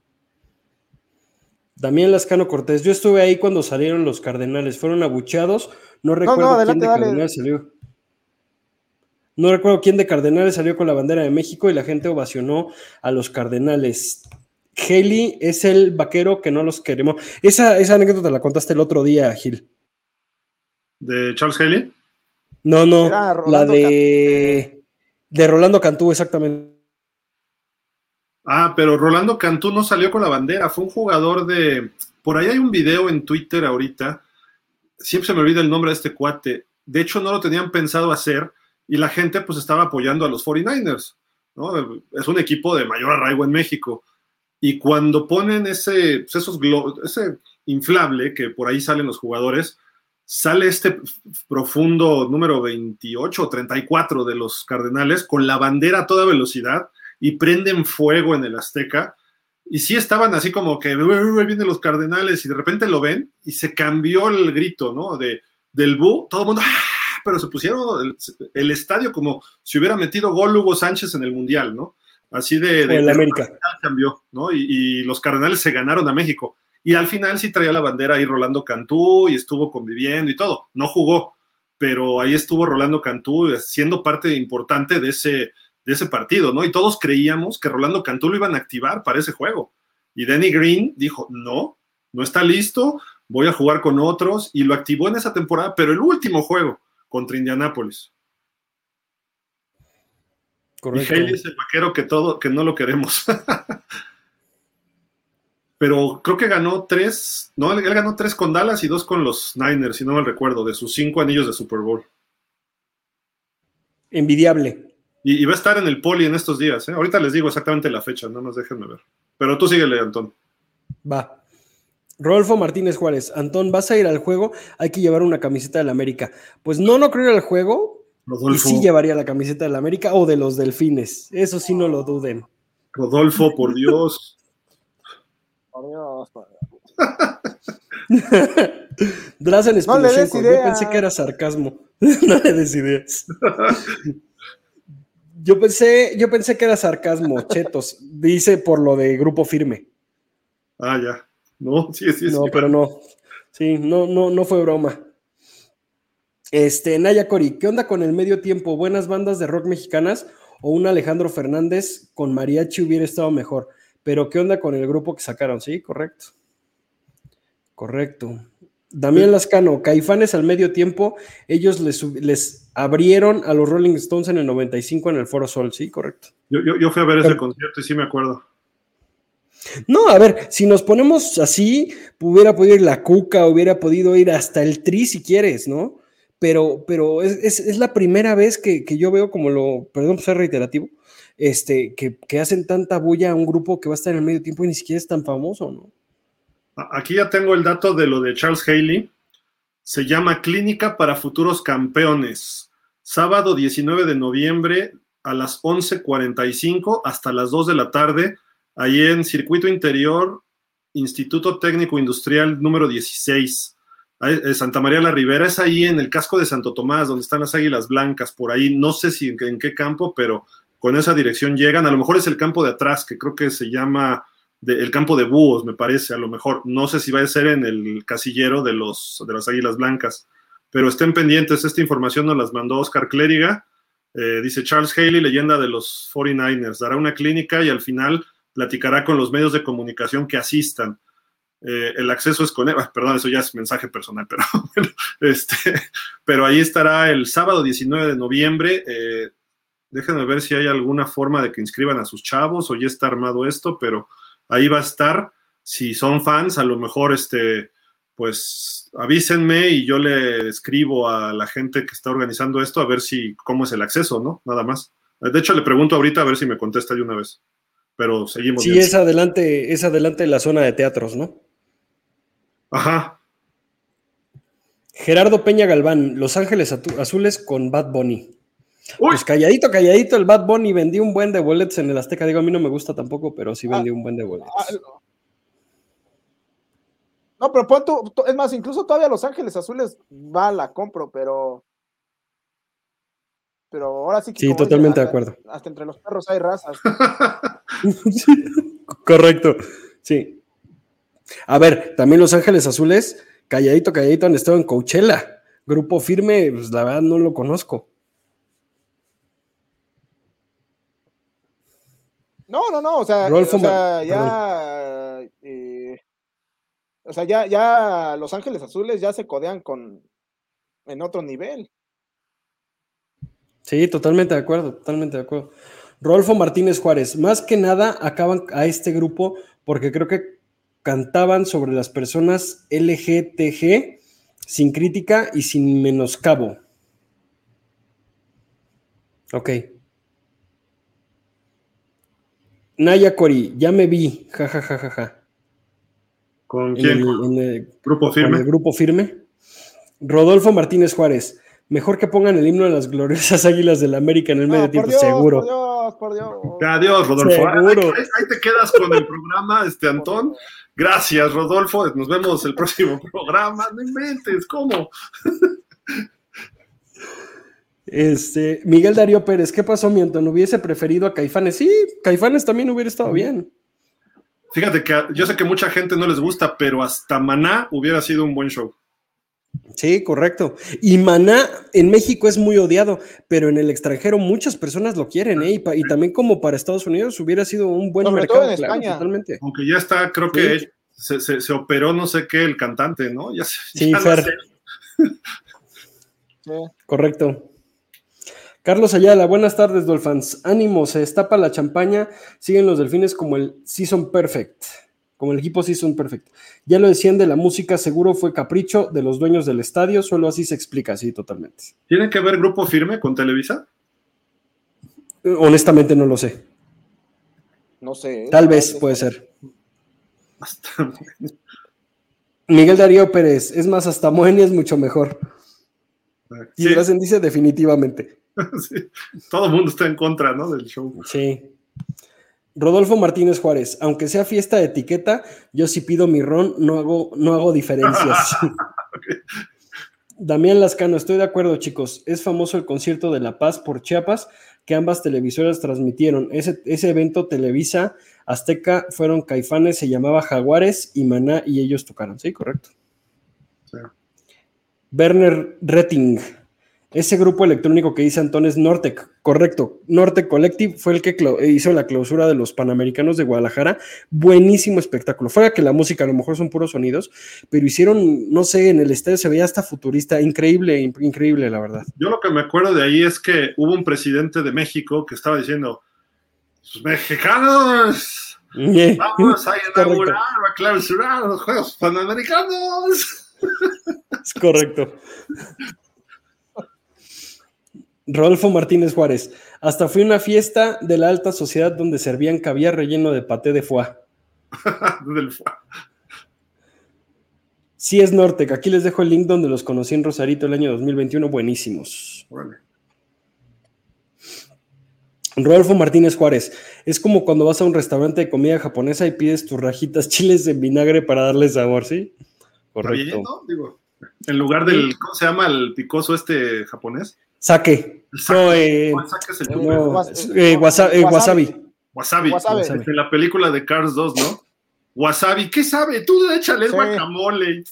Damián Lascano Cortés, yo estuve ahí cuando salieron los Cardenales, fueron abucheados, no recuerdo no, no, adelante, quién de Cardenales salió. No recuerdo quién de Cardenales salió con la bandera de México y la gente ovacionó a los Cardenales. Haley es el vaquero que no los queremos. Esa, esa anécdota te la contaste el otro día, Gil. ¿De Charles Haley? No, no, la de, de Rolando Cantú, exactamente. Ah, pero Rolando Cantú no salió con la bandera, fue un jugador de... Por ahí hay un video en Twitter ahorita, siempre se me olvida el nombre de este cuate, de hecho no lo tenían pensado hacer y la gente pues estaba apoyando a los 49ers, ¿no? Es un equipo de mayor arraigo en México. Y cuando ponen ese, pues, esos ese inflable que por ahí salen los jugadores, sale este profundo número 28 o 34 de los Cardenales con la bandera a toda velocidad y prenden fuego en el Azteca. Y sí estaban así como que vienen los Cardenales y de repente lo ven y se cambió el grito, ¿no? De, del Bu, todo el mundo, ¡ah! Pero se pusieron el, el, estadio como si hubiera metido gol Hugo Sánchez en el Mundial, ¿no? Así de... de el América. Cambió, ¿no? Y, y, los Cardenales se ganaron a México. Y al final sí traía la bandera ahí Rolando Cantú y estuvo conviviendo y todo. No jugó, pero ahí estuvo Rolando Cantú siendo parte importante de ese, de ese partido, ¿no? Y todos creíamos que Rolando Cantú lo iban a activar para ese juego. Y Danny Green dijo, no, no está listo, voy a jugar con otros, y lo activó en esa temporada, pero el último juego contra Indianápolis. Correcto. Y Haley es el vaquero que, todo, que no lo queremos. pero creo que ganó tres, no, él ganó tres con Dallas y dos con los Niners, si no me recuerdo, de sus cinco anillos de Super Bowl. Envidiable. Y, y, va a estar en el poli en estos días. ¿eh? Ahorita les digo exactamente la fecha, no nos déjenme ver. Pero tú síguele, Antón. Va. Rodolfo Martínez Juárez. Antón, ¿vas a ir al juego? Hay que llevar una camiseta del América. Pues no, no creo ir al juego. Rodolfo. Y sí llevaría la camiseta del América o de los Delfines. Eso sí no lo duden. Rodolfo, por Dios. por Dios, por Dios. Drazen no le des Yo pensé que era sarcasmo. no le des ideas. Yo pensé, yo pensé que era sarcasmo, chetos. Dice por lo de grupo firme. Ah, ya. No, sí, sí, No, sí, pero no. Sí, no, no, no fue broma. Este, Naya Cori, ¿qué onda con el medio tiempo? ¿Buenas bandas de rock mexicanas o un Alejandro Fernández con mariachi hubiera estado mejor? Pero ¿qué onda con el grupo que sacaron? Sí, correcto. Correcto. Damián Lascano, Caifanes al medio tiempo, ellos les, les, abrieron a los Rolling Stones en el 95 en el Foro Sol, sí, correcto. Yo, yo, yo fui a ver ese Pero, concierto y sí me acuerdo. No, a ver, si nos ponemos así, hubiera podido ir la Cuca, hubiera podido ir hasta el Tri si quieres, ¿no? Pero, pero es, es, la primera vez que, que, yo veo como lo, perdón ser reiterativo, este, que, que hacen tanta bulla a un grupo que va a estar en el medio tiempo y ni siquiera es tan famoso, ¿no? Aquí ya tengo el dato de lo de Charles Haley. Se llama Clínica para Futuros Campeones. Sábado 19 de noviembre a las 11:45 hasta las 2 de la tarde, ahí en Circuito Interior, Instituto Técnico Industrial número 16. Santa María la Ribera es ahí en el casco de Santo Tomás, donde están las águilas blancas, por ahí, no sé si en, qué campo, pero con esa dirección llegan. A lo mejor es el campo de atrás, que creo que se llama del campo de búhos, me parece, a lo mejor. No sé si va a ser en el casillero de, los, de las Águilas Blancas, pero estén pendientes. Esta información nos las mandó Oscar Clériga. Eh, dice Charles Haley, leyenda de los 49ers, dará una clínica y al final platicará con los medios de comunicación que asistan. Eh, el acceso es con Eva, perdón, eso ya es mensaje personal, pero, este, pero ahí estará el sábado 19 de noviembre. Eh, déjenme ver si hay alguna forma de que inscriban a sus chavos o ya está armado esto, pero ahí va a estar. Si son fans, a lo mejor este, pues avísenme y yo le escribo a la gente que está organizando esto a ver si cómo es el acceso, ¿no? Nada más. De hecho, le pregunto ahorita a ver si me contesta de una vez. Pero seguimos. Sí, es adelante, es adelante la zona de teatros, ¿no? Ajá. Gerardo Peña Galván, Los Ángeles Azules con Bad Bunny. Pues calladito, calladito, el Bad Bunny vendió un buen de boletos en el Azteca. Digo, a mí no me gusta tampoco, pero sí vendió un buen de boletos. Ah, no, pero pon es más, incluso todavía Los Ángeles Azules va, la compro, pero. Pero ahora sí que. Sí, totalmente de acuerdo. Hasta entre los perros hay razas. correcto, sí. A ver, también Los Ángeles Azules, calladito, calladito, han estado en Coachella. Grupo firme, pues la verdad no lo conozco. No, no, no, o sea, o sea ya. Eh, o sea, ya, ya Los Ángeles Azules ya se codean con. en otro nivel. Sí, totalmente de acuerdo, totalmente de acuerdo. Rolfo Martínez Juárez, más que nada acaban a este grupo porque creo que cantaban sobre las personas LGTG sin crítica y sin menoscabo. Ok. Naya Cori, ya me vi, jajajaja. ¿Con quién? En el, ¿Grupo firme? Con el grupo firme. Rodolfo Martínez Juárez, mejor que pongan el himno de las gloriosas águilas del la América en el medio tiempo, seguro. Por Dios, por Dios. Adiós, Rodolfo. Ahí, ahí, te quedas con el programa, este Antón. Gracias, Rodolfo. Nos vemos el próximo programa. No inventes, ¿cómo? Este, Miguel Darío Pérez, ¿qué pasó, mientras no hubiese preferido a Caifanes? Sí, Caifanes también hubiera estado bien. Fíjate que yo sé que mucha gente no les gusta, pero hasta Maná hubiera sido un buen show. Sí, correcto. Y Maná en México es muy odiado, pero en el extranjero muchas personas lo quieren, ¿eh? Y, también como para Estados Unidos hubiera sido un buen mercado. en España. Totalmente. Aunque ya está, creo que se, operó no sé qué el cantante, ¿no? Ya, sí, Fer. Correcto. Carlos Ayala, buenas tardes, Dolphins. Ánimo, se destapa la champaña, siguen los delfines como el Season Perfect, como el equipo Season Perfect. Ya lo decían de la música, seguro fue capricho de los dueños del estadio, solo así se explica, sí, totalmente. ¿Tiene que ver Grupo Firme con Televisa? Eh, honestamente no lo sé. No sé. ¿eh? Tal vez puede ser. Miguel Darío Pérez, es más, hasta Moenia es mucho mejor. Y sí. dice definitivamente. Todo el mundo está en contra, ¿no? Del show. Sí. Rodolfo Martínez Juárez, aunque sea fiesta de etiqueta, yo si pido mi ron, no hago, no hago diferencias. Damián Lascano, estoy de acuerdo, chicos. Es famoso el concierto de La Paz por Chiapas que ambas televisoras transmitieron. Ese, ese evento Televisa Azteca fueron Caifanes, se llamaba Jaguares y Maná y ellos tocaron. Sí, correcto. Werner Retting, ese grupo electrónico que dice Antón es Nortec, correcto. Nortec Collective fue el que hizo la clausura de los Panamericanos de Guadalajara. Buenísimo espectáculo. Fuera que la música a lo mejor son puros sonidos, pero hicieron, no sé, en el estadio se veía hasta futurista. Increíble, increíble, la verdad. Yo lo que me acuerdo de ahí es que hubo un presidente de México que estaba diciendo: mexicanos, vamos a inaugurar, a clausurar los Juegos Panamericanos. Es correcto. Rodolfo Martínez Juárez. Hasta fui a una fiesta de la alta sociedad donde servían caviar relleno de paté de foie. Del foie. Sí es Nortec. Aquí les dejo el link donde los conocí en Rosarito el año 2021. Buenísimos. Rodolfo Martínez Juárez. Es como cuando vas a un restaurante de comida japonesa y pides tus rajitas chiles en vinagre para darle sabor, ¿sí? Correcto. Digo, en lugar del, ¿cómo se llama el picoso este japonés? Sake. No, eh, eh, wasabi. Wasabi. En la película de Cars 2, ¿no? wasabi, ¿qué sabe? Tú échale el guacamole.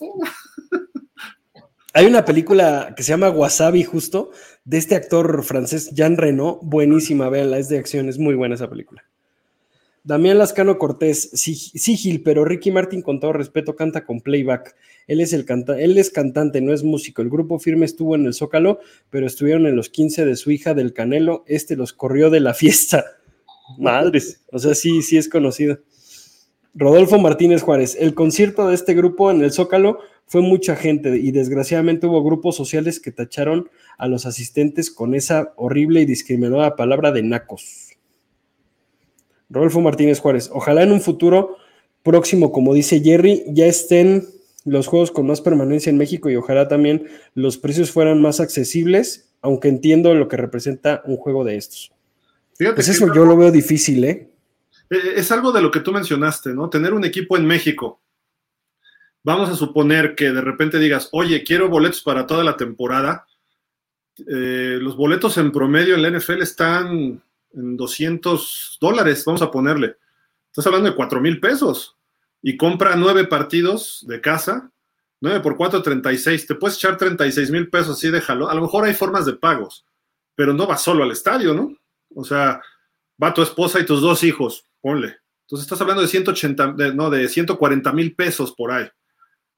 Hay una película que se llama Wasabi, justo, de este actor francés Jean Reno, buenísima, véanla, es de acción, es muy buena esa película. Damián Lascano Cortés, sí, Gil, pero Ricky Martin, con todo respeto, canta con playback. Él es, el canta él es cantante, no es músico. El grupo firme estuvo en el Zócalo, pero estuvieron en los 15 de su hija del Canelo. Este los corrió de la fiesta. Madres, o sea, sí, sí es conocido. Rodolfo Martínez Juárez, el concierto de este grupo en el Zócalo fue mucha gente y desgraciadamente hubo grupos sociales que tacharon a los asistentes con esa horrible y discriminada palabra de nacos. Rodolfo Martínez Juárez. Ojalá en un futuro próximo, como dice Jerry, ya estén los juegos con más permanencia en México y ojalá también los precios fueran más accesibles, aunque entiendo lo que representa un juego de estos. pues eso yo lo veo difícil, ¿eh? ¿eh? Es algo de lo que tú mencionaste, ¿no? Tener un equipo en México. Vamos a suponer que de repente digas, oye, quiero boletos para toda la temporada. Eh, los boletos en promedio en la NFL están en 200 dólares, vamos a ponerle. Estás hablando de 4 mil pesos y compra nueve partidos de casa, 9 por 4, 36. Te puedes echar 36 mil pesos así, déjalo. A lo mejor hay formas de pagos, pero no vas solo al estadio, ¿no? O sea, va tu esposa y tus dos hijos, ponle. Entonces estás hablando de 180, no, de 140 mil pesos por ahí.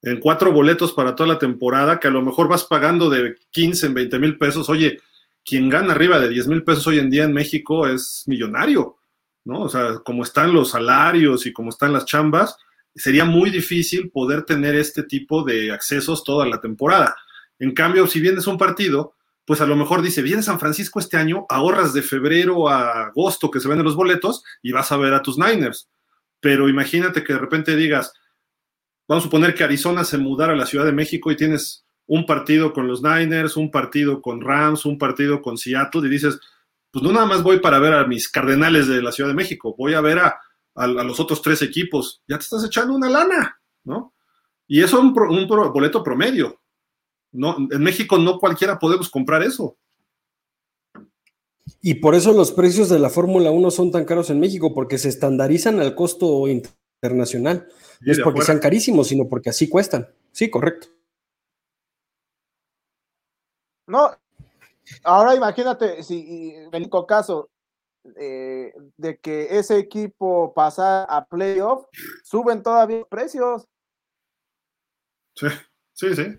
En cuatro boletos para toda la temporada, que a lo mejor vas pagando de 15 en 20 mil pesos. Oye, quien gana arriba de 10 mil pesos hoy en día en México es millonario, ¿no? O sea, como están los salarios y como están las chambas, sería muy difícil poder tener este tipo de accesos toda la temporada. En cambio, si vienes un partido, pues a lo mejor dice, viene San Francisco este año, ahorras de febrero a agosto que se venden los boletos y vas a ver a tus Niners. Pero imagínate que de repente digas, vamos a suponer que Arizona se mudara a la Ciudad de México y tienes un partido con los Niners, un partido con Rams, un partido con Seattle y dices, pues no nada más voy para ver a mis Cardenales de la Ciudad de México, voy a ver a, los otros tres equipos, ya te estás echando una lana, ¿no? Y eso es un, un boleto promedio. No, en México no cualquiera podemos comprar eso. Y por eso los precios de la Fórmula 1 son tan caros en México, porque se estandarizan al costo internacional. No es porque sean carísimos, sino porque así cuestan. Sí, correcto. No, ahora imagínate, si en el caso eh, de que ese equipo pasa a playoff, suben todavía los precios. Sí, sí, sí.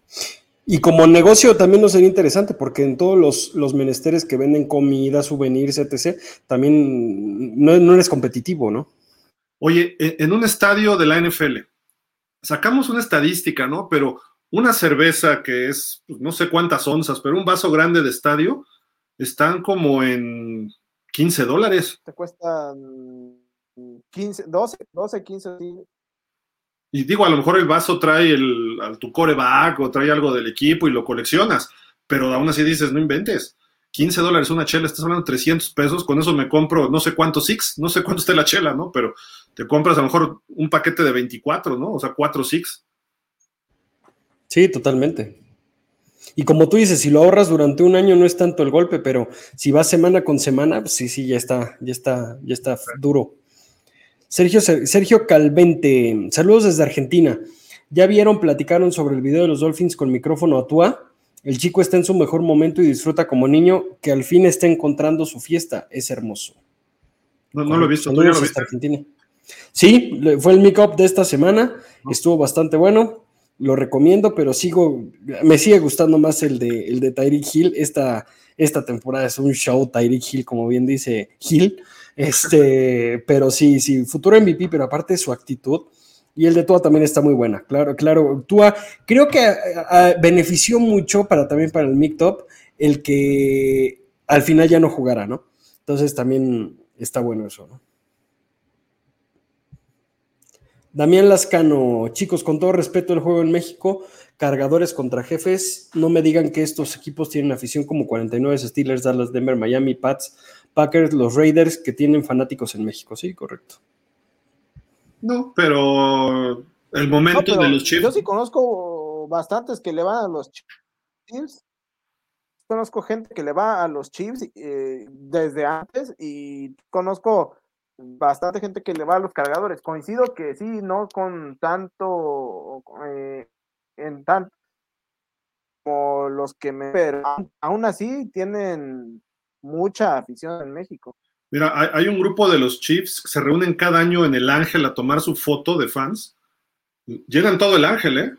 Y como negocio también no sería interesante, porque en todos los, los menesteres que venden comida, souvenirs, etc., también no, no eres competitivo, ¿no? Oye, e, en un estadio de la NFL, sacamos una estadística, ¿no? Pero una cerveza que es pues, no sé cuántas onzas, pero un vaso grande de estadio, están como en 15 dólares. Te cuesta 15, 12, 12, 15. Y digo, a lo mejor el vaso trae el, tu coreback o trae algo del equipo y lo coleccionas, pero aún así dices, no inventes. 15 dólares una chela, estás hablando de 300 pesos, con eso me compro no sé cuántos six, no sé cuánto esté la chela, ¿no? Pero te compras a lo mejor un paquete de 24, ¿no? O sea, 4 six. Sí, totalmente. Y como tú dices, si lo ahorras durante un año no es tanto el golpe, pero si vas semana con semana, pues sí, sí, ya está, ya está, ya está duro. Sergio, Sergio Calvente, saludos desde Argentina. ¿Ya vieron, platicaron sobre el video de los Dolphins con micrófono a Tua? El chico está en su mejor momento y disfruta como niño, que al fin está encontrando su fiesta. Es hermoso. No, lo he visto. ¿Tú ya lo viste? Argentina. Sí, fue el make-up de esta semana. Estuvo bastante bueno lo recomiendo, pero sigo, me sigue gustando más el de, el de Tyreek Hill. Esta, esta temporada es un show, Tyreek Hill, como bien dice Hill. Este, pero sí, sí, futuro MVP, pero aparte su actitud. Y el de Tua también está muy buena. Claro, claro. Tua creo que benefició mucho para también para el Mictop el que al final ya no jugara, ¿no? Entonces también está bueno eso, ¿no? Damián Lascano, chicos, con todo respeto el juego en México, cargadores contra jefes, no me digan que estos equipos tienen afición como 49 Steelers, Dallas, Denver, Miami, Pats, Packers, los Raiders, que tienen fanáticos en México, sí, correcto. No, pero el momento de los Chiefs. Yo sí conozco bastantes que le van a los Chiefs. Conozco gente que le va a los Chiefs eh, desde antes y conozco bastante gente que le va a los cargadores. Coincido que sí, no con tanto, eh, en tanto como los que me... Pero aún así tienen mucha afición en México. Mira, hay, un grupo de los Chiefs que se reúnen cada año en el Ángel a tomar su foto de fans. Llegan todo el Ángel, ¿eh?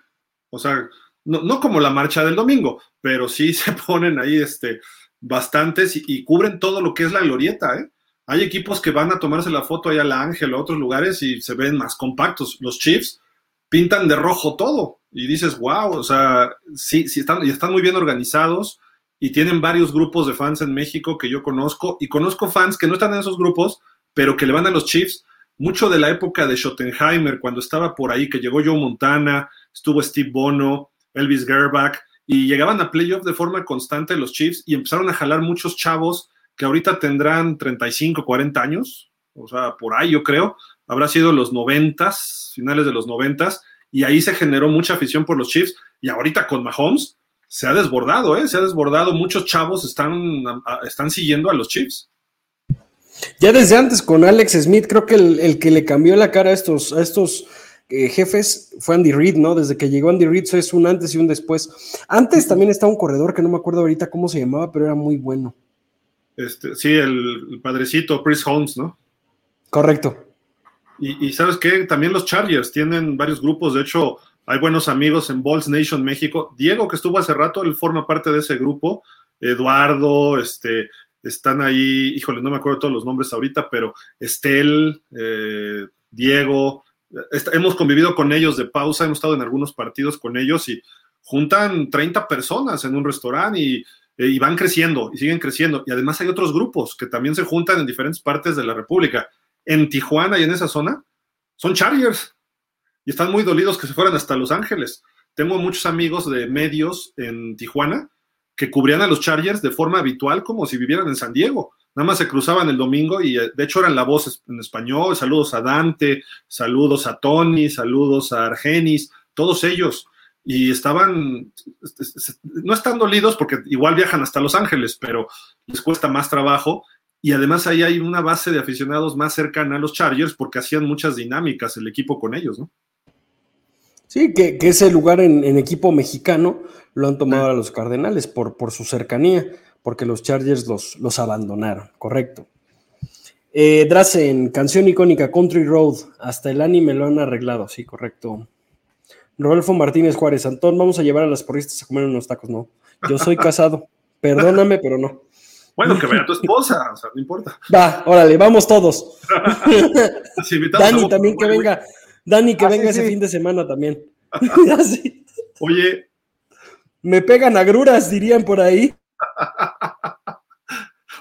O sea, no, como la marcha del domingo, pero sí se ponen ahí este, bastantes y, y, cubren todo lo que es la glorieta, ¿eh? Hay equipos que van a tomarse la foto allá al Ángel o a otros lugares y se ven más compactos. Los Chiefs pintan de rojo todo y dices, wow, o sea, sí, sí están, y están muy bien organizados y tienen varios grupos de fans en México que yo conozco y conozco fans que no están en esos grupos, pero que le van a los Chiefs. Mucho de la época de Schottenheimer, cuando estaba por ahí, que llegó Joe Montana, estuvo Steve Bono, Elvis Gerbach, y llegaban a playoff de forma constante los Chiefs y empezaron a jalar muchos chavos que ahorita tendrán 35, 40 años, o sea, por ahí yo creo, habrá sido los 90, finales de los 90, y ahí se generó mucha afición por los Chiefs, y ahorita con Mahomes, se ha desbordado, ¿eh? Se ha desbordado. Muchos chavos están, están siguiendo a los Chiefs. Ya desde antes con Alex Smith, creo que el, que le cambió la cara a estos, a estos eh, jefes fue Andy Reid, ¿no? Desde que llegó Andy Reid, eso es un antes y un después. Antes también estaba un corredor que no me acuerdo ahorita cómo se llamaba, pero era muy bueno. Este, sí, el, padrecito Chris Holmes, ¿no? Correcto. Y, y, sabes qué, también los Chargers tienen varios grupos, de hecho, hay buenos amigos en Balls Nation México. Diego, que estuvo hace rato, él forma parte de ese grupo. Eduardo, este, están ahí, híjole, no me acuerdo todos los nombres ahorita, pero Estel, eh, Diego, hemos convivido con ellos de pausa, hemos estado en algunos partidos con ellos y juntan 30 personas en un restaurante y, y, van creciendo y siguen creciendo. Y además hay otros grupos que también se juntan en diferentes partes de la República. En Tijuana y en esa zona son Chargers y están muy dolidos que se fueran hasta Los Ángeles. Tengo muchos amigos de medios en Tijuana que cubrían a los Chargers de forma habitual como si vivieran en San Diego. Nada más se cruzaban el domingo y eh, de hecho eran la voz en español. Saludos a Dante, saludos a Tony, saludos a Argenis, todos ellos. Y estaban, no están dolidos porque igual viajan hasta Los Ángeles, pero les cuesta más trabajo. Y además ahí hay una base de aficionados más cercana a los Chargers porque hacían muchas dinámicas el equipo con ellos, ¿no? Sí, que, ese lugar en, equipo mexicano lo han tomado a los Cardenales por, por su cercanía, porque los Chargers los, los abandonaron, correcto. Eh, Drazen, canción icónica, Country Road, hasta el anime lo han arreglado, sí, correcto. Rodolfo Martínez Juárez, Antón, vamos a llevar a las porristas a comer unos tacos, no. Yo soy casado, perdóname, pero no. Bueno, que vaya tu esposa, o sea, no importa. Va, órale, vamos todos. Dani también que venga. Dani, que ah, venga ese fin de semana también. Oye. Me pegan agruras, dirían por ahí.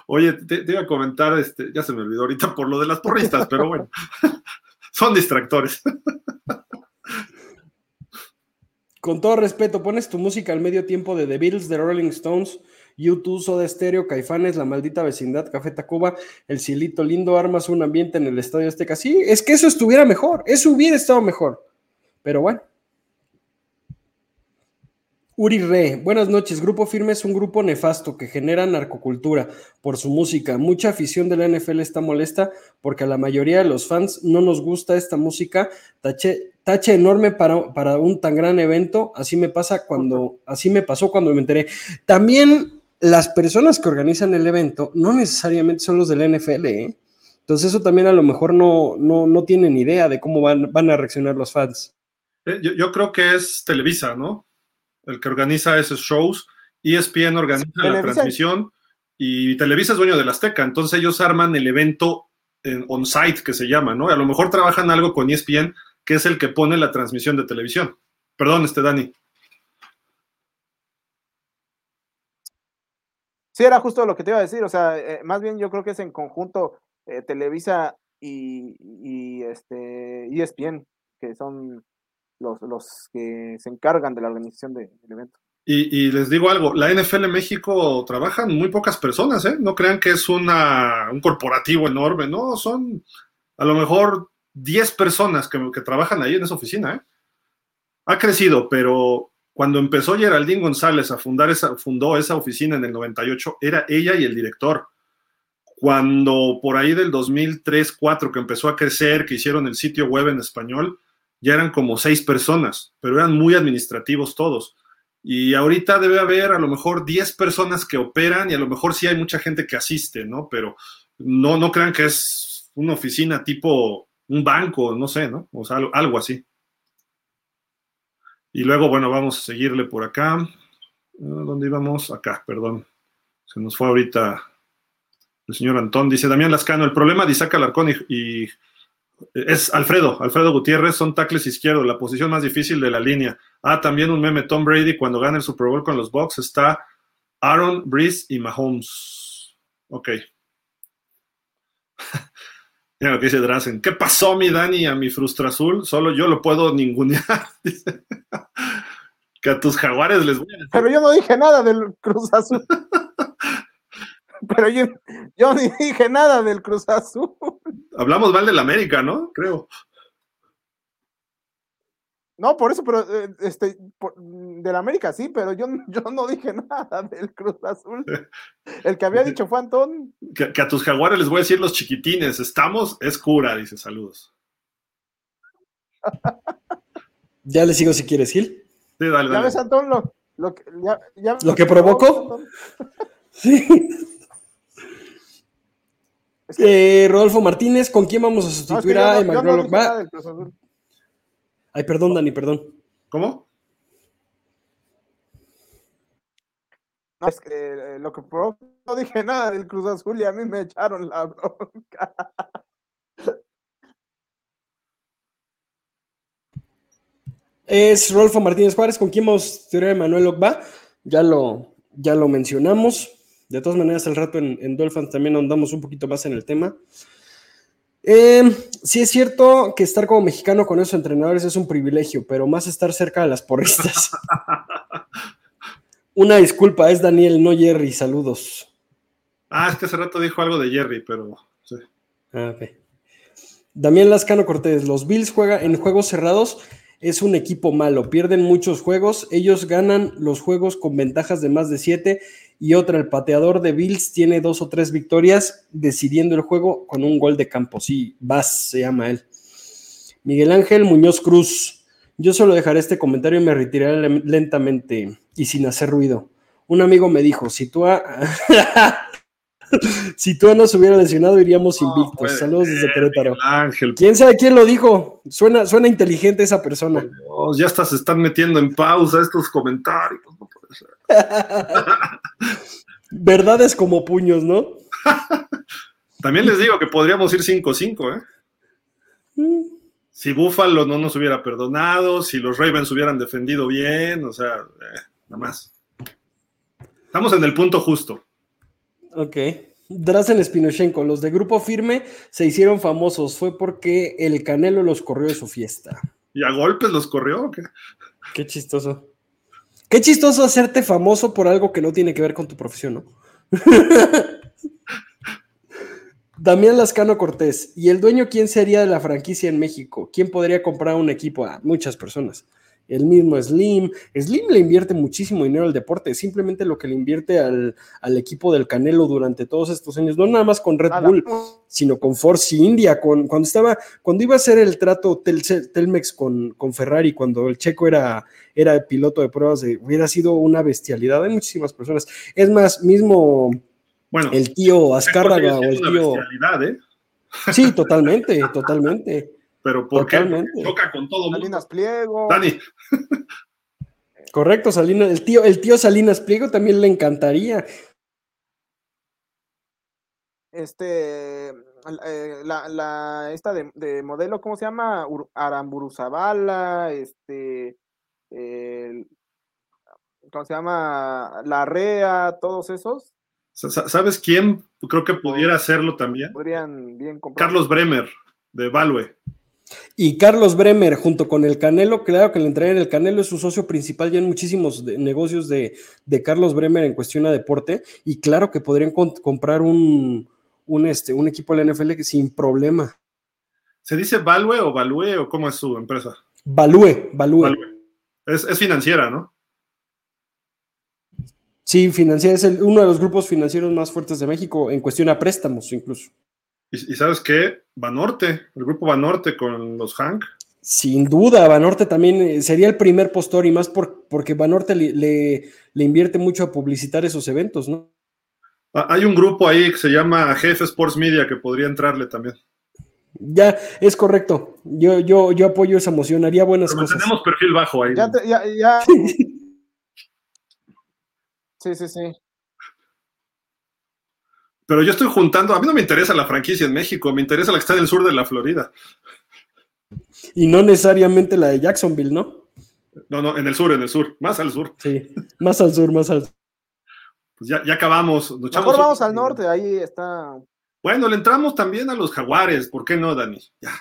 Oye, te, iba a comentar, este, ya se me olvidó ahorita por lo de las porristas, pero bueno, son distractores. Con todo respeto, pones tu música al medio tiempo de The Beatles, The Rolling Stones, YouTube, Soda Stereo, Caifanes, La Maldita Vecindad, Café Tacuba, El Cielito Lindo, armas un ambiente en el Estadio Azteca. Sí, es que eso estuviera mejor, eso hubiera estado mejor. Pero bueno. Uri Re, buenas noches. Grupo Firme es un grupo nefasto que genera narcocultura por su música. Mucha afición de la NFL está molesta porque a la mayoría de los fans no nos gusta esta música. Tache, enorme para, para un tan gran evento. Así me pasa cuando, así me pasó cuando me enteré. También las personas que organizan el evento no necesariamente son los del NFL, ¿eh? Entonces eso también a lo mejor no, no, no tienen idea de cómo van, van a reaccionar los fans. Eh, yo, creo que es Televisa, ¿no? El que organiza esos shows. ESPN organiza la transmisión y Televisa es dueño de la Azteca. Entonces ellos arman el evento on-site que se llama, ¿no? A lo mejor trabajan algo con ESPN, que es el que pone la transmisión de televisión. Perdón, este Dani. Sí, era justo lo que te iba a decir, o sea, eh, más bien yo creo que es en conjunto eh, Televisa y, este ESPN, que son los, los que se encargan de la organización del evento. Y, les digo algo, la NFL México trabajan muy pocas personas, ¿eh? No crean que es una, un corporativo enorme, no, son a lo mejor 10 personas que, que trabajan ahí en esa oficina, ¿eh? Ha crecido, pero cuando empezó Geraldine González a fundar esa, fundó esa oficina en el 98, era ella y el director. cuando por ahí del 2003, 2004 que empezó a crecer, que hicieron el sitio web en español, ya eran como seis personas, pero eran muy administrativos todos. Y ahorita debe haber a lo mejor 10 personas que operan y a lo mejor sí hay mucha gente que asiste, ¿no? Pero no, no crean que es una oficina tipo un banco, no sé, ¿no? O sea, algo así. Y luego, bueno, vamos a seguirle por acá. Ah, ¿Dónde íbamos? Acá, perdón. Se nos fue ahorita el señor Antón. Dice Damián Lascano, el problema de Isaac Alarcón y, es Alfredo, Alfredo Gutiérrez, son tacles izquierdos, la posición más difícil de la línea. Ah, también un meme Tom Brady cuando gana el Super Bowl con los Bucks está Aaron, Breeze y Mahomes. Ok. Mira lo que dice Drazen. ¿Qué pasó, mi Dani, a mi frustra azul? Solo yo lo puedo ningunear. que a tus jaguares les voy a decir. Pero yo no dije nada del Cruz Azul. Pero yo, yo ni dije nada del Cruz Azul. Hablamos mal del América, ¿no? Creo. No, por eso, pero eh, este, del América sí, pero yo, yo no dije nada del Cruz Azul. El que había dicho fue Antón. Que, a tus jaguares les voy a decir los chiquitines, estamos, es cura, dice, saludos. ya le sigo si quieres, Gil. Sí, dale, dale. ¿Ya ves, Antón, lo, lo, ya, ya, ¿Lo que provocó? sí. Eh, Rodolfo Martínez, ¿con quién vamos a sustituir a Emmanuel no Ay, perdón, Dani, perdón. ¿Cómo? No, es que eh, lo que no dije nada del Cruz Azul y a mí me echaron la bronca. Es Rolfo Martínez Juárez, con quien vamos a de Manuel Ogba. Ya lo, ya lo mencionamos. De todas maneras, al rato en, en Dolphins también andamos un poquito más en el tema. Eh, sí es cierto que estar como mexicano con esos entrenadores es un privilegio, pero más estar cerca de las porristas. Una disculpa, es Daniel, no Jerry, saludos. Ah, es que hace rato dijo algo de Jerry, pero sí. Ah. Damián Lascano Cortés, los Bills juegan en juegos cerrados, es un equipo malo, pierden muchos juegos, ellos ganan los juegos con ventajas de más de siete y otra, el pateador de Bills tiene dos o tres victorias decidiendo el juego con un gol de campo. Sí, Vaz se llama él. Miguel Ángel Muñoz Cruz. Yo solo dejaré este comentario y me retiraré lentamente y sin hacer ruido. Un amigo me dijo, si tú, si tú no se hubiera lesionado, iríamos invictos. Saludos desde Querétaro. Ángel. ¿Quién sabe quién lo dijo? Suena, suena inteligente esa persona. ya hasta se están metiendo en pausa estos comentarios. No. Verdades como puños, ¿no? También les digo que podríamos ir 5-5, ¿eh? Mm. Si Buffalo no nos hubiera perdonado, si los Ravens hubieran defendido bien, o sea, eh, nada más. Estamos en el punto justo. Ok. Drazen Spinochenko, los de Grupo Firme se hicieron famosos. Fue porque el Canelo los corrió de su fiesta. ¿Y a golpes los corrió o qué? Qué chistoso. Qué chistoso hacerte famoso por algo que no tiene que ver con tu profesión, ¿no? Damián Lascano Cortés. ¿Y el dueño quién sería de la franquicia en México? ¿Quién podría comprar un equipo? A muchas personas el mismo Slim. Slim le invierte muchísimo dinero al deporte, simplemente lo que le invierte al, equipo del Canelo durante todos estos años, no nada más con Red Bull, sino con Force India, con, cuando estaba, cuando iba a hacer el trato Telmex con, con, Ferrari, cuando el checo era, era piloto de pruebas, de, hubiera sido una bestialidad. Hay muchísimas personas. Es más, mismo bueno, el tío Azcárraga o el tío. ¿eh? Sí, totalmente, totalmente pero ¿por qué toca con todo Salinas Pliego. Dani. Correcto, Salinas, el tío, el tío Salinas Pliego también le encantaría. Este, eh, la, esta de, modelo, ¿cómo se llama? Aramburuzabala, este, ¿cómo se llama? La Rea, todos esos. ¿Sabes quién creo que pudiera hacerlo también? Podrían bien Carlos Bremer, de Value. Y Carlos Bremer, junto con el Canelo, claro que le en el Canelo es su socio principal ya en muchísimos negocios de, Carlos Bremer en cuestión de deporte, y claro que podrían comprar un, un, este, un equipo de la NFL sin problema. ¿Se dice Value o Value o cómo es su empresa? Value, Value. Es, es financiera, ¿no? Sí, financiera es el, uno de los grupos financieros más fuertes de México en cuestión a préstamos incluso. ¿Y, y sabes qué? Banorte, el grupo Banorte con los Hank. Sin duda, Banorte también eh, sería el primer postor y más por, porque Banorte le, le, le, invierte mucho a publicitar esos eventos, ¿no? Ah, hay un grupo ahí que se llama Jefe Sports Media que podría entrarle también. Ya, es correcto. Yo, yo, yo apoyo esa moción, haría buenas Pero cosas. Tenemos perfil bajo ahí. Ya, te, ya, ya. Sí, sí, sí. Pero yo estoy juntando, a mí no me interesa la franquicia en México, me interesa la que está en el sur de la Florida. Y no necesariamente la de Jacksonville, ¿no? No, no, en el sur, en el sur, más al sur. Sí, más al sur, más al sur. Pues ya, ya acabamos. Mejor vamos al norte, ahí está. Bueno, le entramos también a los jaguares, ¿por qué no, Dani? Ya.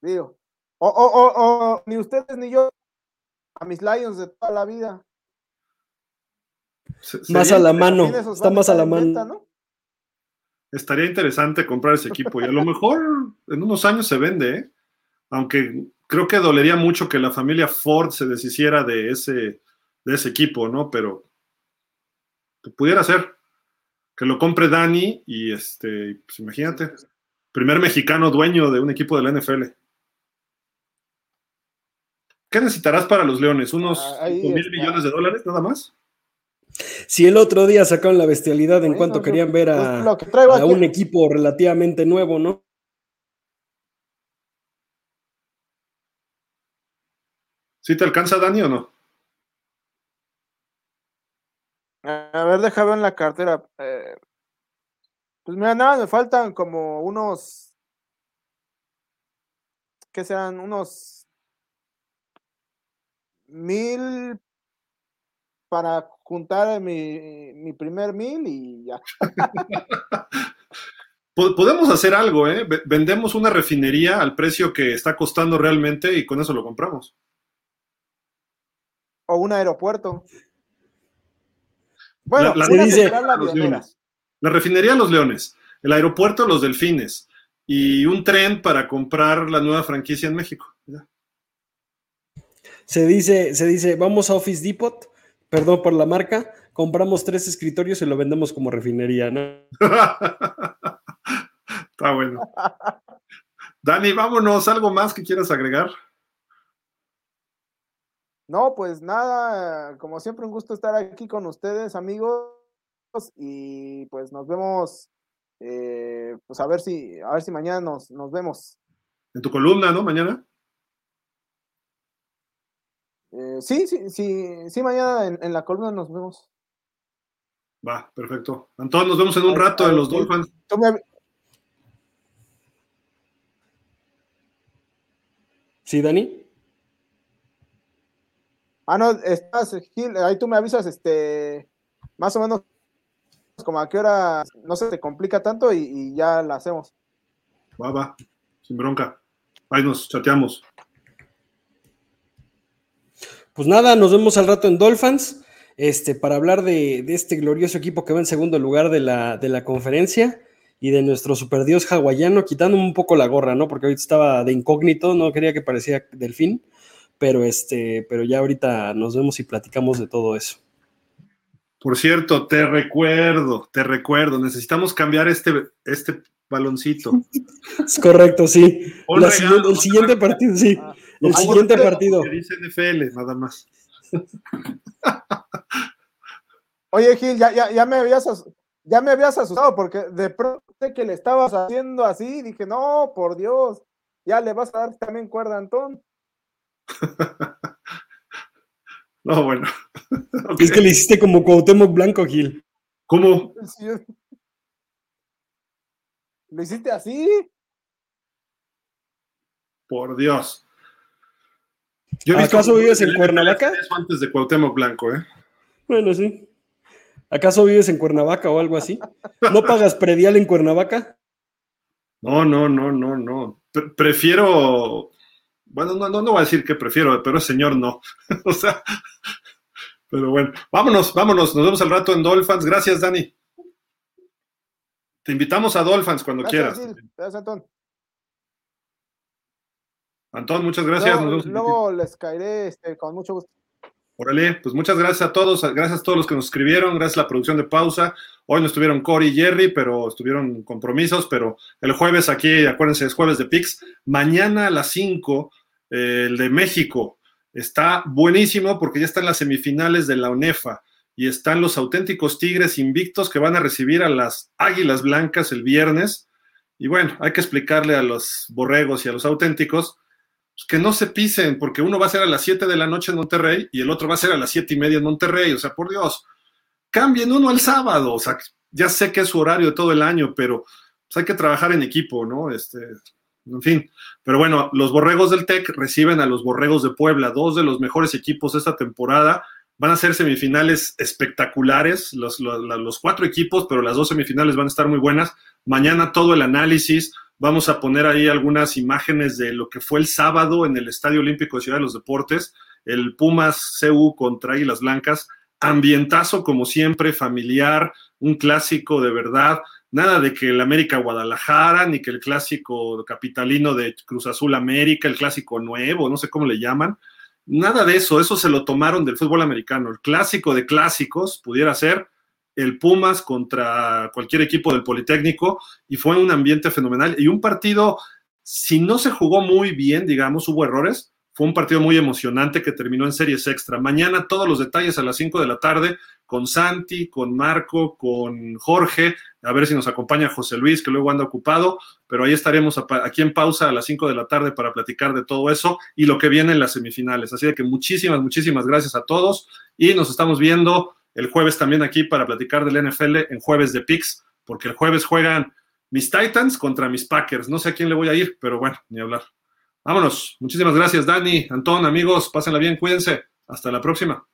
Digo. O, o, o, o, ni ustedes ni yo a mis Lions de toda la vida. Se, más a la mano, está más a la mano. Meta, ¿no? Estaría interesante comprar ese equipo y a lo mejor en unos años se vende, ¿eh? aunque creo que dolería mucho que la familia Ford se deshiciera de ese, de ese equipo, ¿no? Pero pudiera ser que lo compre Dani y este, pues imagínate, primer mexicano dueño de un equipo de la NFL. ¿Qué necesitarás para los Leones? ¿Unos Ah, mil millones de dólares nada más? Si el otro día sacaron la bestialidad en Bueno, cuanto querían ver a, pues, lo que a aquí- un equipo relativamente nuevo, ¿no? ¿Sí te alcanza Dani o no? A ver, deja ver en la cartera. Eh, pues mira, nada, me faltan como unos. ¿Qué sean? Unos. Mil. Para juntar mi, mi primer mil y ya. Po- Podemos hacer algo, ¿eh? Ve- Vendemos una refinería al precio que está costando realmente y con eso lo compramos. O un aeropuerto. Bueno, La- dice- refinería Los Leones, el aeropuerto Los Delfines y un tren para comprar la nueva franquicia en México. Se dice, se dice, vamos a Office Depot, perdón por la marca, compramos tres escritorios y lo vendemos como refinería, ¿no? Está bueno. Dani, vámonos. ¿Algo más que quieras agregar? No, pues nada, como siempre un gusto estar aquí con ustedes, amigos, y pues nos vemos, eh, pues a ver si, a ver si mañana nos, nos vemos. En tu columna, ¿no? Mañana. Eh, sí, sí, sí, sí, mañana en, en la columna nos vemos. Va, perfecto. Antón, nos vemos en un rato en los. Dolphins. ¿Sí, Dani? Ah, no, estás, Gil, ahí tú me avisas, este, más o menos como a qué hora no se te complica tanto y, y ya la hacemos. Va, va. Sin bronca. Ahí nos chateamos. Pues nada, nos vemos al rato en Dolphins, este, para hablar de, de este glorioso equipo que va en segundo lugar de la, de la conferencia y de nuestro superdios hawaiano, quitando un poco la gorra, ¿no? Porque ahorita estaba de incógnito, no quería que parecía delfín, pero este, pero ya ahorita nos vemos y platicamos de todo eso. Por cierto, te recuerdo, te recuerdo. Necesitamos cambiar este, este baloncito. Es correcto, sí. Un La regalo, siguiente- el siguiente partido, sí. Ah, El siguiente partido. que dice NFL, nada más. Oye, Gil, ya, ya, ya me habías as- ya me habías asustado porque de pronto sé que le estabas haciendo así, dije, no, por Dios, ya le vas a dar también cuerda Antón. No, bueno. Es que le hiciste como Cuauhtémoc Blanco, Gil. ¿Cómo? ¿Lo hiciste así? Por Dios. Yo he visto ¿Acaso vives en Cuernavaca? Eso antes de Cuauhtémoc Blanco, ¿eh? Bueno, sí. ¿Acaso vives en Cuernavaca o algo así? ¿No pagas predial en Cuernavaca? No, no, no, no, no. Pre- prefiero. Bueno, no, no, no voy a decir que prefiero, pero señor no. o sea. Pero bueno, vámonos, vámonos. Nos vemos al rato en Dolphins. Gracias, Dani. Te invitamos a Dolphins cuando Gracias, quieras. Gil. Gracias, Antón. Antón, muchas gracias. Nos Luego, vemos luego les caeré este, con mucho gusto. Órale, pues muchas gracias a todos, gracias a todos los que nos escribieron, gracias a la producción de pausa. Hoy no estuvieron Cory y Jerry, pero estuvieron compromisos, pero el jueves aquí, acuérdense, es jueves de PIX. Mañana a las 5, eh, el de México, está buenísimo porque ya están las semifinales de la UNEFA y están los auténticos Tigres invictos que van a recibir a las Águilas Blancas el viernes. Y bueno, hay que explicarle a los borregos y a los auténticos pues, que no se pisen, porque uno va a ser a las 7 de la noche en Monterrey y el otro va a ser a las 7 y media en Monterrey. O sea, por Dios, cambien uno al sábado. O sea, ya sé que es su horario de todo el año, pero pues, hay que trabajar en equipo, ¿no? Este, en fin. Pero bueno, los borregos del TEC reciben a los borregos de Puebla, dos de los mejores equipos de esta temporada. Van a ser semifinales espectaculares, los, los, cuatro equipos, pero las dos semifinales van a estar muy buenas. Mañana todo el análisis, Vamos a poner ahí algunas imágenes de lo que fue el sábado en el Estadio Olímpico de Ciudad de los Deportes, el Pumas CU contra Águilas Blancas. Ambientazo, como siempre, familiar, un clásico de verdad. Nada de que el América Guadalajara, ni que el clásico capitalino de Cruz Azul América, el clásico nuevo, no sé cómo le llaman. Nada de eso, eso se lo tomaron del fútbol americano. El clásico de clásicos pudiera ser el Pumas contra cualquier equipo del Politécnico y fue un ambiente fenomenal y un partido, si no se jugó muy bien, digamos, hubo errores, fue un partido muy emocionante que terminó en series extra. Mañana todos los detalles a las 5 de la tarde con Santi, con Marco, con Jorge, a ver si nos acompaña José Luis, que luego anda ocupado, pero ahí estaremos aquí en pausa a las 5 de la tarde para platicar de todo eso y lo que viene en las semifinales. Así que muchísimas, muchísimas gracias a todos y nos estamos viendo el jueves también aquí para platicar del NFL en jueves de picks, porque el jueves juegan mis Titans contra mis Packers. No sé a quién le voy a ir, pero bueno, ni hablar. Vámonos. Muchísimas gracias, Dani, Antón, amigos. Pásenla bien, cuídense. Hasta la próxima.